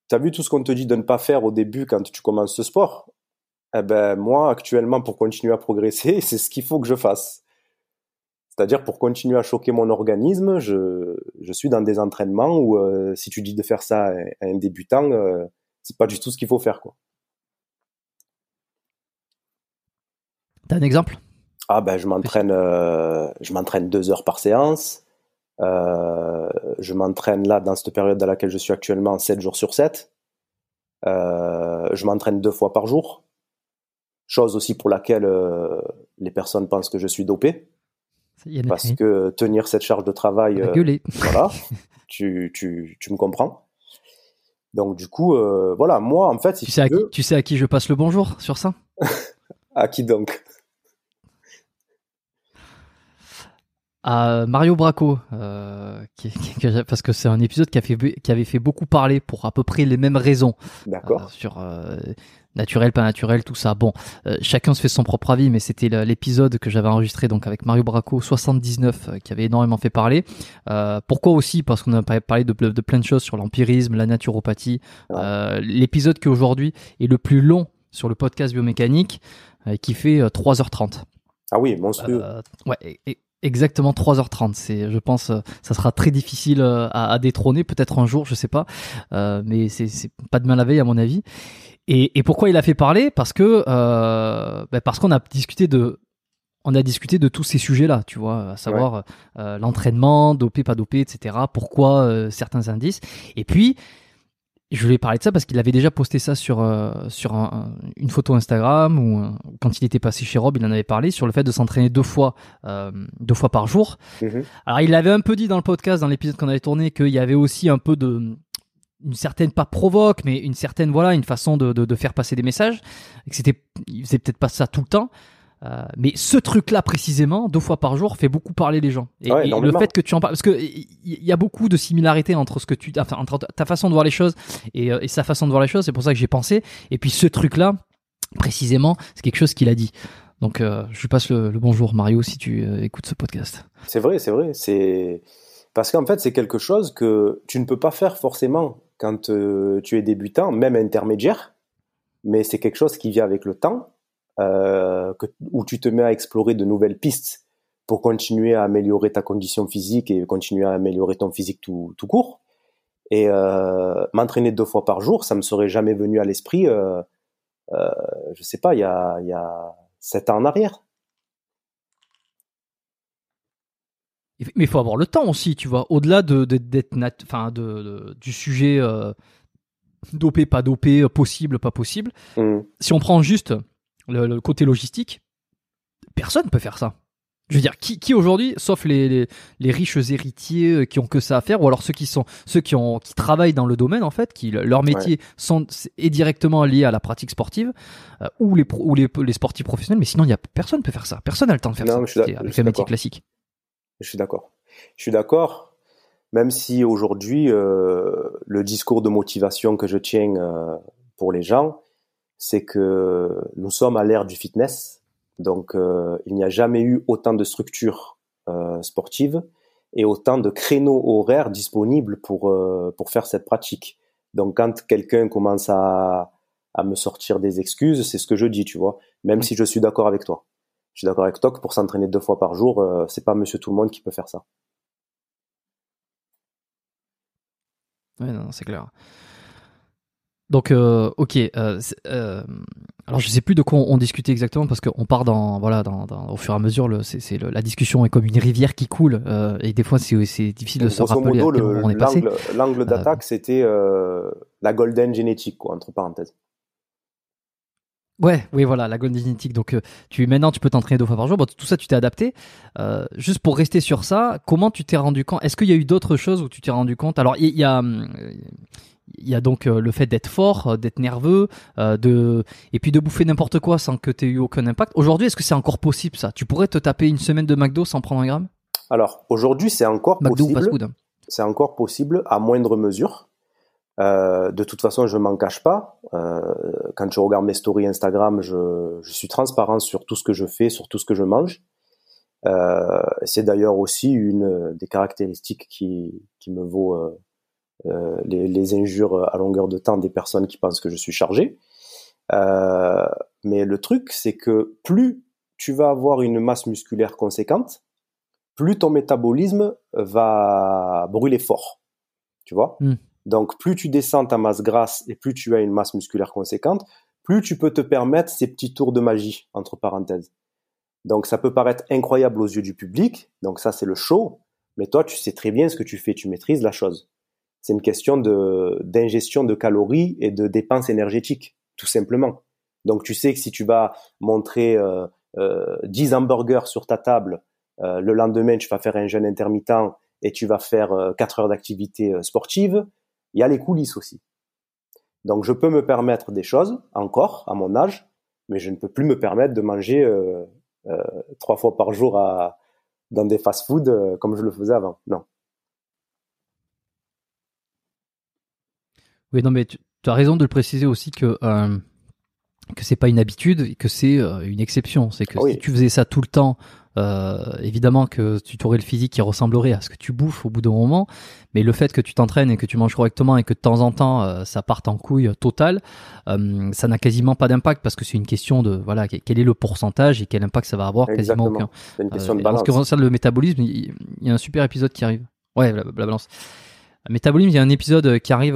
tu as vu tout ce qu'on te dit de ne pas faire au début quand tu commences ce sport? Eh ben, moi, actuellement, pour continuer à progresser, [laughs] c'est ce qu'il faut que je fasse. C'est-à-dire pour continuer à choquer mon organisme, je, je suis dans des entraînements où euh, si tu dis de faire ça à un débutant, euh, c'est pas du tout ce qu'il faut faire quoi. T'as un exemple? Ah ben je m'entraîne, euh, je m'entraîne deux heures par séance. Je m'entraîne là dans cette période dans laquelle je suis actuellement 7 jours sur 7. Euh, je m'entraîne deux fois par jour. Chose aussi pour laquelle euh, les personnes pensent que je suis dopé. Parce que tenir cette charge de travail, euh, [laughs] voilà, tu, tu, tu me comprends. Donc du coup, euh, voilà, moi en fait, si Tu sais, à qui, veux, tu sais à qui je passe le bonjour sur ça? [laughs] À qui donc? À Mario Braco, euh, qui, [laughs] qui- parce que c'est un épisode qui, a fait, qui avait fait beaucoup parler pour à peu près les mêmes raisons D'accord. euh, sur euh, naturel, pas naturel, tout ça. Bon, chacun se fait son propre avis, mais c'était l'épisode que j'avais enregistré donc avec Mario Braco 79 euh, qui avait énormément fait parler. Pourquoi aussi? Parce qu'on a pa- parlé de, de plein de choses sur l'empirisme, la naturopathie. Ouais. L'épisode qui aujourd'hui est le plus long sur le podcast biomécanique, qui fait euh, 3h30. Ah oui, monstrueux. Euh, ouais, e- e- exactement 3h30. C'est, je pense, euh, ça sera très difficile euh, à, à détrôner, peut-être un jour, je sais pas. Euh, mais c'est, c'est pas demain la veille, à mon avis. Et, et pourquoi il a fait parler? Parce que, euh, ben parce qu'on a discuté de, on a discuté de tous ces sujets-là, tu vois, à savoir euh, l'entraînement, dopé, pas dopé, etc. Pourquoi euh, certains indices. Et puis, je lui ai parlé de ça parce qu'il avait déjà posté ça sur, euh, sur un- un- une photo Instagram ou euh, quand il était passé chez Rob, il en avait parlé sur le fait de s'entraîner deux fois, euh, deux fois par jour. Mhm. Alors il avait un peu dit dans le podcast, dans l'épisode qu'on avait tourné, qu'il y avait aussi un peu de une certaine pas provoque, mais une certaine voilà une façon de, de, de faire passer des messages. Et que c'était, il faisait peut-être pas ça tout le temps. Euh, mais ce truc-là précisément, deux fois par jour, fait beaucoup parler les gens. Et, Ouais, et le fait que tu en parles, parce que il y, a beaucoup de similarités entre ce que tu, enfin, entre ta façon de voir les choses et, euh, et sa façon de voir les choses. C'est pour ça que j'ai pensé. Et puis ce truc-là, précisément, c'est quelque chose qu'il a dit. Donc euh, je lui passe le, le bonjour Mario si tu euh, écoutes ce podcast. C'est vrai, c'est vrai. C'est parce qu'en fait, c'est quelque chose que tu ne peux pas faire forcément quand tu es débutant, même intermédiaire. Mais c'est quelque chose qui vient avec le temps, euh, que- où tu te mets à explorer de nouvelles pistes pour continuer à améliorer ta condition physique et continuer à améliorer ton physique tout, tout court. Et euh, m'entraîner deux fois par jour, ça me serait jamais venu à l'esprit. Euh, euh, je sais pas, il y a, il y a sept ans en arrière. Mais il faut avoir le temps aussi, tu vois. Au-delà de, de- d'être nat- enfin de, de- du sujet euh, dopé, pas dopé, possible, pas possible. Hmm. Si on prend juste le, le côté logistique, personne peut faire ça. Je veux dire, qui, qui aujourd'hui, sauf les, les, les, riches héritiers euh, qui ont que ça à faire, ou alors ceux qui sont ceux qui ont qui travaillent dans le domaine en fait, qui leur métier sont est directement lié à la pratique sportive, euh, ou les ou les, les sportifs professionnels. Mais sinon, il y a personne peut faire ça. Personne n'a le temps de faire ça. Je avec le métier classique. Je suis d'accord. Je suis d'accord. Même si aujourd'hui, euh, le discours de motivation que je tiens euh, pour les gens, c'est que nous sommes à l'ère du fitness donc, euh, il n'y a jamais eu autant de structures euh, sportives et autant de créneaux horaires disponibles pour euh, pour faire cette pratique. Donc, quand quelqu'un commence à à me sortir des excuses, c'est ce que je dis, tu vois. Même si je suis d'accord avec toi, je suis d'accord avec toi que pour s'entraîner deux fois par jour, c'est pas Monsieur tout le monde qui peut faire ça. Oui, non, c'est clair. Donc, euh, ok. Euh, euh, alors, je sais plus de quoi on, discutait exactement parce qu'on part dans, voilà, dans, dans, au fur et à mesure, le, c'est, c'est la discussion est comme une rivière qui coule et des fois c'est, c'est difficile de se rappeler modo, à quel on est passé. L'angle, d'attaque, c'était la golden génétique, quoi, entre parenthèses. Ouais, oui, voilà, la golden génétique. Donc, tu maintenant, tu peux t'entraîner deux fois par jour. Bon, tout ça, tu t'es adapté. Euh, juste pour rester sur ça, comment tu t'es rendu compte? Est-ce qu'il y a eu d'autres choses où tu t'es rendu compte? Alors, il y, y, a, hum, il y a donc euh, le fait d'être fort, euh, d'être nerveux, euh, de et puis de bouffer n'importe quoi sans que tu aies eu aucun impact. Aujourd'hui, est-ce que c'est encore possible ça? Tu pourrais te taper une semaine de McDo sans prendre un gramme? Alors aujourd'hui, c'est encore possible. C'est encore possible à moindre mesure. de toute façon, je m'en cache pas. quand je regarde mes stories Instagram, je, je, suis transparent sur tout ce que je fais, sur tout ce que je mange. c'est d'ailleurs aussi une des caractéristiques qui, qui me vaut les, les, injures à longueur de temps des personnes qui pensent que je suis chargé. Euh, mais le truc, c'est que plus tu vas avoir une masse musculaire conséquente, plus ton métabolisme va brûler fort. Tu vois? Hmm. Donc, plus tu descends ta masse grasse et plus tu as une masse musculaire conséquente, plus tu peux te permettre ces petits tours de magie, entre parenthèses. Donc, ça peut paraître incroyable aux yeux du public. Donc, ça, c'est le show. Mais toi, tu sais très bien ce que tu fais. Tu maîtrises la chose. C'est une question de d'ingestion de calories et de dépenses énergétiques, tout simplement. Donc tu sais que si tu vas montrer euh, euh, 10 hamburgers sur ta table, euh, le lendemain tu vas faire un jeûne intermittent et tu vas faire 4 euh, heures d'activité euh, sportive, il y a les coulisses aussi. Donc je peux me permettre des choses encore à mon âge, mais je ne peux plus me permettre de manger euh, trois fois par jour à, dans des fast-foods comme je le faisais avant. Non. Oui, non, mais tu, as raison de le préciser aussi que euh, que c'est pas une habitude, que c'est euh, une exception. C'est que si tu faisais ça tout le temps, euh, évidemment que tu aurais le physique qui ressemblerait à ce que tu bouffes au bout d'un moment. Mais le fait que tu t'entraînes et que tu manges correctement et que de temps en temps euh, ça parte en couille totale, euh, ça n'a quasiment pas d'impact parce que c'est une question de voilà quel est le pourcentage et quel impact ça va avoir quasiment aucun. C'est une question de balance. En ce qui concerne le métabolisme, il, y a un super épisode qui arrive. Ouais, la, la balance. Métabolisme, il y a un épisode qui arrive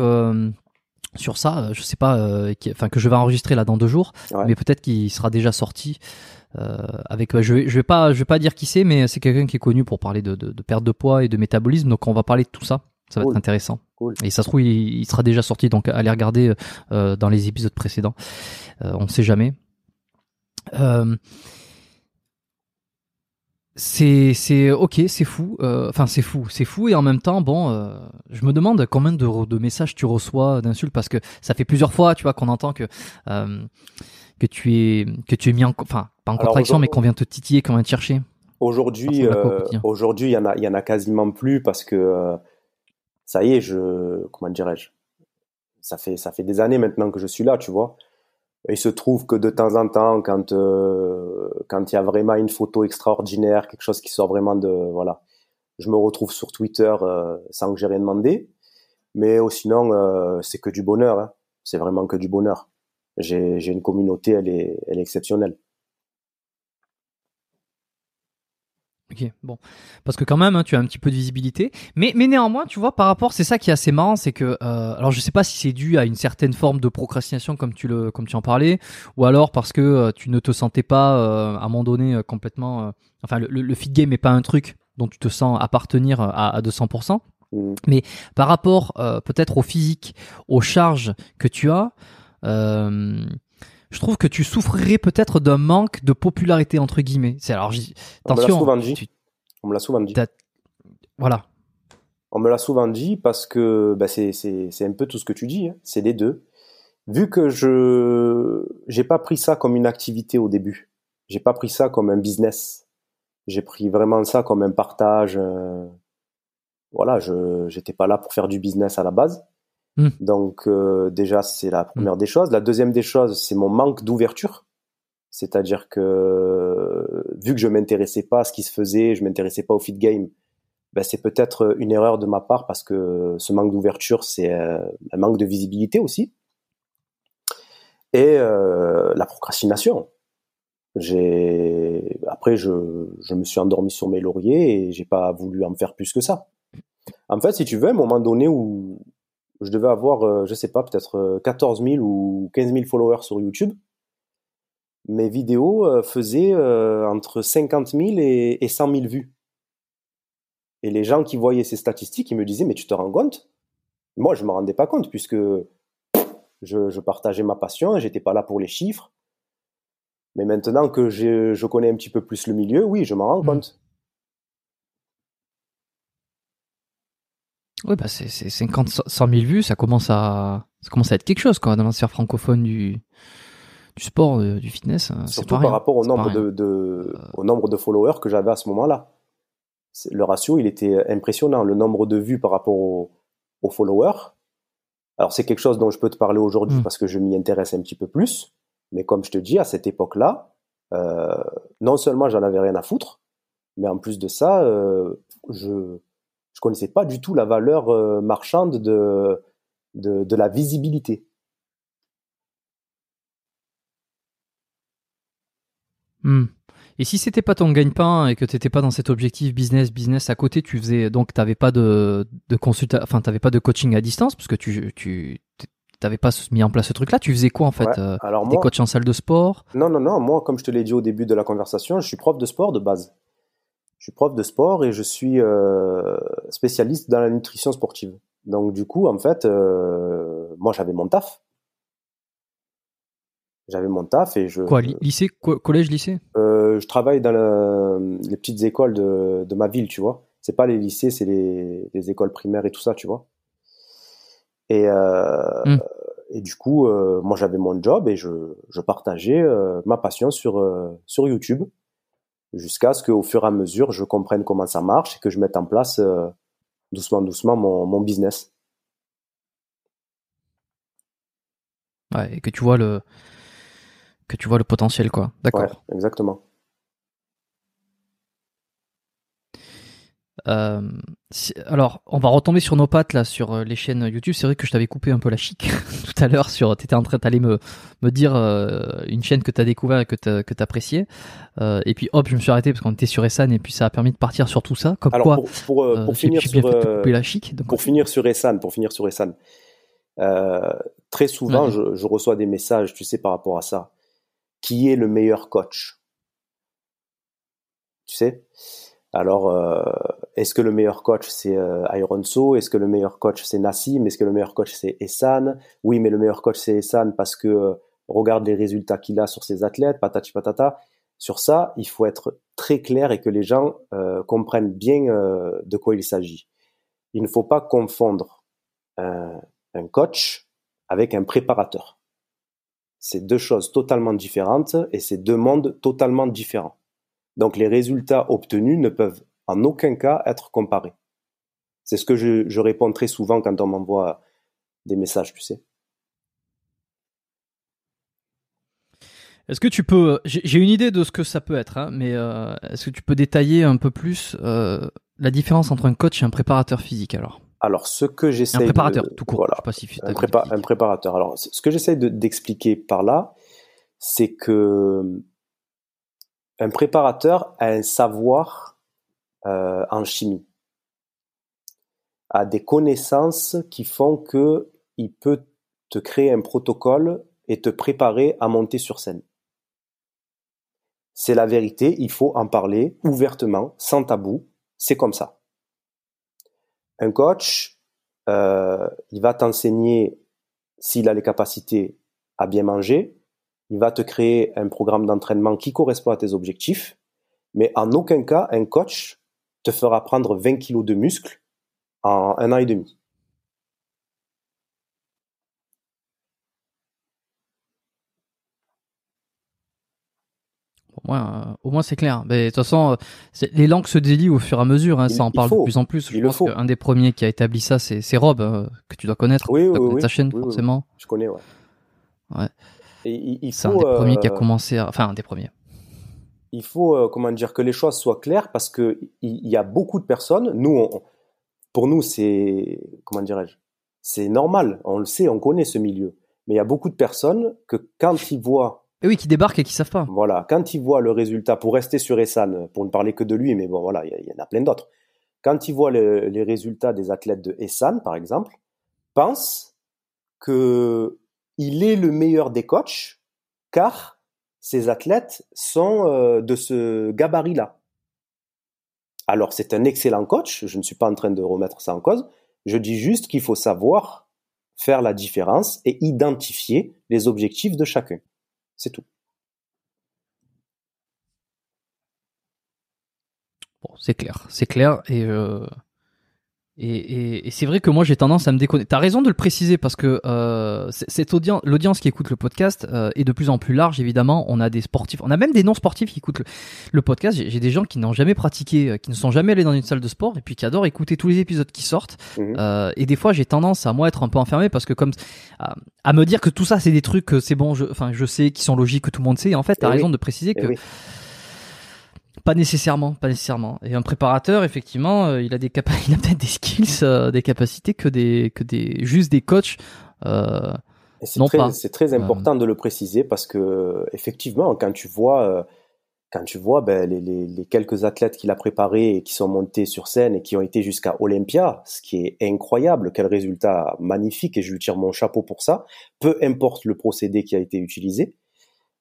sur ça, euh, je sais pas, euh, enfin que je vais enregistrer là dans deux jours, mais peut-être qu'il sera déjà sorti. Euh, avec, je vais, je vais pas, je vais pas dire qui c'est, mais c'est quelqu'un qui est connu pour parler de, de, de, perte de poids et de métabolisme, donc on va parler de tout ça. Ça va être intéressant. Et ça se trouve, il, sera déjà sorti, donc allez regarder euh, dans les épisodes précédents. Euh, on ne sait jamais. Euh, c'est c'est ok c'est fou euh, enfin c'est fou c'est fou et en même temps bon euh, je me demande combien de, de messages tu reçois d'insultes parce que ça fait plusieurs fois tu vois qu'on entend que euh, que tu es que tu es mis en enfin pas en contraction mais qu'on vient te titiller qu'on vient te chercher. Aujourd'hui aujourd'hui il y en a il y en a quasiment plus parce que ça y est je comment dirais-je ça fait ça fait des années maintenant que je suis là tu vois il se trouve que de temps en temps, quand euh, quand il y a vraiment une photo extraordinaire, quelque chose qui sort vraiment de voilà, je me retrouve sur Twitter euh, sans que j'ai rien demandé. Mais sinon, euh, c'est que du bonheur. Hein. C'est vraiment que du bonheur. J'ai j'ai une communauté, elle est elle est exceptionnelle. Ok, bon, parce que quand même, hein, tu as un petit peu de visibilité, mais mais néanmoins, tu vois, par rapport, c'est ça qui est assez marrant, c'est que, euh, alors je sais pas si c'est dû à une certaine forme de procrastination comme tu le comme tu en parlais, ou alors parce que euh, tu ne te sentais pas euh, à un moment donné complètement, enfin le, le, feed game est pas un truc dont tu te sens appartenir à, à 200%, mmh. mais par rapport peut-être au physique, aux charges que tu as je trouve que tu souffrirais peut-être d'un manque de popularité entre guillemets. C'est alors, attention. On me l'a souvent dit. On me l'a souvent dit. Voilà. On me l'a souvent dit parce que bah, c'est un peu tout ce que tu dis. Hein. C'est les deux. Vu que je j'ai pas pris ça comme une activité au début, j'ai pas pris ça comme un business. J'ai pris vraiment ça comme un partage. Euh, voilà, je j'étais pas là pour faire du business à la base. Hmm. Donc euh, déjà c'est la première hmm. des choses. La deuxième des choses, c'est mon manque d'ouverture. C'est-à-dire que vu que je m'intéressais pas à ce qui se faisait, je m'intéressais pas au fit game, ben, c'est peut-être une erreur de ma part parce que ce manque d'ouverture, c'est euh, un manque de visibilité aussi. Et euh, la procrastination. J'ai après je, je me suis endormi sur mes lauriers et j'ai pas voulu en faire plus que ça. En fait, si tu veux, à un moment donné où je devais avoir, euh, je sais pas, peut-être 14 000 ou 15 000 followers sur YouTube, mes vidéos euh, faisaient euh, entre 50 000 et, 100 000 vues. Et les gens qui voyaient ces statistiques, ils me disaient, mais tu te rends compte? Moi, je me rendais pas compte puisque je, partageais ma passion, j'étais pas là pour les chiffres. Mais maintenant que je connais un petit peu plus le milieu, oui, je m'en rends mmh. compte. Oui, bah c'est 50, 100 000 vues, ça commence à, ça commence à être quelque chose, quoi, dans la sphère francophone du, du sport, euh, du fitness. Hein, Surtout par rapport au nombre de, de euh. au nombre de followers que j'avais à ce moment-là. Le ratio, il était impressionnant. Le nombre de vues par rapport aux, followers. Alors, c'est quelque chose dont je peux te parler aujourd'hui hmm. parce que je m'y intéresse un petit peu plus. Mais comme je te dis, à cette époque-là, euh, non seulement j'en avais rien à foutre, mais en plus de ça, je connaissais pas du tout la valeur euh, marchande de, de, la visibilité. Hmm. Et si c'était pas ton gagne-pain et que tu n'étais pas dans cet objectif business business à côté, tu faisais donc t'avais pas de de enfin t'avais pas de coaching à distance parce que tu tu t'avais pas mis en place ce truc-là. Tu faisais quoi en fait euh, Alors Des coachs en salle de sport? Non non non. Moi, comme je te l'ai dit au début de la conversation, je suis prof de sport de base. Je suis prof de sport et je suis euh, spécialiste dans la nutrition sportive. Donc du coup, en fait, euh, moi j'avais mon taf. J'avais mon taf et je. Quoi, lycée, collège, lycée? Euh, Je travaille dans les petites écoles de, de, ma ville, tu vois. C'est pas les lycées, c'est les, les, écoles primaires et tout ça, tu vois. Et, et du coup, moi j'avais mon job et je, je partageais ma passion sur, sur YouTube jusqu'à ce qu'au fur et à mesure, je comprenne comment ça marche et que je mette en place euh, doucement, doucement mon, mon, business. Ouais, et que tu vois le que tu vois le potentiel, quoi. D'accord. exactement. Euh, alors, on va retomber sur nos pattes là sur euh, les chaînes YouTube. C'est vrai que je t'avais coupé un peu la chic [laughs] tout à l'heure sur. T'étais en train d'aller me me dire euh, une chaîne que t'as découvert et que t'as que t'appréciais. Et puis hop, je me suis arrêté parce qu'on était sur Essan et puis ça a permis de partir sur tout ça. Comme quoi, pour, pour, pour finir sur la chic. Donc, pour finir sur Essan, pour finir sur Essan, très souvent je, je reçois des messages, tu sais, par rapport à ça. Qui est le meilleur coach? Tu sais? Alors, euh, est-ce que le meilleur coach c'est euh, Ironso Est-ce que le meilleur coach c'est Nassim? Est-ce que le meilleur coach c'est Essan Oui, mais le meilleur coach c'est Essan parce que euh, regarde les résultats qu'il a sur ses athlètes, patati patata. Sur ça, il faut être très clair et que les gens euh, comprennent bien de quoi il s'agit. Il ne faut pas confondre un, un coach avec un préparateur. C'est deux choses totalement différentes et c'est deux mondes totalement différents. Donc les résultats obtenus ne peuvent en aucun cas être comparés. C'est ce que je, réponds très souvent quand on m'envoie des messages, tu sais. Est-ce que tu peux, j'ai une idée de ce que ça peut être, hein, mais euh, est-ce que tu peux détailler un peu plus euh, la différence entre un coach et un préparateur physique alors? Alors ce que j'essaie un préparateur tout court, voilà, pas si un, un, préparateur. Alors ce que j'essaie d'expliquer par là, c'est que un préparateur a un savoir euh, en chimie, a des connaissances qui font que il peut te créer un protocole et te préparer à monter sur scène. C'est la vérité, il faut en parler ouvertement, sans tabou, c'est comme ça. Un coach, euh, il va t'enseigner s'il a les capacités à bien manger, il va te créer un programme d'entraînement qui correspond à tes objectifs, mais en aucun cas, un coach te fera prendre 20 kilos de muscles en un an et demi. Euh, au moins c'est clair. Mais de toute façon, euh, les langues se délient au fur et à mesure. Hein, ça en parle de plus en plus. Je pense qu'un des premiers qui a établi ça, c'est Rob, euh, que tu dois connaître. Oui, oui, oui, ta chaîne, forcément. Je connais, ouais. Ouais. C'est un des premiers qui a commencé à... Enfin, un des premiers. Il faut, comment dire, que les choses soient claires parce que il y, a beaucoup de personnes. Nous, pour nous, c'est, comment dirais-je, c'est normal. On le sait, on connaît ce milieu. Mais il y a beaucoup de personnes que quand ils voient et oui, qui débarquent et qui savent pas. Voilà, quand ils voient le résultat, pour rester sur Essan, pour ne parler que de lui, mais bon voilà, il y, en a plein d'autres. Quand ils voient les résultats des athlètes de Essan, par exemple, pensent que il est le meilleur des coachs, car ces athlètes sont euh, de ce gabarit-là. Alors c'est un excellent coach, je ne suis pas en train de remettre ça en cause, je dis juste qu'il faut savoir faire la différence et identifier les objectifs de chacun. C'est tout. C'est clair, c'est clair. Euh, et, c'est vrai que moi j'ai tendance à me déconner. T'as raison de le préciser parce que euh, cette audience, l'audience qui écoute le podcast euh, est de plus en plus large. Évidemment, on a des sportifs, on a même des non sportifs qui écoutent le, podcast. J'ai des gens qui n'ont jamais pratiqué, euh, qui ne sont jamais allés dans une salle de sport et puis qui adorent écouter tous les épisodes qui sortent. Mhm. Euh, et des fois, j'ai tendance à moi être un peu enfermé parce que comme à, me dire que tout ça c'est des trucs, c'est bon, je, enfin je sais, qui sont logiques, que tout le monde sait. Et en fait, t'as as raison de préciser eh que pas nécessairement, pas nécessairement. Et un préparateur, effectivement, euh, il a des capa [laughs] il a peut-être des skills, euh, des capacités que des que des juste des coachs. Euh, c'est très, c'est très important de le préciser parce que effectivement, quand tu vois quand tu vois ben, les, les, les, quelques athlètes qu'il a préparés et qui sont montés sur scène et qui ont été jusqu'à Olympia, ce qui est incroyable, quel résultat magnifique et je lui tire mon chapeau pour ça, peu importe le procédé qui a été utilisé.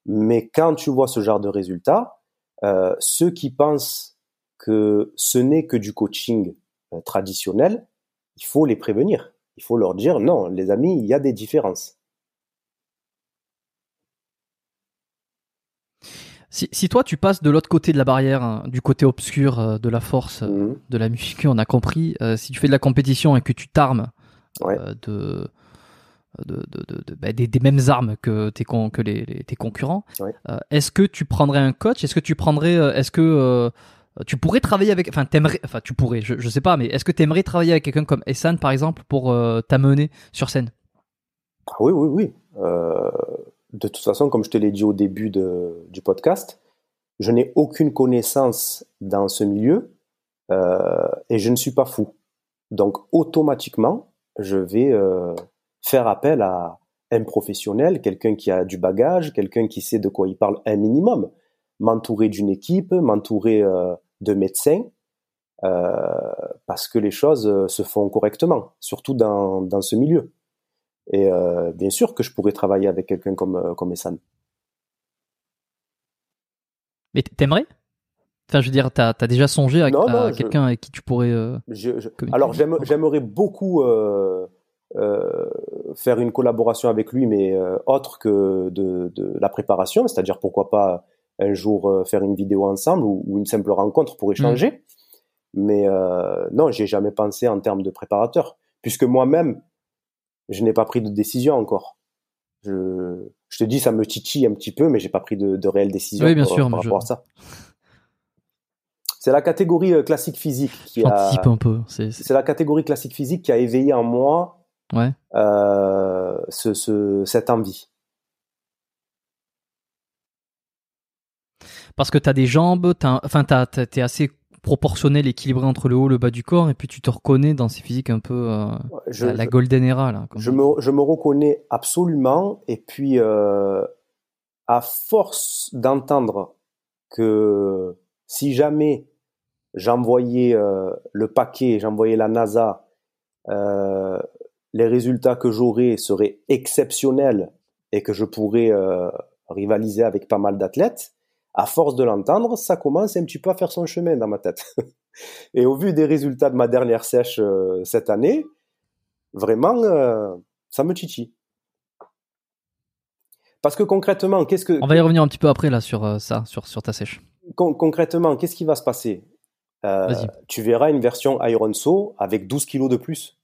Mais quand tu vois ce genre de résultat, euh, ceux qui pensent que ce n'est que du coaching euh, traditionnel, il faut les prévenir. Il faut leur dire non, les amis, il y a des différences. Si, toi tu passes de l'autre côté de la barrière, hein, du côté obscur euh, de la force, mhm. de la muscu, on a compris, si tu fais de la compétition et que tu t'armes de, de, bah, des, mêmes armes que tes, que les, tes concurrents. Euh, est-ce que tu prendrais un coach? Est-ce que tu prendrais euh, Est-ce que euh, tu pourrais travailler avec Enfin, t'aimerais. Enfin, tu pourrais. Je, je sais pas, mais est-ce que tu aimerais travailler avec quelqu'un comme Essan, par exemple, pour t'amener sur scène? Ah Oui, oui, oui. de toute façon, comme je te l'ai dit au début de, du podcast, je n'ai aucune connaissance dans ce milieu et je ne suis pas fou. Donc, automatiquement, je vais faire appel à un professionnel, quelqu'un qui a du bagage, quelqu'un qui sait de quoi il parle un minimum, m'entourer d'une équipe, m'entourer euh, de médecins, euh, parce que les choses euh, se font correctement, surtout dans, dans ce milieu. Et bien sûr que je pourrais travailler avec quelqu'un comme, comme Essan. Mais t'aimerais? Enfin, je veux dire, t'as as déjà songé à, quelqu'un avec qui tu pourrais. alors, j'aimerais beaucoup faire une collaboration avec lui, mais euh, autre que de, de la préparation, c'est-à-dire pourquoi pas un jour euh, faire une vidéo ensemble ou, une simple rencontre pour échanger. Mm. Mais non, j'ai jamais pensé en termes de préparateur, puisque moi-même, je n'ai pas pris de décision encore. Je, je, te dis, ça me titille un petit peu, mais j'ai pas pris de, de réelle décision oui, bien sûr, par rapport à ça. C'est la catégorie classique physique qui a. un peu. C'est la catégorie classique physique qui a éveillé en moi ouais. euh, ce, ce, cette envie. Parce que tu as des jambes, as, enfin, tu es assez proportionnel, équilibré entre le haut et le bas du corps, et puis tu te reconnais dans ces physiques un peu euh, la, golden era. Là, je, me, je me reconnais absolument, et puis euh, à force d'entendre que si jamais j'envoyais euh, le paquet, j'envoyais la NASA, les résultats que j'aurai seraient exceptionnels et que je pourrais euh, rivaliser avec pas mal d'athlètes, à force de l'entendre, ça commence un petit peu à faire son chemin dans ma tête. [laughs] et au vu des résultats de ma dernière sèche euh, cette année, vraiment, euh, ça me titille. Parce que concrètement, qu'est-ce que On va y revenir un petit peu après là sur ça, sur sur ta sèche. con- concrètement, qu'est-ce qui va se passer? Tu verras une version Iron Saw avec 12 kilos de plus.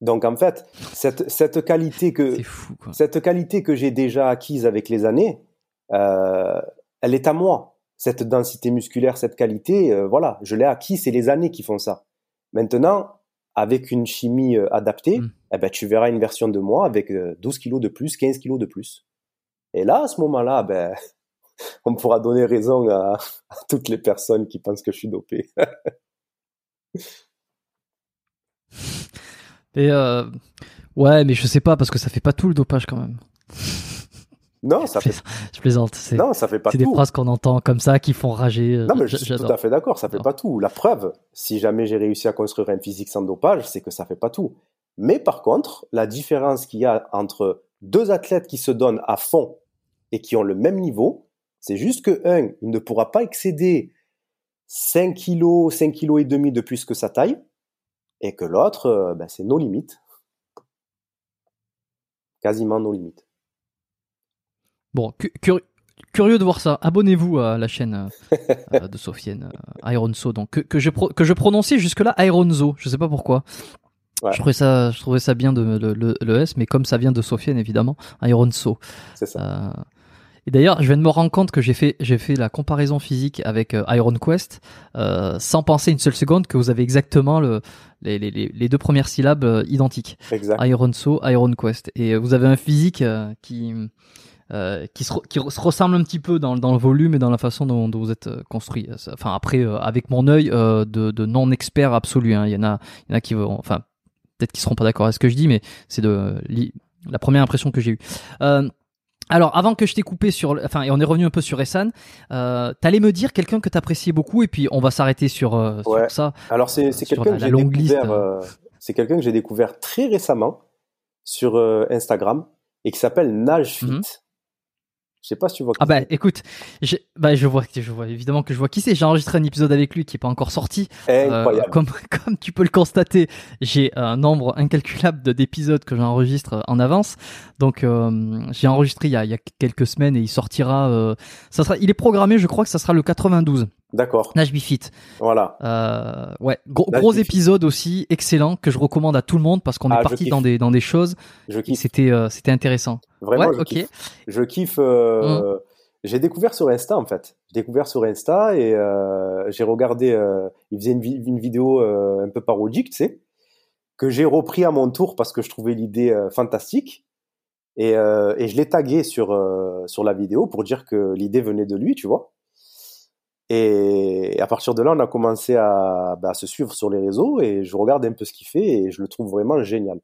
Donc en fait, cette, cette qualité que fou cette qualité que j'ai déjà acquise avec les années, euh, elle est à moi. Cette densité musculaire, cette qualité, euh, voilà, je l'ai acquis. C'est les années qui font ça. Maintenant, avec une chimie euh, adaptée, Mm. eh ben, tu verras une version de moi avec euh, 12 kilos de plus, 15 kilos de plus. Et là, à ce moment-là, [laughs] ben, on pourra donner raison à, [laughs] à toutes les personnes qui pensent que je suis dopé. [laughs] Et euh, ouais, mais je sais pas parce que ça fait pas tout le dopage quand même. Non, ça je, fait, je plaisante. C'est non, ça fait pas c'est des phrases qu'on entend comme ça qui font rager. Non, mais je suis tout à fait d'accord, ça fait pas tout. La preuve, si jamais j'ai réussi à construire un physique sans dopage, c'est que ça fait pas tout. Mais par contre, la différence qu'il y a entre deux athlètes qui se donnent à fond et qui ont le même niveau, c'est juste que un, il ne pourra pas excéder 5 kilos, 5 kilos et demi de plus que sa taille, et que l'autre, euh, ben, c'est nos limites. Quasiment nos limites. Bon, cu- curi- curieux de voir ça. Abonnez-vous à la chaîne euh, [laughs] euh, de Sofiane euh, Ironso. Donc que, que je pro- que je prononçais jusque là Ironzo. Je sais pas pourquoi. Ouais. Je trouvais ça je trouvais ça bien de le, le- le S, mais comme ça vient de Sofiane évidemment, Ironso. C'est ça. Euh, et d'ailleurs, je viens de me rendre compte que j'ai fait, j'ai fait la comparaison physique avec euh, Iron Quest euh, sans penser une seule seconde que vous avez exactement le, les, les, les deux premières syllabes euh, identiques. Exact. Iron So, Iron Quest. Et euh, vous avez un physique qui euh, qui, se, qui se ressemble un petit peu dans, dans le volume et dans la façon dont, dont vous êtes construit. Enfin après, euh, avec mon œil euh, de, de non expert absolu, hein, il y en a, il y en a qui vont, enfin peut-être qu'ils seront pas d'accord avec ce que je dis, mais c'est de la première impression que j'ai eue. Euh, alors, avant que je t'ai coupé sur, enfin, et on est revenu un peu sur Essan, euh, t'allais me dire quelqu'un que t'appréciais beaucoup, et puis on va s'arrêter sur, euh, sur ça. Alors c'est c'est quelqu'un que j'ai découvert. euh, c'est quelqu'un que j'ai découvert très récemment sur euh, Instagram et qui s'appelle Nagefit. Mhm. Je sais pas si tu vois. qui Ah bah écoute, j'ai- bah je vois, je vois évidemment que je vois qui c'est. J'ai enregistré un épisode avec lui qui est pas encore sorti. Euh, comme [laughs] comme tu peux le constater, j'ai un nombre incalculable de- d'épisodes que j'enregistre en avance. Donc euh, j'ai enregistré il y, a, il y a quelques semaines et il sortira. euh, ça sera, il est programmé, je crois que ça sera le 92. D'accord. Nage Fit. Voilà. Euh, ouais, gros, épisode aussi, excellent que je recommande à tout le monde parce qu'on Ah, est parti dans des dans des choses. Je kiffe. C'était euh, c'était intéressant. Vraiment, ouais, je ok. kiffe. Je kiffe. euh, J'ai découvert sur Insta en fait. J'ai découvert sur Insta et euh, j'ai regardé. euh, il faisait une, une vidéo euh, un peu parodique, tu sais, que j'ai repris à mon tour parce que je trouvais l'idée euh, fantastique. Et, euh, et je l'ai tagué sur euh, sur la vidéo pour dire que l'idée venait de lui, tu vois. Et à partir de là, on a commencé à, bah, à se suivre sur les réseaux et je regarde un peu ce qu'il fait et je le trouve vraiment génial.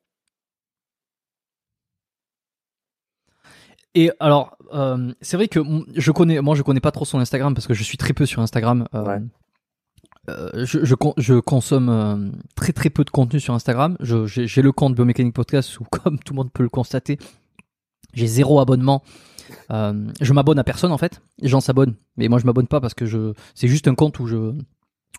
Et alors, euh, c'est vrai que je connais, moi je connais pas trop son Instagram parce que je suis très peu sur Instagram. Euh, Ouais. euh, je, je, con- je consomme très très peu de contenu sur Instagram. J'ai le compte Biomécanique Podcast où, [laughs] comme tout le monde peut le constater, j'ai zéro abonnement. Euh, je m'abonne à personne en fait. Les gens s'abonnent, mais moi je m'abonne pas parce que je, c'est juste un compte où je,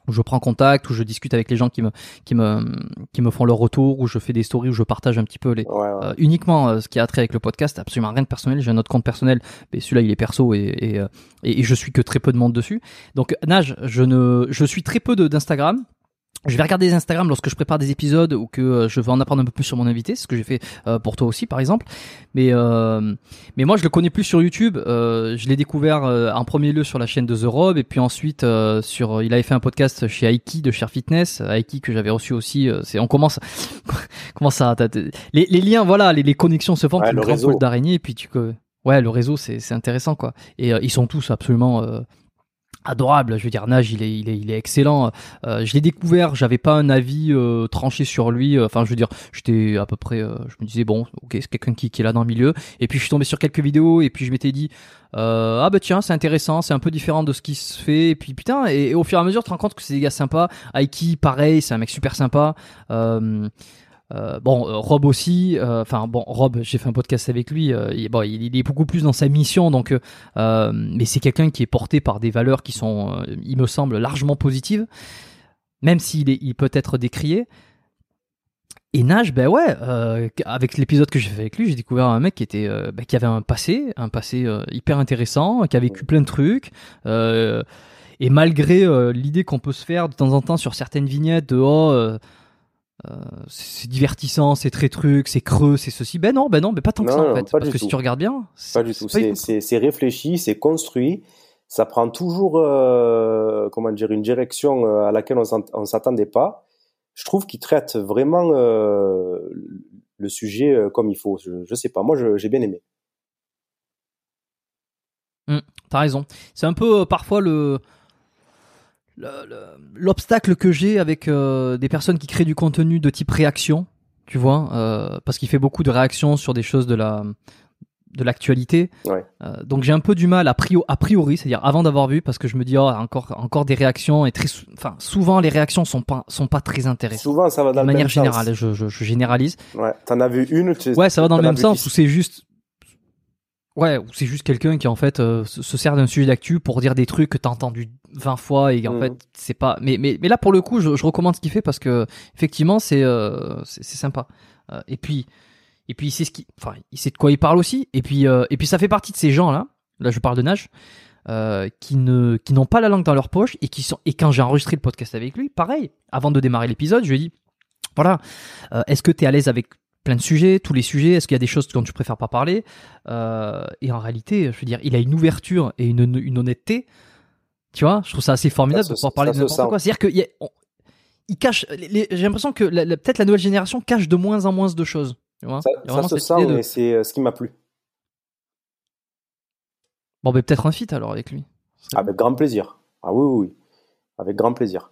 où je prends contact, où je discute avec les gens qui me, qui me, qui me font leur retour, où je fais des stories, où je partage un petit peu les, Ouais, ouais. euh, uniquement euh, ce qui a trait avec le podcast, absolument rien de personnel. J'ai un autre compte personnel, mais celui-là il est perso et, et, et, et je suis que très peu de monde dessus. Donc Nage, je ne, je suis très peu d'Instagram. Je vais regarder les Instagram lorsque je prépare des épisodes ou que euh, je veux en apprendre un peu plus sur mon invité, ce que j'ai fait euh, pour toi aussi par exemple. Mais euh, mais moi je le connais plus sur YouTube. Euh, je l'ai découvert euh, en premier lieu sur la chaîne de The Rob et puis ensuite euh, sur il avait fait un podcast chez Aiki de Share Fitness, Aiki que j'avais reçu aussi. euh, c'est on commence [laughs] comment ça les, les liens voilà les, les connexions se font Ouais, comme le d'araignée et puis tu ouais le réseau c'est c'est intéressant quoi et euh, ils sont tous absolument euh, adorable. Je veux dire, Nage, il est, il est, il est excellent. Euh, je l'ai découvert, j'avais pas un avis euh, tranché sur lui. Enfin, je veux dire, j'étais à peu près, euh, je me disais bon, ok, c'est quelqu'un qui, est là dans le milieu. Et puis je suis tombé sur quelques vidéos et puis je m'étais dit, euh, ah bah tiens, c'est intéressant, c'est un peu différent de ce qui se fait. Et puis putain, et, au fur et à mesure, tu te rends compte que c'est des gars sympas. Aiki, pareil, c'est un mec super sympa. Euh, euh, bon, euh, Rob aussi. euh, Enfin, bon, Rob, j'ai fait un podcast avec lui. il, bon, il, il est beaucoup plus dans sa mission, donc. mais c'est quelqu'un qui est porté par des valeurs qui sont, il me semble, largement positives, même s'il est, il peut être décrié. et Nage, ben ouais, avec l'épisode que j'ai fait avec lui, j'ai découvert un mec qui était, ben, qui avait un passé, un passé hyper intéressant, qui a vécu plein de trucs. et malgré l'idée qu'on peut se faire de temps en temps sur certaines vignettes de oh, c'est divertissant, c'est très truc, c'est creux, c'est ceci. Ben non, ben non, mais pas tant que ça en fait. Parce que si tu regardes bien, pas du tout. C'est réfléchi, c'est construit. Ça prend toujours, comment dire, une direction à laquelle on s'attendait pas je trouve qu'il traite vraiment euh, le sujet euh, comme il faut. Je, je sais pas, moi j'ai bien aimé. Mmh, T'as raison. C'est un peu euh, parfois le l'obstacle que j'ai avec euh, des personnes qui créent du contenu de type réaction, tu vois, euh, parce qu'il fait beaucoup de réactions sur des choses de la de l'actualité. Ouais. Euh, donc j'ai un peu du mal a priori, a priori c'est-à-dire avant d'avoir vu, parce que je me dis oh encore encore des réactions et très, enfin souvent les réactions sont pas sont pas très intéressantes. Souvent ça va dans de le manière même générale, sens. Je, je, je généralise. Ouais, t'en as vu une. Tu, Ouais, ça va dans le même sens où c'est juste. Ouais, où c'est juste quelqu'un qui en fait euh, se sert d'un sujet d'actu pour dire des trucs que t'as entendu 20 fois et en Mhm. fait c'est pas. Mais mais mais là pour le coup je, je recommande ce qu'il fait parce que effectivement c'est euh, c'est sympa. Euh, et puis et puis il sait ce qui, enfin il sait de quoi il parle aussi. Et puis euh, et puis ça fait partie de ces gens là. Là je parle de Nage. Qui ne qui n'ont pas la langue dans leur poche et qui sont et quand j'ai enregistré le podcast avec lui pareil avant de démarrer l'épisode je lui ai dit voilà est-ce que tu es à l'aise avec plein de sujets, tous les sujets? Est-ce qu'il y a des choses dont tu préfères pas parler? Euh, Et en réalité, je veux dire, il a une ouverture et une, une honnêteté. Tu vois, je trouve ça assez formidable Ça de se- pouvoir parler de n'importe quoi. C'est-à-dire qu'il il cache. J'ai l'impression que peut-être la nouvelle génération cache de moins en moins de choses. Tu vois Ça, se sent, de- et c'est euh, ce qui m'a plu. Bon, ben peut-être un fit alors avec lui. Avec grand plaisir. Ah oui, oui, oui. Avec grand plaisir.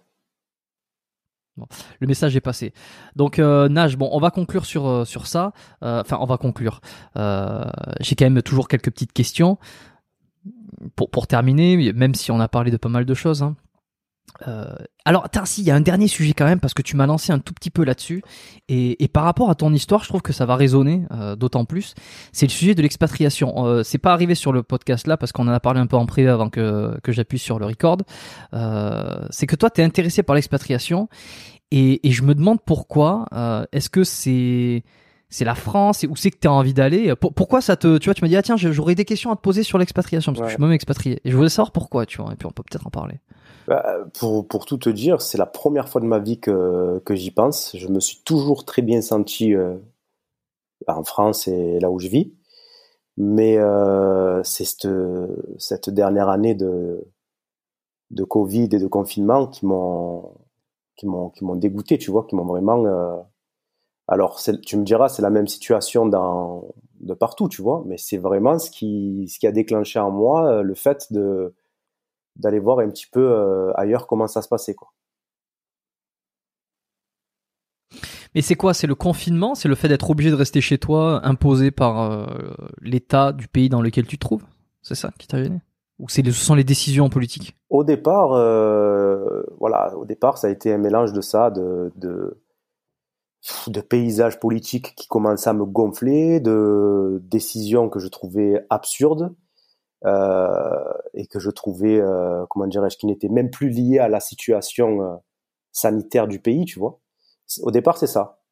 Le message est passé. Donc euh, Nage, bon, on va conclure sur euh, sur ça. Euh, Enfin, on va conclure. Euh, J'ai quand même toujours quelques petites questions pour pour terminer, même si on a parlé de pas mal de choses. hein. Euh, alors, si, il y a un dernier sujet quand même parce que tu m'as lancé un tout petit peu là-dessus et, et par rapport à ton histoire, je trouve que ça va résonner euh, d'autant plus. C'est le sujet de l'expatriation. Euh, c'est pas arrivé sur le podcast là parce qu'on en a parlé un peu en privé avant que que j'appuie sur le record. Euh, c'est que toi, t'es intéressé par l'expatriation et, et je me demande pourquoi. Est-ce que c'est c'est la France et où c'est que tu as envie d'aller Pour- Pourquoi ça te tu vois tu m'as dit ah tiens j'aurais des questions à te poser sur l'expatriation parce que je suis moi-même expatrié et je voulais savoir pourquoi tu vois et puis on peut peut-être en parler. Bah, pour, pour tout te dire, c'est la première fois de ma vie que, que j'y pense. Je me suis toujours très bien senti euh, en France et là où je vis. Mais euh, c'est cette, cette dernière année de, de Covid et de confinement qui m'ont qui m'ont qui m'ont dégoûté, tu vois, qui m'ont vraiment. euh, Alors, tu me diras, c'est la même situation dans de partout, tu vois, mais c'est vraiment ce qui ce qui a déclenché en moi euh, le fait de d'aller voir un petit peu euh, ailleurs comment ça se passait, quoi. Mais c'est quoi? C'est le confinement? C'est le fait d'être obligé de rester chez toi imposé par euh, l'État du pays dans lequel tu te trouves? C'est ça qui t'a gêné? Ou ce sont les décisions politiques? Au départ, euh, voilà, au départ, ça a été un mélange de ça, de, de, de paysages politiques qui commençaient à me gonfler, de décisions que je trouvais absurdes euh, et que je trouvais, euh, comment dirais-je, qui n'étaient même plus liées à la situation euh, sanitaire du pays, tu vois. Au départ, c'est ça.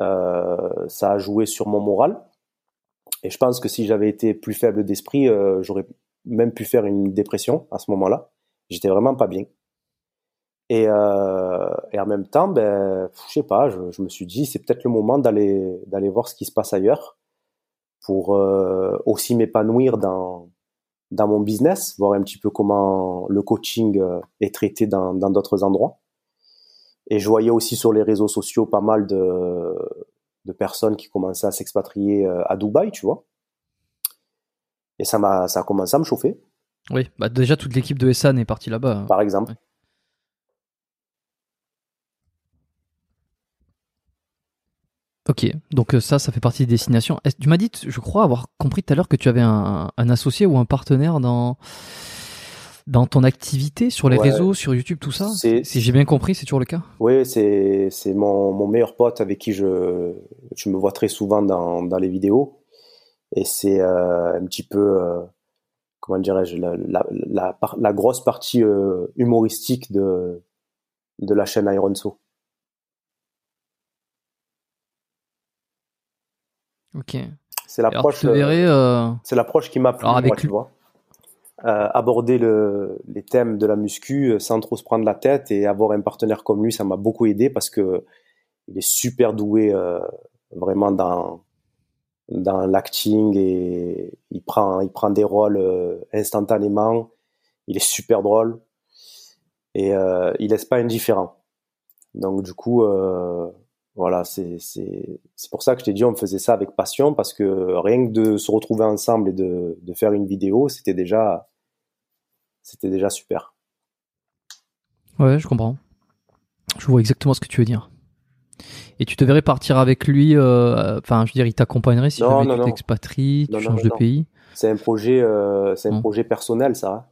Euh, ça a joué sur mon moral. Et je pense que si j'avais été plus faible d'esprit, euh, j'aurais même pu faire une dépression à ce moment-là. J'étais vraiment pas bien. Et, euh, et en même temps, ben, je sais pas, je, je me suis dit, c'est peut-être le moment d'aller d'aller voir ce qui se passe ailleurs pour euh, aussi m'épanouir dans dans mon business, voir un petit peu comment le coaching euh, est traité dans dans d'autres endroits. Et je voyais aussi sur les réseaux sociaux pas mal de de personnes qui commençaient à s'expatrier euh, à Dubaï, tu vois. Et ça m'a ça a commencé à me chauffer, Oui, bah déjà toute l'équipe de Essan est partie là-bas. hein. par exemple. Ouais. Ok, donc euh, ça, ça fait partie des destinations. Est-ce- Tu m'as dit, je crois avoir compris tout à l'heure que tu avais un, un associé ou un partenaire dans dans ton activité sur les Ouais. réseaux, sur YouTube, tout ça? Si j'ai bien compris, c'est toujours le cas. Oui, c'est c'est mon, mon meilleur pote avec qui je, je me vois très souvent dans, dans les vidéos. Et c'est euh, un petit peu, euh, comment dirais-je, la, la, la, la grosse partie euh, humoristique de, de la chaîne Ironso. Ok. C'est l'approche. te verrais, euh... C'est l'approche qui m'a plu, moi, tu vois. Euh, aborder le, les thèmes de la muscu euh, sans trop se prendre la tête et avoir un partenaire comme lui, ça m'a beaucoup aidé parce que il est super doué euh, vraiment dans dans l'acting et il prend il prend des rôles euh, instantanément. Il est super drôle et euh, il laisse pas indifférent. Donc du coup, euh, voilà, c'est c'est c'est pour ça que je t'ai dit on faisait ça avec passion parce que rien que de se retrouver ensemble et de de faire une vidéo, c'était déjà c'était déjà super. Ouais, je comprends. Je vois exactement ce que tu veux dire. Et tu devrais partir avec lui, euh, enfin, je veux dire, il t'accompagnerait si Non, jamais non, tu t'expatries, tu Non, changes de pays. C'est un projet, euh, c'est un projet personnel, ça.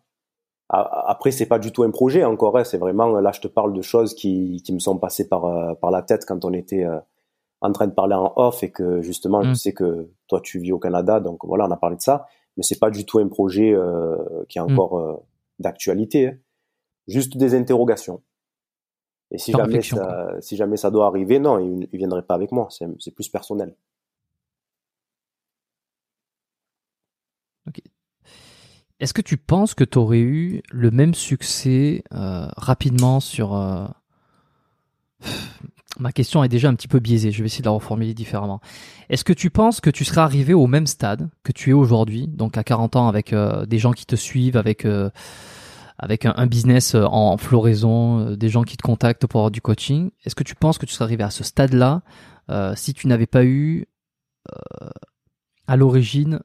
Après, c'est pas du tout un projet encore. hein. C'est vraiment là, je te parle de choses qui, qui me sont passées par euh, par la tête quand on était euh, en train de parler en off et que justement, je Mm. sais que toi, tu vis au Canada, donc voilà, on a parlé de ça. Mais c'est pas du tout un projet euh, qui est Mm. encore euh, d'actualité. hein. Juste des interrogations. Et si jamais ça, si jamais ça doit arriver, non, il, il viendrait pas avec moi. C'est plus personnel. Est-ce que tu penses que tu aurais eu le même succès euh, rapidement sur... euh, Ma question est déjà un petit peu biaisée, je vais essayer de la reformuler différemment. Est-ce que tu penses que tu serais arrivé au même stade que tu es aujourd'hui, donc à 40 ans avec euh, des gens qui te suivent, avec, un, business en floraison, des gens qui te contactent pour avoir du coaching? Est-ce que tu penses que tu serais arrivé à ce stade-là si tu n'avais pas eu à l'origine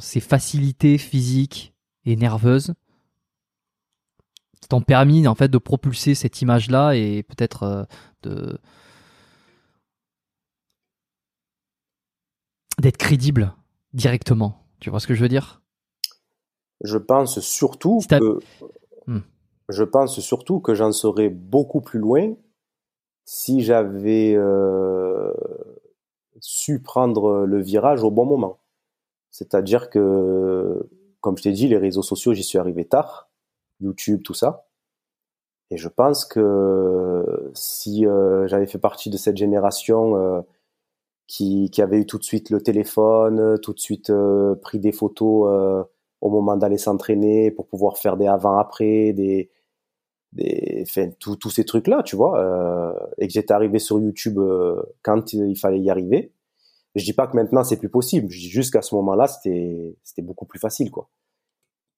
ces facilités physiques et nerveuses qui t'ont permis en fait de propulser cette image-là et peut-être euh, de d'être crédible directement. Tu vois ce que je veux dire? Je pense surtout Si que Hmm. je pense surtout que j'en serais beaucoup plus loin si j'avais euh, su prendre le virage au bon moment. C'est-à-dire que, comme je t'ai dit, les réseaux sociaux, j'y suis arrivé tard, YouTube, tout ça. Et je pense que si euh, j'avais fait partie de cette génération euh, qui, avait eu tout de suite le téléphone, tout de suite euh, pris des photos au moment d'aller s'entraîner pour pouvoir faire des avant-après, des, des, enfin, tous ces trucs-là, tu vois, et que j'étais arrivé sur YouTube quand il fallait y arriver. Je dis pas que maintenant c'est plus possible. Je dis juste qu'à ce moment-là, c'était c'était beaucoup plus facile, quoi.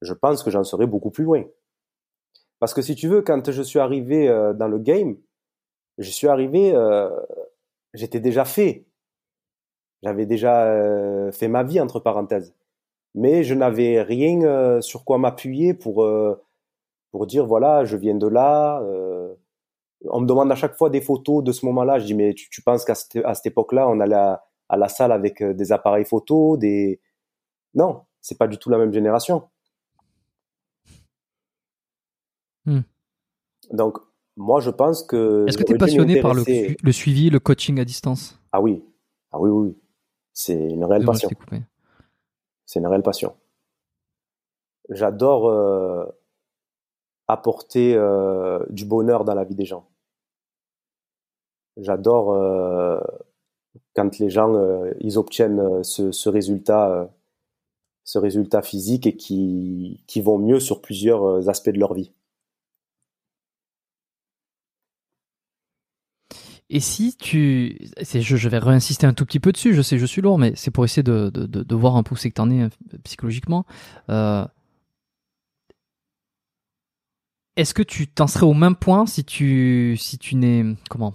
Je pense que j'en serais beaucoup plus loin. Parce que si tu veux, quand je suis arrivé euh, dans le game, je suis arrivé, euh, j'étais déjà fait. J'avais déjà euh, fait ma vie entre parenthèses, mais je n'avais rien sur quoi m'appuyer pour pour dire voilà, je viens de là. on me demande à chaque fois des photos de ce moment-là. Je dis mais tu, penses qu'à cette, cette époque-là, on allait à, à la salle avec euh, des appareils photo, des non, c'est pas du tout la même génération. Hmm. Donc moi, je pense que Est-ce que tu es passionné par le, suivi, le coaching à distance? Ah oui, ah oui, oui, oui. c'est une réelle passion. C'est une réelle passion. J'adore euh, apporter euh, du bonheur dans la vie des gens. J'adore euh, quand les gens euh, ils obtiennent euh, ce, résultat, euh, ce résultat physique et qui, qui vont mieux sur plusieurs aspects de leur vie. Et si tu, je, vais réinsister un tout petit peu dessus. Je sais, je suis lourd, mais c'est pour essayer de, de, de, voir un peu où c'est que t'en es euh, psychologiquement. Est-ce que tu t'en serais au même point si tu, si tu n'es, comment,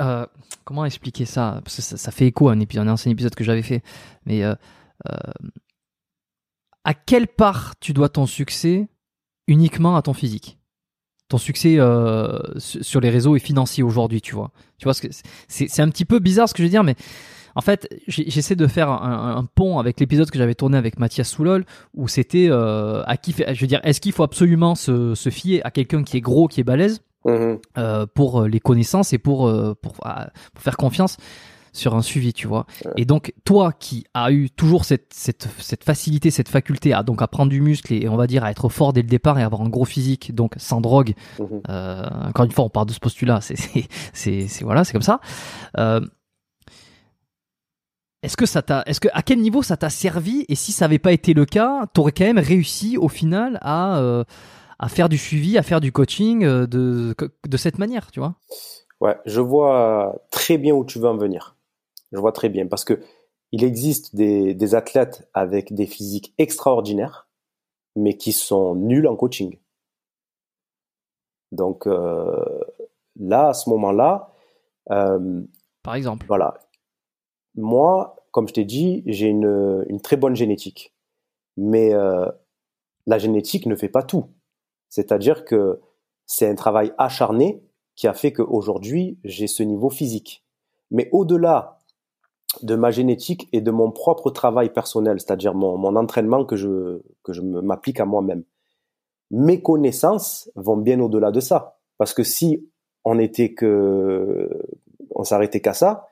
euh, comment expliquer ça? Parce que ça, fait écho à un épisode, ancien épisode que j'avais fait. Mais euh, euh, à quelle part tu dois ton succès uniquement à ton physique? Ton succès su- sur les réseaux est financier aujourd'hui, tu vois? Tu vois c'est, un petit peu bizarre ce que je veux dire, mais en fait, j'essaie de faire un, pont avec l'épisode que j'avais tourné avec Mathias Soulol, où c'était à qui, je veux est-ce qu'il faut absolument se, se fier à quelqu'un qui est gros, qui est balèze, Mhm. euh, pour euh, les connaissances et pour euh, pour, ah, pour faire confiance sur un suivi, tu vois. Et donc toi qui as eu toujours cette cette cette facilité, cette faculté à donc à prendre du muscle et, on va dire à être fort dès le départ et avoir un gros physique, donc sans drogue. Mhm. Euh, encore une fois, on part de ce postulat, [laughs] c'est c'est c'est c'est- voilà, c'est comme ça. Euh, Est-ce que ça t'a, est-ce que à quel niveau ça t'a servi et si ça n'avait pas été le cas, t'aurais quand même réussi au final à euh, à faire du suivi, à faire du coaching euh, de de cette manière, tu vois Ouais, je vois très bien où tu veux en venir. Je vois très bien parce que il existe des, des athlètes avec des physiques extraordinaires, mais qui sont nuls en coaching. Donc euh, là, à ce moment-là, euh, par exemple. Voilà. Moi, comme je t'ai dit, j'ai une, une, très bonne génétique. Mais euh, la génétique ne fait pas tout. C'est-à-dire que c'est un travail acharné qui a fait qu'aujourd'hui, j'ai ce niveau physique. Mais au-delà de ma génétique et de mon propre travail personnel, c'est-à-dire mon, entraînement que je, que je m'applique à moi-même, mes connaissances vont bien au-delà de ça. Parce que si on était que, on s'arrêtait qu'à ça,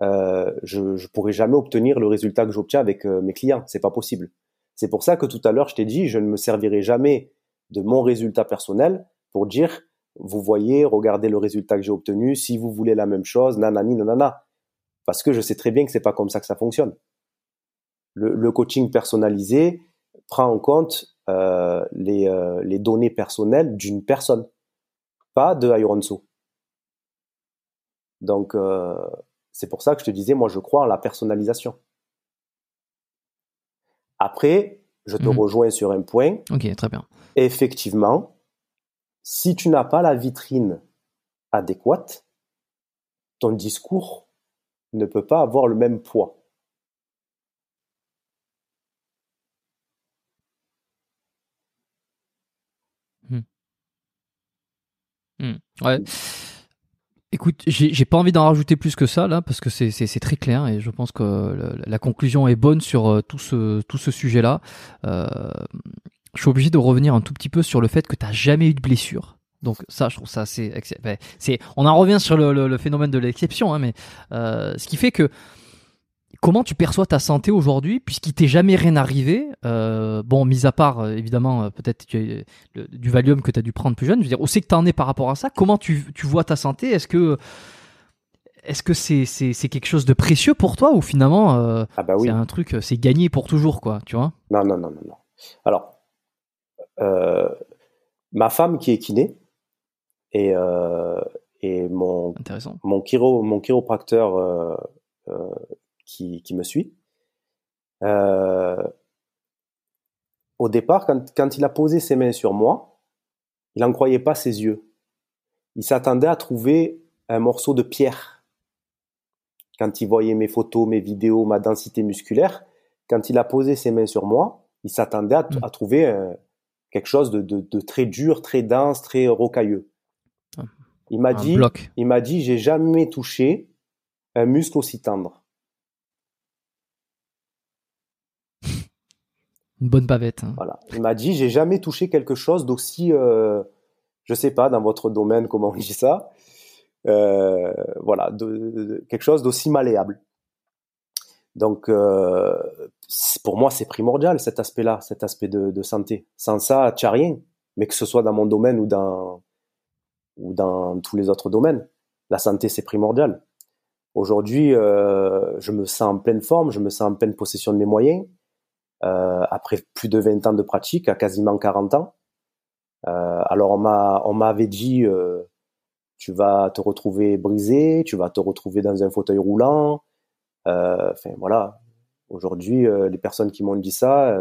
euh, je, ne pourrais jamais obtenir le résultat que j'obtiens avec euh, mes clients. C'est pas possible. C'est pour ça que tout à l'heure je t'ai dit, je ne me servirai jamais de mon résultat personnel pour dire, vous voyez, regardez le résultat que j'ai obtenu. Si vous voulez la même chose, nanani, nanana. Parce que je sais très bien que c'est pas comme ça que ça fonctionne. Le, coaching personnalisé prend en compte euh, les, euh, les données personnelles d'une personne, pas de Ironso. Donc, euh, c'est pour ça que je te disais, moi, je crois en la personnalisation. Après, je te Mhm. rejoins sur un point. Ok, très bien. Effectivement, si tu n'as pas la vitrine adéquate, ton discours ne peut pas avoir le même poids. Hmm. Ouais. Écoute, j'ai pas envie d'en rajouter plus que ça là parce que c'est très clair et je pense que la conclusion est bonne sur euh, tout ce tout ce sujet-là. Euh, je suis obligé de revenir un tout petit peu sur le fait que tu jamais eu de blessure. Donc ça, je trouve ça assez. c'est on en revient sur le, le- le phénomène de l'exception, hein, mais euh, ce qui fait que comment tu perçois ta santé aujourd'hui puisqu'il t'est jamais rien arrivé euh, bon mis à part euh, évidemment euh, peut-être du Valium que tu as dû prendre plus jeune je veux dire où c'est que tu en es par rapport à ça? Comment tu, tu vois ta santé? Est-ce que est-ce que c'est quelque chose de précieux pour toi ou finalement Ah bah oui. c'est un truc c'est gagné pour toujours quoi tu vois? Non, non, non, non, non. Alors, ma femme qui est kiné et, et mon, mon, chiro, mon chiropracteur qui, qui me suit, euh, au départ, quand, quand il a posé ses mains sur moi, il n'en croyait pas ses yeux. Il s'attendait à trouver un morceau de pierre. Quand il voyait mes photos, mes vidéos, ma densité musculaire, quand il a posé ses mains sur moi, il s'attendait à, Mm. à trouver euh, quelque chose de, de, de très dur, très dense, très rocailleux. Ah. Il m'a dit, bloc il m'a dit, j'ai jamais touché un muscle aussi tendre. Une bonne bavette hein. Voilà. Il m'a dit, j'ai jamais touché quelque chose d'aussi, euh, je sais pas, dans votre domaine, comment on dit ça, euh, voilà, quelque chose d'aussi malléable. Donc, euh, pour moi, c'est primordial cet aspect-là, cet aspect de, santé. Sans ça, tu rien. Mais que ce soit dans mon domaine ou dans ou dans tous les autres domaines, la santé c'est primordial. Aujourd'hui, euh, je me sens en pleine forme, je me sens en pleine possession de mes moyens. Euh, après plus de 20 ans de pratique, à quasiment 40 ans. Euh, alors on m'a on m'avait dit euh, tu vas te retrouver brisé, tu vas te retrouver dans un fauteuil roulant. Enfin voilà. Aujourd'hui, les personnes qui m'ont dit ça,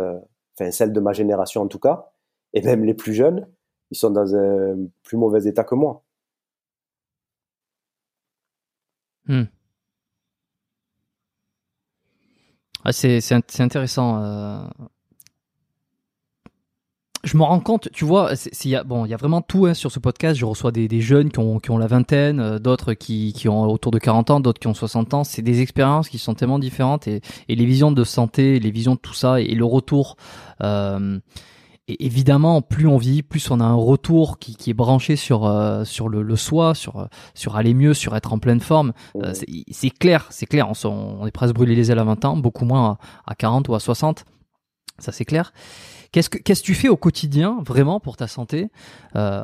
enfin celles de ma génération en tout cas, et même les plus jeunes, ils sont dans un plus mauvais état que moi. Ah, c'est c'est int- c'est intéressant. euh. Je me rends compte, tu vois, il y a, bon, il y a vraiment tout hein, sur ce podcast. Je reçois des, des jeunes qui ont, qui ont la vingtaine, euh, d'autres qui, qui ont autour de 40 ans, d'autres qui ont 60 ans. C'est des expériences qui sont tellement différentes et, et les visions de santé, les visions de tout ça et, et le retour. euh, et évidemment, plus on vit, plus on a un retour qui, qui est branché sur euh, sur le, le soi, sur euh, sur aller mieux, sur être en pleine forme. Euh, c'est clair, c'est clair. On, s'en- on est presque brûlé les ailes à 20 ans, beaucoup moins à, à 40 ou à 60. Ça, c'est clair. Qu'est-ce que qu'est-ce que tu fais au quotidien vraiment pour ta santé? Euh,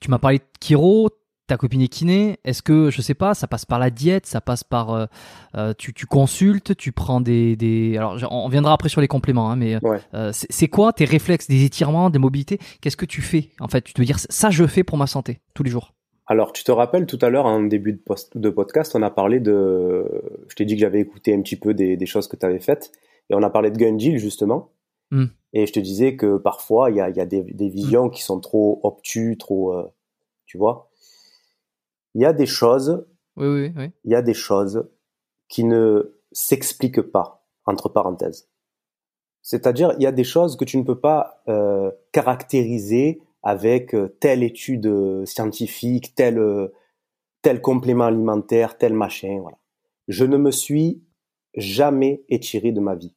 Tu m'as parlé de chiro. Ta copine est kiné. Est-ce que je sais pas, ça passe par la diète, ça passe par euh, euh, tu, tu consultes, tu prends des des. Alors on viendra après sur les compléments, hein, mais euh, c'est quoi tes réflexes, des étirements, des mobilités? Qu'est-ce que tu fais en fait? Tu te dire ça je fais pour ma santé tous les jours. Alors, tu te rappelles tout à l'heure, en début de, post, de, podcast, on a parlé de. Je t'ai dit que j'avais écouté un petit peu des, des choses que tu avais faites, et on a parlé de Gunjil justement. Hmm. Et je te disais que parfois, il y a, y a des, des, visions qui sont trop obtus, trop. tu vois? Il y a des choses, oui, oui, oui. il y a des choses qui ne s'expliquent pas, entre parenthèses. C'est-à-dire, il y a des choses que tu ne peux pas euh, caractériser avec euh, telle étude euh, scientifique, tel, tel complément alimentaire, tel machin. Voilà. Je ne me suis jamais étiré de ma vie.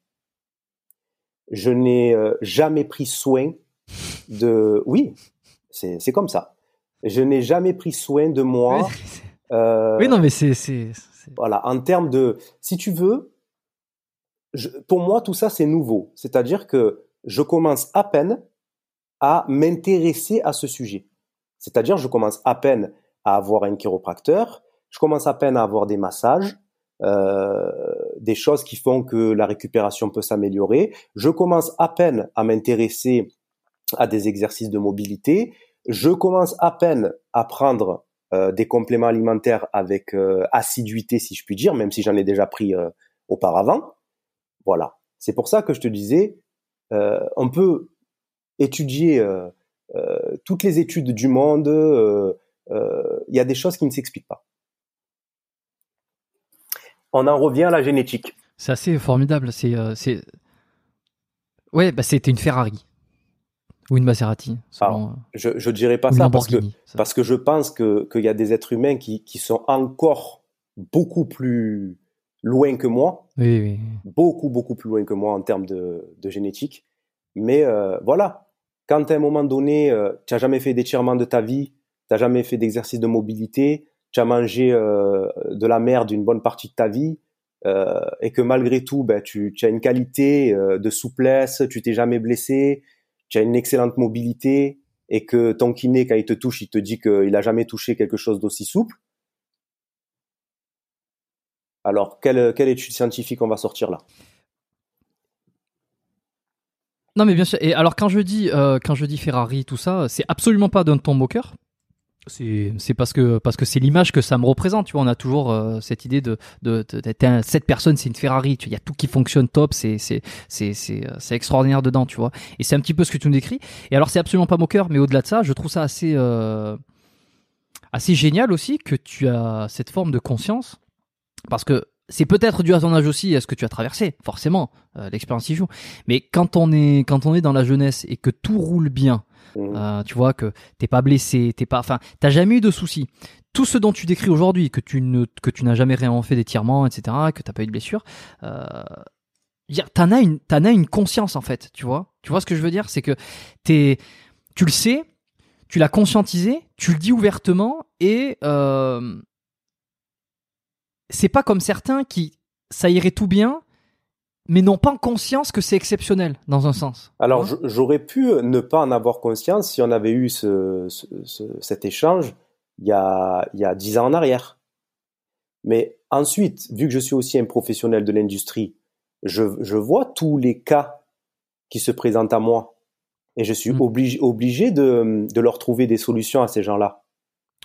Je n'ai jamais pris soin de... Oui, c'est comme ça je n'ai jamais pris soin de moi. Euh, [laughs] oui, non, mais c'est, Voilà, en termes de, si tu veux, pour moi tout ça c'est nouveau. C'est-à-dire que je commence à peine à m'intéresser à ce sujet. C'est-à-dire je commence à peine à avoir un chiropracteur, je commence à peine à avoir des massages, euh, des choses qui font que la récupération peut s'améliorer. Je commence à peine à m'intéresser à des exercices de mobilité. Je commence à peine à prendre euh, des compléments alimentaires avec euh, assiduité, si je puis dire, même si j'en ai déjà pris euh, auparavant. Voilà. C'est pour ça que je te disais, on peut étudier toutes les études du monde. Il y a des choses qui ne s'expliquent pas. On en revient à la génétique. C'est assez formidable. C'est, c'est... ouais, bah c'était une Ferrari. Ou une Maserati. Euh, je ne dirais pas ça parce, que, parce que je pense qu'il y a des êtres humains qui, qui sont encore beaucoup plus loin que moi. Oui, oui. Beaucoup, beaucoup plus loin que moi en termes de, de génétique. Mais euh, voilà, quand à un moment donné, euh, tu n'as jamais fait d'étirement de ta vie, tu n'as jamais fait d'exercice de mobilité, tu as mangé de la merde une bonne partie de ta vie, et que malgré tout, ben, tu, tu as une qualité de souplesse, tu t'es jamais blessé, tu as une excellente mobilité et que ton kiné, quand il te touche, il te dit qu'il a jamais touché quelque chose d'aussi souple, alors quelle, quelle étude scientifique on va sortir là? Non mais bien sûr. Et alors quand je dis euh, quand je dis Ferrari tout ça, c'est absolument pas d'un ton moqueur c'est parce que parce que c'est l'image que ça me représente tu vois. On a toujours euh, cette idée de de, cette personne c'est une Ferrari il y a tout qui fonctionne top c'est c'est c'est c'est euh, c'est extraordinaire dedans tu vois. Et c'est un petit peu ce que tu nous décris. Et alors c'est absolument pas moqueur mais au-delà de ça je trouve ça assez euh, assez génial aussi que tu as cette forme de conscience. Parce que c'est peut-être dû à ton âge aussi, à ce que tu as traversé, forcément, l'expérience y joue. Mais quand on est quand on est dans la jeunesse et que tout roule bien, Mmh. Euh, tu vois que t'es pas blessé, t'es pas, enfin, t'as jamais eu de soucis. Tout ce dont tu décris aujourd'hui, que tu ne, que tu n'as jamais rien fait d'étirement, etc., que t'as pas eu de blessure, euh, t'en as une, t'en as une conscience en fait, tu vois. Tu vois ce que je veux dire, c'est que t'es, tu le sais, tu l'as conscientisé, tu le dis ouvertement et euh, c'est pas comme certains qui ça irait tout bien mais n'ont pas conscience que c'est exceptionnel dans un sens. Alors j'aurais pu ne pas en avoir conscience si on avait eu ce, cet échange il y a il y a dix ans en arrière. Mais ensuite, vu que je suis aussi un professionnel de l'industrie, je, je vois tous les cas qui se présentent à moi et je suis hmm. obligé obligé de, de leur trouver des solutions à ces gens-là.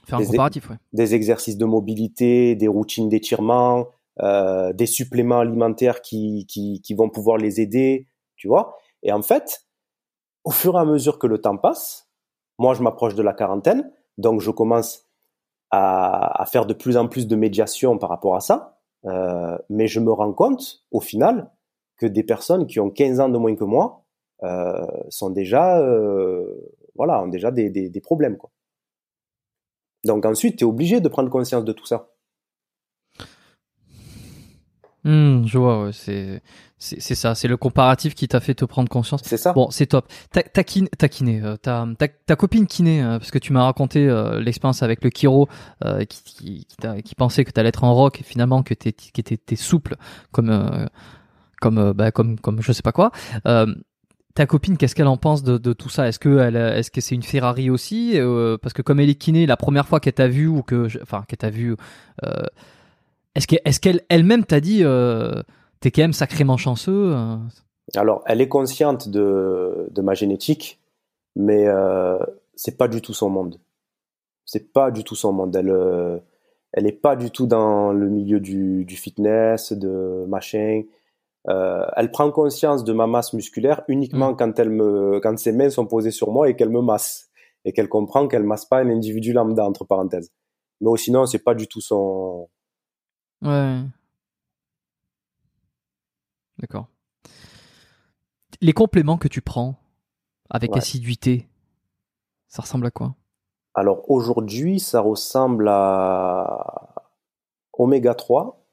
Faire un comparatif, ouais. Des exercices de mobilité, des routines d'étirement, euh, des suppléments alimentaires qui, qui, qui, vont pouvoir les aider, tu vois. Et en fait, au fur et à mesure que le temps passe, moi je m'approche de la quarantaine, donc je commence à, à, faire de plus en plus de médiation par rapport à ça, euh, mais je me rends compte au final que des personnes qui ont 15 ans de moins que moi euh, sont déjà, euh, voilà, ont déjà des, des, des problèmes. Quoi. Donc ensuite, tu es obligé de prendre conscience de tout ça. Hmm, je vois, c'est c'est ça, c'est le comparatif qui t'a fait te prendre conscience. C'est ça. Bon, c'est top. Ta, ta, kiné, ta, kiné euh, ta, ta, copine kiné, euh, parce que tu m'as raconté euh, l'expérience avec le Kiro qui, qui, qui, qui, pensait que t'allais être en rock et finalement que t'es qui était souple comme comme bah, comme comme je sais pas quoi. ta copine, qu'est-ce qu'elle en pense de, de tout ça? Est-ce que elle, est-ce que c'est une Ferrari aussi? Euh, Parce que comme elle est kiné, la première fois qu'elle t'a vu ou que, enfin, qu'elle t'a vu, euh, est-ce que, est-ce qu'elle elle-même t'a dit, euh, t'es quand même sacrément chanceux euh? Alors, elle est consciente de, de ma génétique, mais euh, c'est pas du tout son monde. C'est pas du tout son monde. Elle, euh, elle est pas du tout dans le milieu du, du fitness, de machin. Euh, elle prend conscience de ma masse musculaire uniquement quand elle me, quand ses mains sont posées sur moi et qu'elle me masse et qu'elle comprend qu'elle masse pas un individu lambda entre parenthèses. Mais oh, sinon, c'est pas du tout son. Ouais. D'accord. Les compléments que tu prends avec Ouais. assiduité, ça ressemble à quoi? Alors aujourd'hui, ça ressemble à oméga 3,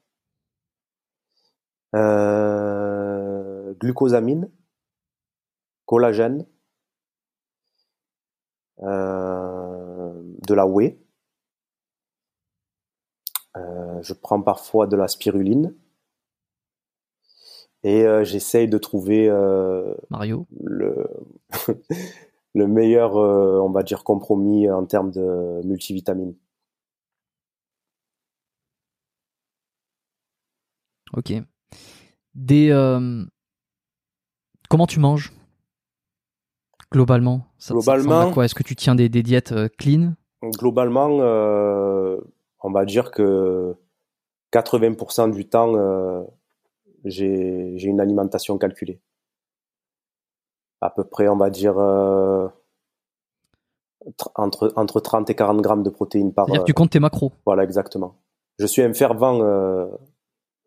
euh, glucosamine, collagène, euh, de la whey. Euh, je prends parfois de la spiruline. Et euh, j'essaye de trouver euh, Mario le, [laughs] le meilleur, on va dire, compromis en termes de multivitamines. Ok. Des. Comment tu manges? Globalement Ça- Globalement- quoi? Est-ce que tu tiens des, des diètes clean? Globalement, euh, on va dire que 80% du temps, euh, j'ai une alimentation calculée. À peu près, on va dire, euh, tr- entre, entre 30 et 40 grammes de protéines par... C'est-à-dire euh, que tu comptes tes macros Voilà, exactement. Je suis un fervent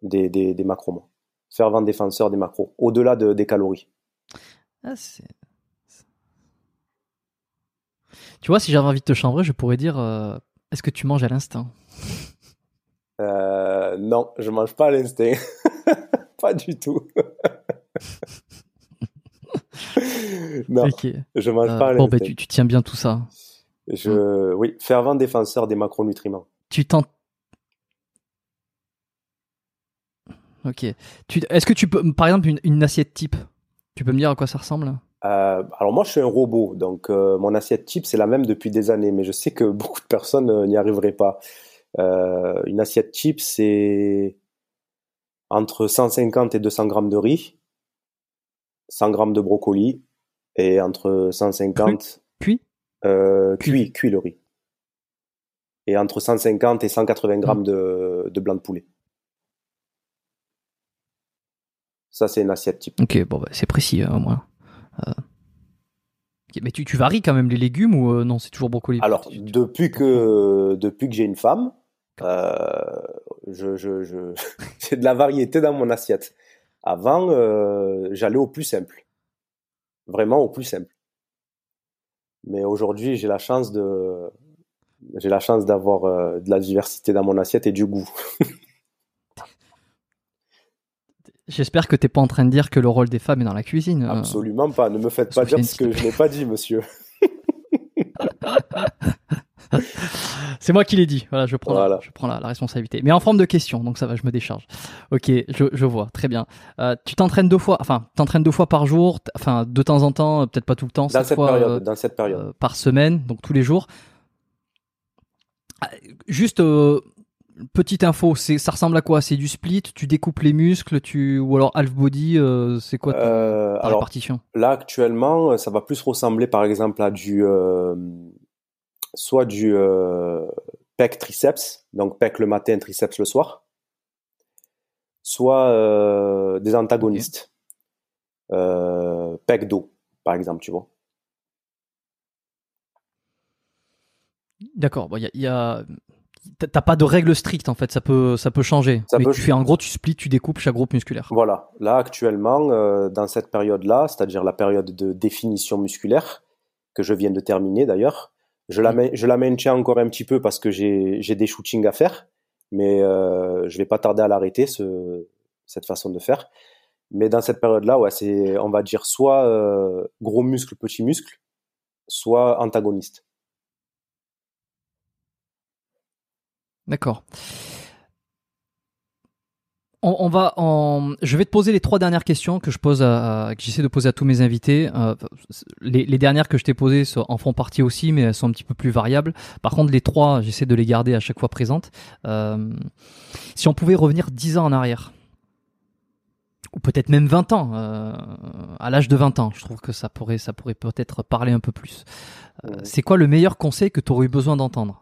des, des, des macros, moi. Fervent défenseur des macros, au-delà de- des calories. Ah, c'est- Tu vois, si j'avais envie de te chambrer, je pourrais dire euh, est-ce que tu manges à l'instinct? Euh, non, je mange pas à l'instinct. [laughs] pas du tout. [laughs] non, Ok. je mange Euh, pas à bon, l'instinct. bah, tu, tu tiens bien tout ça. Je, oui, fervent défenseur des macronutriments. Tu t'en. Ok. Tu... Est-ce que tu peux, par exemple, une, une assiette type? Tu peux me dire à quoi ça ressemble? Euh, alors moi, je suis un robot, donc euh, mon assiette type, c'est la même depuis des années, mais je sais que [laughs] beaucoup de personnes euh, n'y arriveraient pas. Euh, une assiette type, c'est entre 150 et 200 grammes de riz, 100 grammes de brocoli, et entre 150... Cuit Euh, Cuit. cuit, cuit le riz. Et entre 150 et 180 grammes de, de blanc de poulet. Ça, c'est une assiette type. Ok, bon, bah, c'est précis hein, au moins. Euh, Mais tu, tu varies quand même les légumes ou euh, non C'est toujours brocoli? Alors, depuis que, depuis que j'ai une femme, euh, je, je, je, [laughs] j'ai de la variété dans mon assiette. Avant, euh, j'allais au plus simple. Vraiment au plus simple. Mais aujourd'hui, j'ai la chance de, j'ai la chance d'avoir euh, de la diversité dans mon assiette et du goût. [laughs] J'espère que t'es pas en train de dire que le rôle des femmes est dans la cuisine. euh. Absolument pas. Ne me faites pas dire ce que je n'ai pas dit, monsieur. [laughs] C'est moi qui l'ai dit. Voilà, je prends, Voilà. La, je prends la, la responsabilité. Mais en forme de question, donc ça va, je me décharge. Ok, je, je vois, très bien. Euh, tu t'entraînes deux fois, enfin, t'entraînes deux fois par jour, enfin, de temps en temps, peut-être pas tout le temps, Dans cette fois période, euh, dans cette période. euh, par semaine, donc tous les jours. Ah, Juste petite info, c'est ça ressemble à quoi? C'est du split, tu découpes les muscles, tu ou alors half body, euh, c'est quoi ta, Euh, ta alors, répartition? Là, actuellement, ça va plus ressembler, par exemple, à du, euh, soit du euh, pec triceps, donc pec le matin, triceps le soir, soit euh, des antagonistes, euh, pec dos, par exemple, tu vois. D'accord, bon, il y a, il y a- t'as- pas de règle stricte en fait, ça peut ça peut changer. Ça Mais peut tu fais en gros, tu splits, tu découpes chaque groupe musculaire. Voilà, là, actuellement, euh, dans cette période-là, c'est-à-dire la période de définition musculaire, que je viens de terminer d'ailleurs, je la, Mm. je la maintiens encore un petit peu parce que j'ai j'ai des shootings à faire, mais euh, je vais pas tarder à l'arrêter, ce, cette façon de faire. Mais dans cette période-là, ouais, c'est, on va dire, soit euh, gros muscle, petit muscle, soit antagoniste. D'accord. on, va en... Je vais te poser les trois dernières questions que je pose à, que j'essaie de poser à tous mes invités. Euh, les, dernières que je t'ai posées en font partie aussi, mais elles sont un petit peu plus variables. Par contre, les trois, j'essaie de les garder à chaque fois présentes. Euh, si on pouvait revenir dix ans en arrière, ou peut-être même 20 ans, euh, à l'âge de 20 ans, je trouve que ça pourrait, ça pourrait peut-être parler un peu plus. c'est quoi le meilleur conseil que tu aurais eu besoin d'entendre?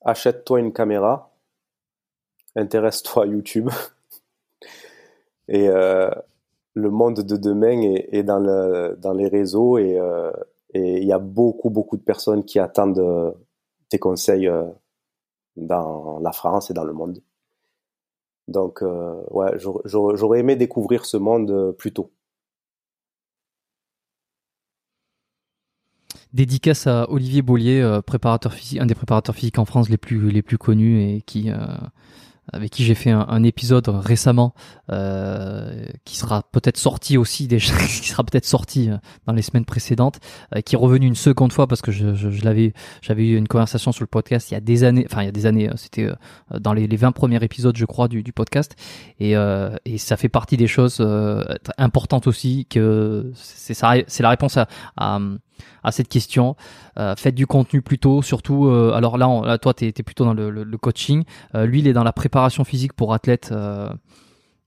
Achète-toi une caméra intéresse-toi YouTube. [laughs] et euh, le monde de demain est, dans les réseaux euh, et il y a beaucoup, beaucoup de personnes qui attendent euh, tes conseils dans la France et dans le monde. Donc, ouais, j'aurais aimé découvrir ce monde plus tôt. Dédicace à Olivier Bollier, préparateur physique, un des préparateurs physiques en France les plus, les plus connus et qui, avec qui j'ai fait un, épisode récemment euh, qui sera peut-être sorti aussi déjà [laughs] qui sera peut-être sorti euh, dans les semaines précédentes euh, qui est revenu une seconde fois parce que je, je, l'avais j'avais eu une conversation sur le podcast il y a des années enfin il y a des années c'était dans les, les 20 premiers épisodes je crois du, du podcast. Et, et ça fait partie des choses importantes aussi que c'est ça c'est la réponse à, à à cette question. Euh, faites du contenu plutôt, surtout. Euh, alors là, toi, tu es, plutôt dans le, coaching. Euh, lui, il est dans la préparation physique pour athlètes.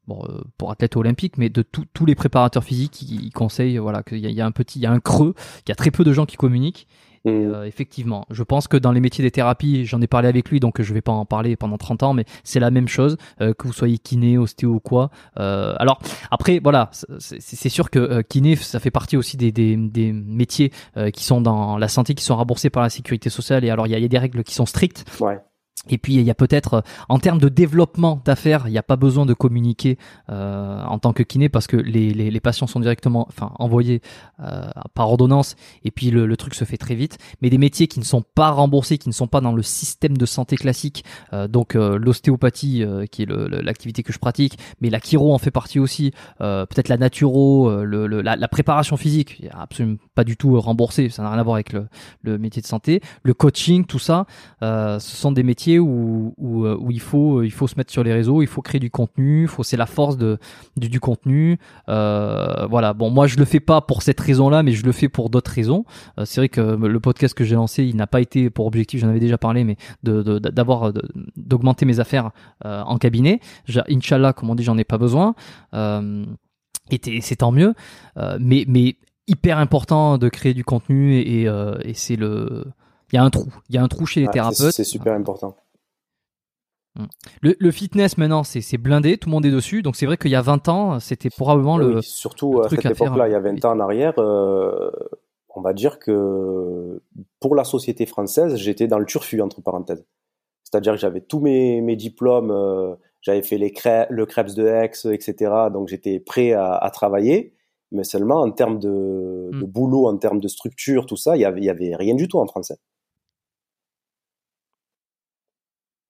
Bon, pour athlètes olympiques, mais de tous les préparateurs physiques, il, conseille voilà qu'il y, a un petit, il y a un creux, qu'il y a très peu de gens qui communiquent Mm. Euh, effectivement, je pense que dans les métiers des thérapies, j'en ai parlé avec lui, donc je vais pas en parler pendant 30 ans, mais c'est la même chose, euh, que vous soyez kiné, ostéo ou quoi. Euh, alors après, voilà, c'est sûr que kiné, ça fait partie aussi des, des, des métiers qui sont dans la santé, qui sont remboursés par la sécurité sociale, et alors il y a, y a, des règles qui sont strictes. Ouais. Et puis il y a peut-être euh, en termes de développement d'affaires, il n'y a pas besoin de communiquer euh, en tant que kiné parce que les, les, les patients sont directement, enfin envoyés euh, par ordonnance et puis le, le, truc se fait très vite. Mais des métiers qui ne sont pas remboursés, qui ne sont pas dans le système de santé classique, euh, donc euh, l'ostéopathie qui est l'activité que je pratique, mais la chiro en fait partie aussi, peut-être la naturo, le, la, la, préparation physique, absolument pas du tout remboursé, ça n'a rien à voir avec le, métier de santé, le coaching, tout ça, ce sont des métiers où, euh, où, il, faut, euh, il faut se mettre sur les réseaux, il faut créer du contenu, faut, c'est la force de, du, contenu. Euh, voilà, bon, moi je le fais pas pour cette raison-là, mais je le fais pour d'autres raisons. c'est vrai que le podcast que j'ai lancé, il n'a pas été pour objectif, j'en avais déjà parlé, mais de, d'avoir, d'augmenter mes affaires en cabinet. Inch'Allah, comme on dit, j'en ai pas besoin. c'est tant mieux. mais hyper important de créer du contenu et, et c'est le il y a un trou. Il y a un trou chez les thérapeutes. C'est super important. Mm. Le, fitness maintenant c'est blindé, tout le monde est dessus, donc c'est vrai qu'il y a 20 ans c'était probablement le surtout à cette époque-là, il y a 20 ans en arrière, euh, on va dire que pour la société française, j'étais dans le turfu entre parenthèses. C'est-à-dire que j'avais tous mes, mes diplômes, euh, j'avais fait les le Krebs de Aix, etc. Donc j'étais prêt à, travailler, mais seulement en termes de, mm. de, boulot, en termes de structure, tout ça, il y avait, y avait rien du tout en français.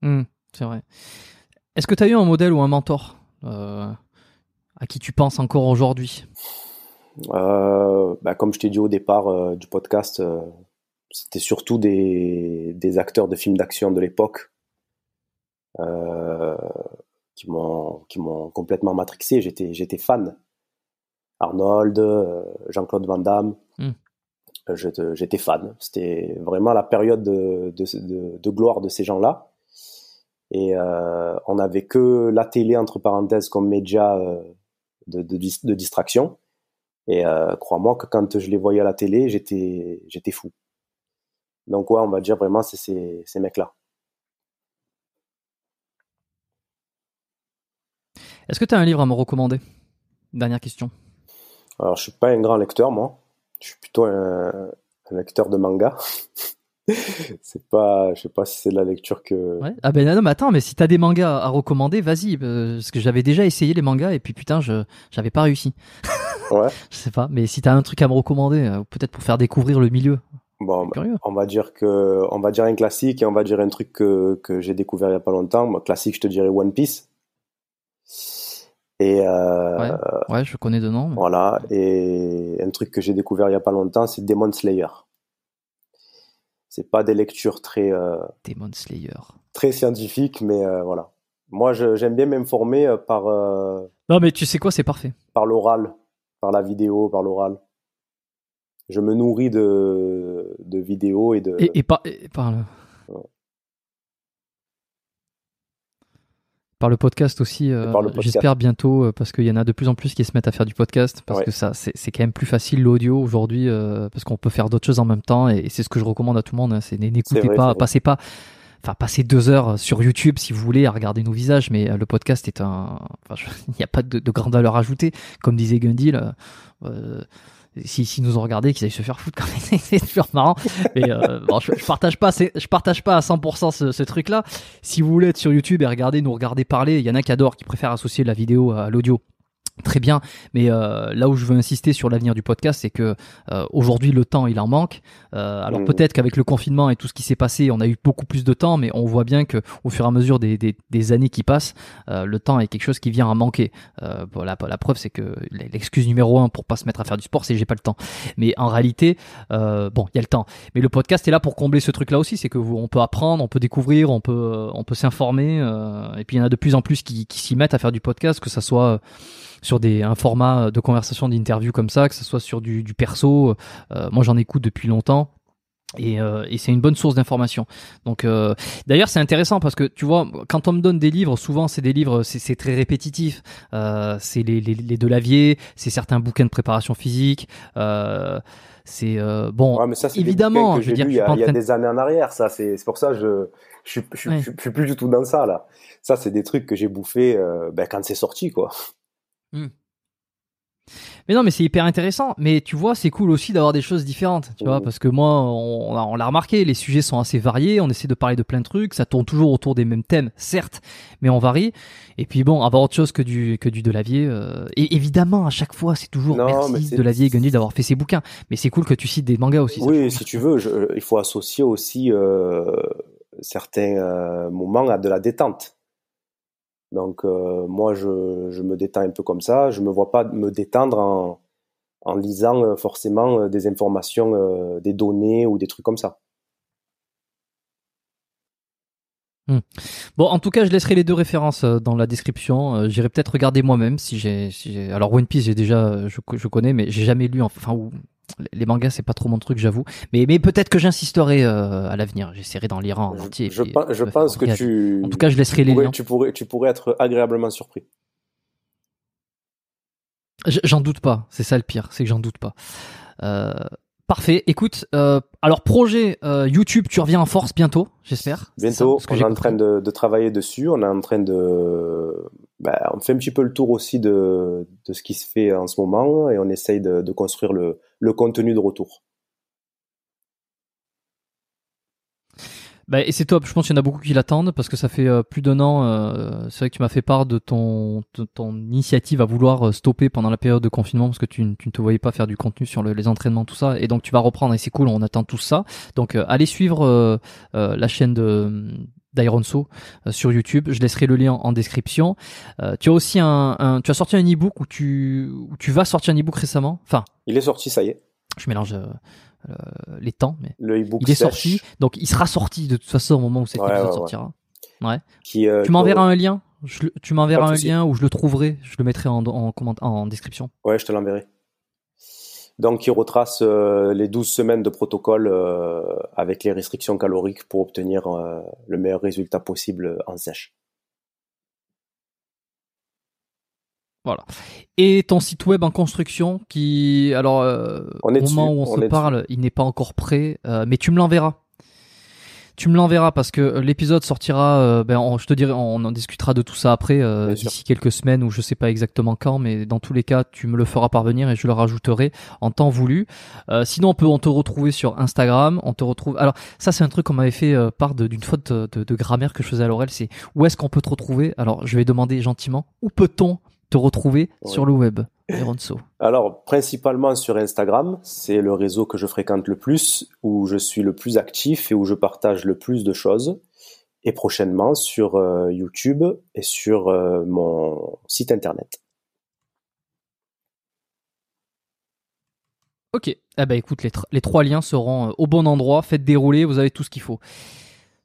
Hmm, c'est vrai. Est-ce que tu as eu un modèle ou un mentor euh, à qui tu penses encore aujourd'hui? Euh, bah, Comme je t'ai dit au départ euh, du podcast, c'était surtout des, des, acteurs de films d'action de l'époque qui m'ont complètement matrixé. J'étais fan. Arnold, Jean-Claude Van Damme. Hmm. J'étais fan. C'était vraiment la période de, de, de gloire de ces gens-là. Et euh, on n'avait que la télé, entre parenthèses, comme média euh, de, de, de, distraction. Et euh, crois-moi que quand je les voyais à la télé, j'étais, j'étais fou. Donc ouais, on va dire vraiment, c'est ces, ces mecs-là. Est-ce que tu as un livre à me recommander? Dernière question. Alors, je suis pas un grand lecteur, moi. Je suis plutôt un, un lecteur de manga. [laughs] c'est pas, je sais pas si c'est de la lecture que. Ouais. Ah ben non, mais attends, mais si t'as des mangas à recommander, vas-y, euh, parce que j'avais déjà essayé les mangas et puis putain, je j'avais pas réussi. [laughs] ouais. je sais pas, mais si t'as un truc à me recommander, euh, peut-être pour faire découvrir le milieu. Bon, on va dire que, on va dire un classique et on va dire un truc que, que j'ai découvert il y a pas longtemps. Moi, classique, je te dirais One Piece. Et euh, ouais, ouais, je connais de nom. Voilà, et un truc que j'ai découvert il y a pas longtemps, c'est Demon Slayer c'est pas des lectures très euh, Demon Slayer très scientifiques mais euh, voilà Moi, j'aime bien m'informer euh, par. Euh, non, mais tu sais quoi, c'est parfait. Par l'oral, par la vidéo, par l'oral. Je me nourris de, de vidéos et de. Et, par, par le... Par le podcast aussi, euh, j'espère bientôt, parce qu'il y en a de plus en plus qui se mettent à faire du podcast, parce que ça, c'est quand même plus facile l'audio aujourd'hui, parce qu'on peut faire d'autres choses en même temps, et, c'est ce que je recommande à tout le monde. Hein, c'est n'écoutez pas, passez pas enfin passer deux heures sur YouTube si vous voulez à regarder nos visages, mais euh, le podcast est un, enfin, [laughs] il n'y a pas de, de, grande valeur ajoutée, comme disait Gundy. Euh, si, si nous ont regardé, qu'ils aillent se faire foutre quand même, [laughs] c'est toujours marrant. Mais euh, bon, je, je, partage pas, je partage pas à 100% ce, ce truc-là. Si vous voulez être sur YouTube et regarder, nous regarder parler, il y en a qui adorent, qui préfèrent associer la vidéo à l'audio. Très bien, mais euh, là où je veux insister sur l'avenir du podcast, c'est que euh, aujourd'hui le temps il en manque. Euh, alors mmh. peut-être qu'avec le confinement et tout ce qui s'est passé, on a eu beaucoup plus de temps, mais on voit bien que au fur et à mesure des, des, des années qui passent, le temps est quelque chose qui vient à manquer. Voilà, la, preuve c'est que l'excuse numéro un pour pas se mettre à faire du sport, c'est j'ai pas le temps. Mais en réalité, bon, il y a le temps. Mais le podcast est là pour combler ce truc-là aussi, c'est que on peut apprendre, on peut découvrir, on peut on peut s'informer, et puis il y en a de plus en plus qui, qui s'y mettent à faire du podcast, que ça soit sur des un format de conversation d'interview comme ça, que ce soit sur du, du perso. Euh, moi, j'en écoute depuis longtemps. Et, euh, et c'est une bonne source d'information. Donc, euh, d'ailleurs, c'est intéressant parce que tu vois, quand on me donne des livres, souvent c'est des livres, c'est très répétitif. Euh, c'est les, les, les Delavier, c'est certains bouquins de préparation physique. Euh, c'est euh, bon, mais ça, évidemment. Que je veux dire, il y a, y a des années en arrière, ça. C'est pour ça je je, je, je, je, suis plus du tout dans ça là. Ça, c'est des trucs que j'ai bouffé ben, quand c'est sorti, quoi. Hmm. Mais non, mais c'est hyper intéressant. Mais tu vois, c'est cool aussi d'avoir des choses différentes, tu vois, mmh. parce que moi, on, on l'a remarqué, les sujets sont assez variés. On essaie de parler de plein de trucs. Ça tourne toujours autour des mêmes thèmes, certes, mais on varie. Et puis bon, avoir autre chose que du que du Delavier. Euh, et évidemment, à chaque fois, c'est toujours non, merci Delavier et Gundy d'avoir fait ses bouquins. Mais c'est cool que tu cites des mangas aussi. Oui, si tu veux, il faut associer aussi euh, certains euh, moments à de la détente. Donc euh, moi, je, je, me détends un peu comme ça. Je me vois pas me détendre en, en lisant euh, forcément euh, des informations, des données ou des trucs comme ça. Hmm. Bon, en tout cas, je laisserai les deux références dans la description. J'irai peut-être regarder moi-même si j'ai. Si Alors One Piece, j'ai déjà, je, je connais, mais j'ai jamais lu. Enfin, ou les mangas c'est pas trop mon truc j'avoue mais mais peut-être que j'insisterai euh, à l'avenir j'essaierai d'en lire en entier je, je, pense que tu en tout cas je laisserai les liens tu pourrais tu pourrais être agréablement surpris j'en doute pas c'est ça le pire c'est que j'en doute pas euh, Parfait. Écoute, euh, alors projet YouTube, tu reviens en force bientôt, j'espère. Bientôt. on est en train de, de, travailler dessus. On est en train de, bah, on fait un petit peu le tour aussi de, de ce qui se fait en ce moment et on essaye de, de construire le, le contenu de retour. Bah, et c'est top, je pense qu'il y en a beaucoup qui l'attendent parce que ça fait euh, plus d'un an. Euh, c'est vrai que tu m'as fait part de ton, ton initiative à vouloir euh, stopper pendant la période de confinement parce que tu, ne te voyais pas faire du contenu sur les entraînements, tout ça. Et donc tu vas reprendre et c'est cool, on attend tout ça. Donc allez suivre la chaîne de d'Ironso sur YouTube. Je laisserai le lien en description. tu as aussi un, un, tu as sorti un ebook où tu, où tu vas sortir un ebook récemment. Enfin, il est sorti, ça y est. Je mélange euh, les temps, mais le il est sorti, donc il sera sorti de toute façon au moment où cet épisode sortira. Ouais. Qui, euh, tu m'enverras un lien. Je, tu m'enverras un lien où je le trouverai. Je le mettrai en, en, en description. Ouais, je te l'enverrai. Donc, il retrace euh, les 12 semaines de protocole avec les restrictions caloriques pour obtenir le meilleur résultat possible en sèche. Voilà. Et ton site web en construction qui, alors, euh, au moment où on, se parle, il n'est pas encore prêt, euh, mais tu me l'enverras. Tu me l'enverras parce que l'épisode sortira. Euh, ben, je te dirai, on en discutera de tout ça après d'ici quelques semaines ou je sais pas exactement quand, mais dans tous les cas, tu me le feras parvenir et je le rajouterai en temps voulu. sinon, on peut on te retrouver sur Instagram. On te retrouve. Alors ça, c'est un truc qu'on m'avait fait part d'une faute de, de, grammaire que je faisais à l'oral. C'est où est-ce qu'on peut te retrouver? Alors, je vais demander gentiment. Où peut-on te retrouver sur le web, [clears throat] Alors, principalement sur Instagram, c'est le réseau que je fréquente le plus, où je suis le plus actif et où je partage le plus de choses. Et prochainement sur euh, YouTube et sur euh, mon site internet. Ok, eh ben écoute, les, les trois liens seront euh, au bon endroit, faites dérouler, vous avez tout ce qu'il faut.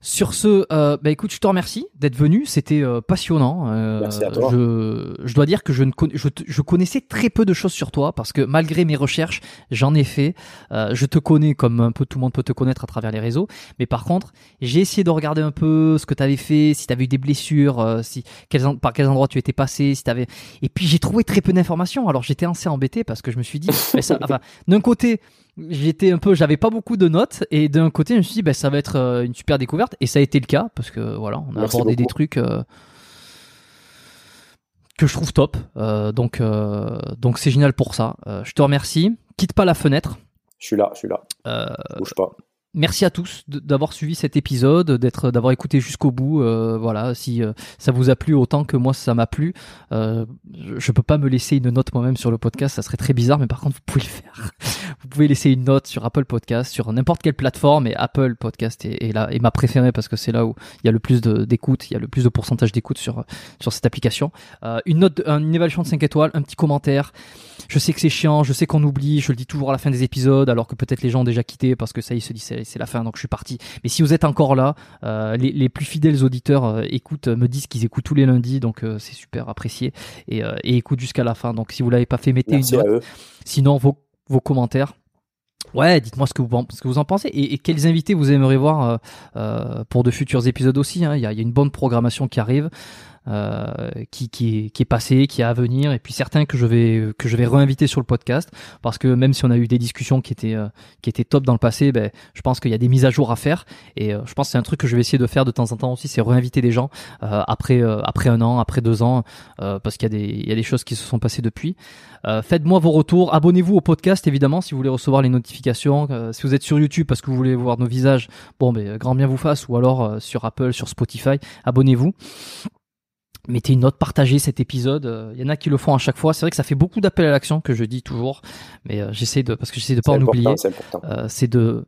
Sur ce, euh, bah écoute, je te remercie d'être venu. C'était euh, passionnant. Euh, Merci à toi. Je, je dois dire que je, ne je, je, connaissais très peu de choses sur toi parce que malgré mes recherches, j'en ai fait. Euh, je te connais comme un peu tout le monde peut te connaître à travers les réseaux. Mais par contre, j'ai essayé de regarder un peu ce que tu avais fait, si tu avais eu des blessures, euh, si quels, par quels endroits tu étais passé, si t'avais. Et puis j'ai trouvé très peu d'informations. Alors j'étais assez embêté parce que je me suis dit, [laughs] ça, enfin, d'un côté j'étais un peu, j'avais pas beaucoup de notes et d'un côté je me suis dit bah, ça va être euh, une super découverte et ça a été le cas parce que voilà on a abordé des trucs euh, que je trouve top euh, donc donc c'est génial pour ça. je te remercie. Quitte pas la fenêtre. Je suis là, je suis là. Bouge pas. Merci à tous d'avoir suivi cet épisode, d'être, d'avoir écouté jusqu'au bout. Euh, voilà, si euh, ça vous a plu autant que moi ça m'a plu, euh, je peux pas me laisser une note moi-même sur le podcast, ça serait très bizarre, mais par contre vous pouvez le faire. [laughs] Vous pouvez laisser une note sur Apple Podcast, sur n'importe quelle plateforme, et Apple Podcast est, là est ma préférée parce que c'est là où il y a le plus d'écoute, il y a le plus de pourcentage d'écoute sur sur cette application. Euh, une note, une évaluation de 5 étoiles, un petit commentaire. Je sais que c'est chiant, je sais qu'on oublie, je le dis toujours à la fin des épisodes, alors que peut-être les gens ont déjà quitté parce que ça y se dit c'est la fin, donc je suis parti. Mais si vous êtes encore là, euh, les, les, plus fidèles auditeurs euh, écoutent, me disent qu'ils écoutent tous les lundis, donc euh, c'est super apprécié et, euh, et écoutent jusqu'à la fin. Donc si vous l'avez pas fait, mettez une note. Sinon vos, vos commentaires. Ouais, dites-moi ce que vous, ce que vous en pensez et, et quels invités vous aimeriez voir euh, pour de futurs épisodes aussi. Hein. Il, y a, il y, a, une bonne programmation qui arrive. Euh, qui, est passé, qui est à venir, et puis certains que je vais que je vais réinviter sur le podcast, parce que même si on a eu des discussions qui étaient euh, qui étaient top dans le passé, ben je pense qu'il y a des mises à jour à faire, et euh, je pense que c'est un truc que je vais essayer de faire de temps en temps aussi, c'est réinviter des gens après après un an, après deux ans, parce qu'il y a des il y a des choses qui se sont passées depuis. Faites-moi vos retours, abonnez-vous au podcast évidemment si vous voulez recevoir les notifications. si vous êtes sur YouTube parce que vous voulez voir nos visages, bon ben grand bien vous fasse, ou alors sur Apple, sur Spotify, abonnez-vous mettez une note, partagez cet épisode. Il euh, y en a qui le font à chaque fois. C'est vrai que ça fait beaucoup d'appels à l'action que je dis toujours, mais euh, j'essaie de parce que j'essaie de pas en oublier. C'est de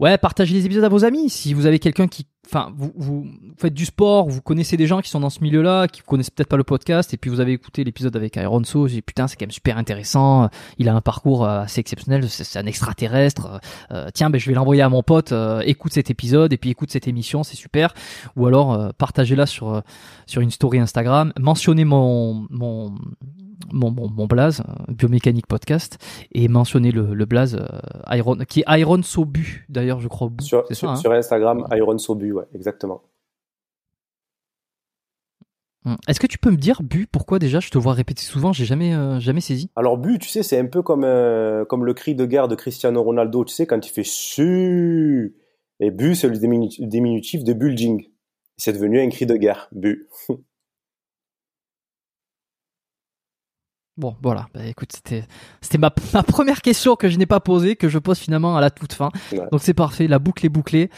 ouais, partagez les épisodes à vos amis. Si vous avez quelqu'un qui enfin, vous, vous, faites du sport, vous connaissez des gens qui sont dans ce milieu-là, qui connaissent peut-être pas le podcast, et puis vous avez écouté l'épisode avec Iron So, j'ai putain, c'est quand même super intéressant. Il a un parcours euh, assez exceptionnel, c'est un extraterrestre. Euh, tiens, ben je vais l'envoyer à mon pote. Euh, écoute cet épisode et puis écoute cette émission, c'est super. Ou alors partagez-la sur sur une story Instagram, mentionnez mon mon mon, mon, mon blaze, biomécanique podcast, et mentionner le, le blaze Iron, qui est Iron Sobu d'ailleurs, je crois. Sur, sur, hein sur Instagram, Iron Sobu exactement. Hum. Est-ce que tu peux me dire, Bu, pourquoi déjà je te vois répéter souvent, j'ai jamais, euh, jamais saisi? Alors, Bu, tu sais, c'est un peu comme, euh, comme le cri de guerre de Cristiano Ronaldo, tu sais, quand il fait su. Et Bu, c'est le diminutif de bulging. C'est devenu un cri de guerre, Bu. [laughs] Bon, voilà. Bah, écoute, c'était, c'était ma, [laughs] ma, première question que je n'ai pas posée, que je pose finalement à la toute fin. Donc c'est parfait, la boucle est bouclée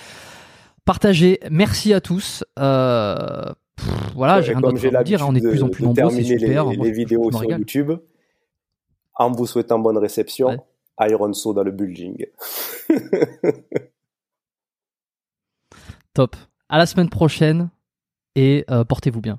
partagez. Merci à tous. Euh, voilà, j'ai rien d'autre à vous dire. On est de plus en plus nombreux, c'est super. Les, les vidéos sur YouTube. En vous souhaitant bonne réception, Iron Saw dans le bulging. [laughs] Top. À la semaine prochaine et euh, portez-vous bien.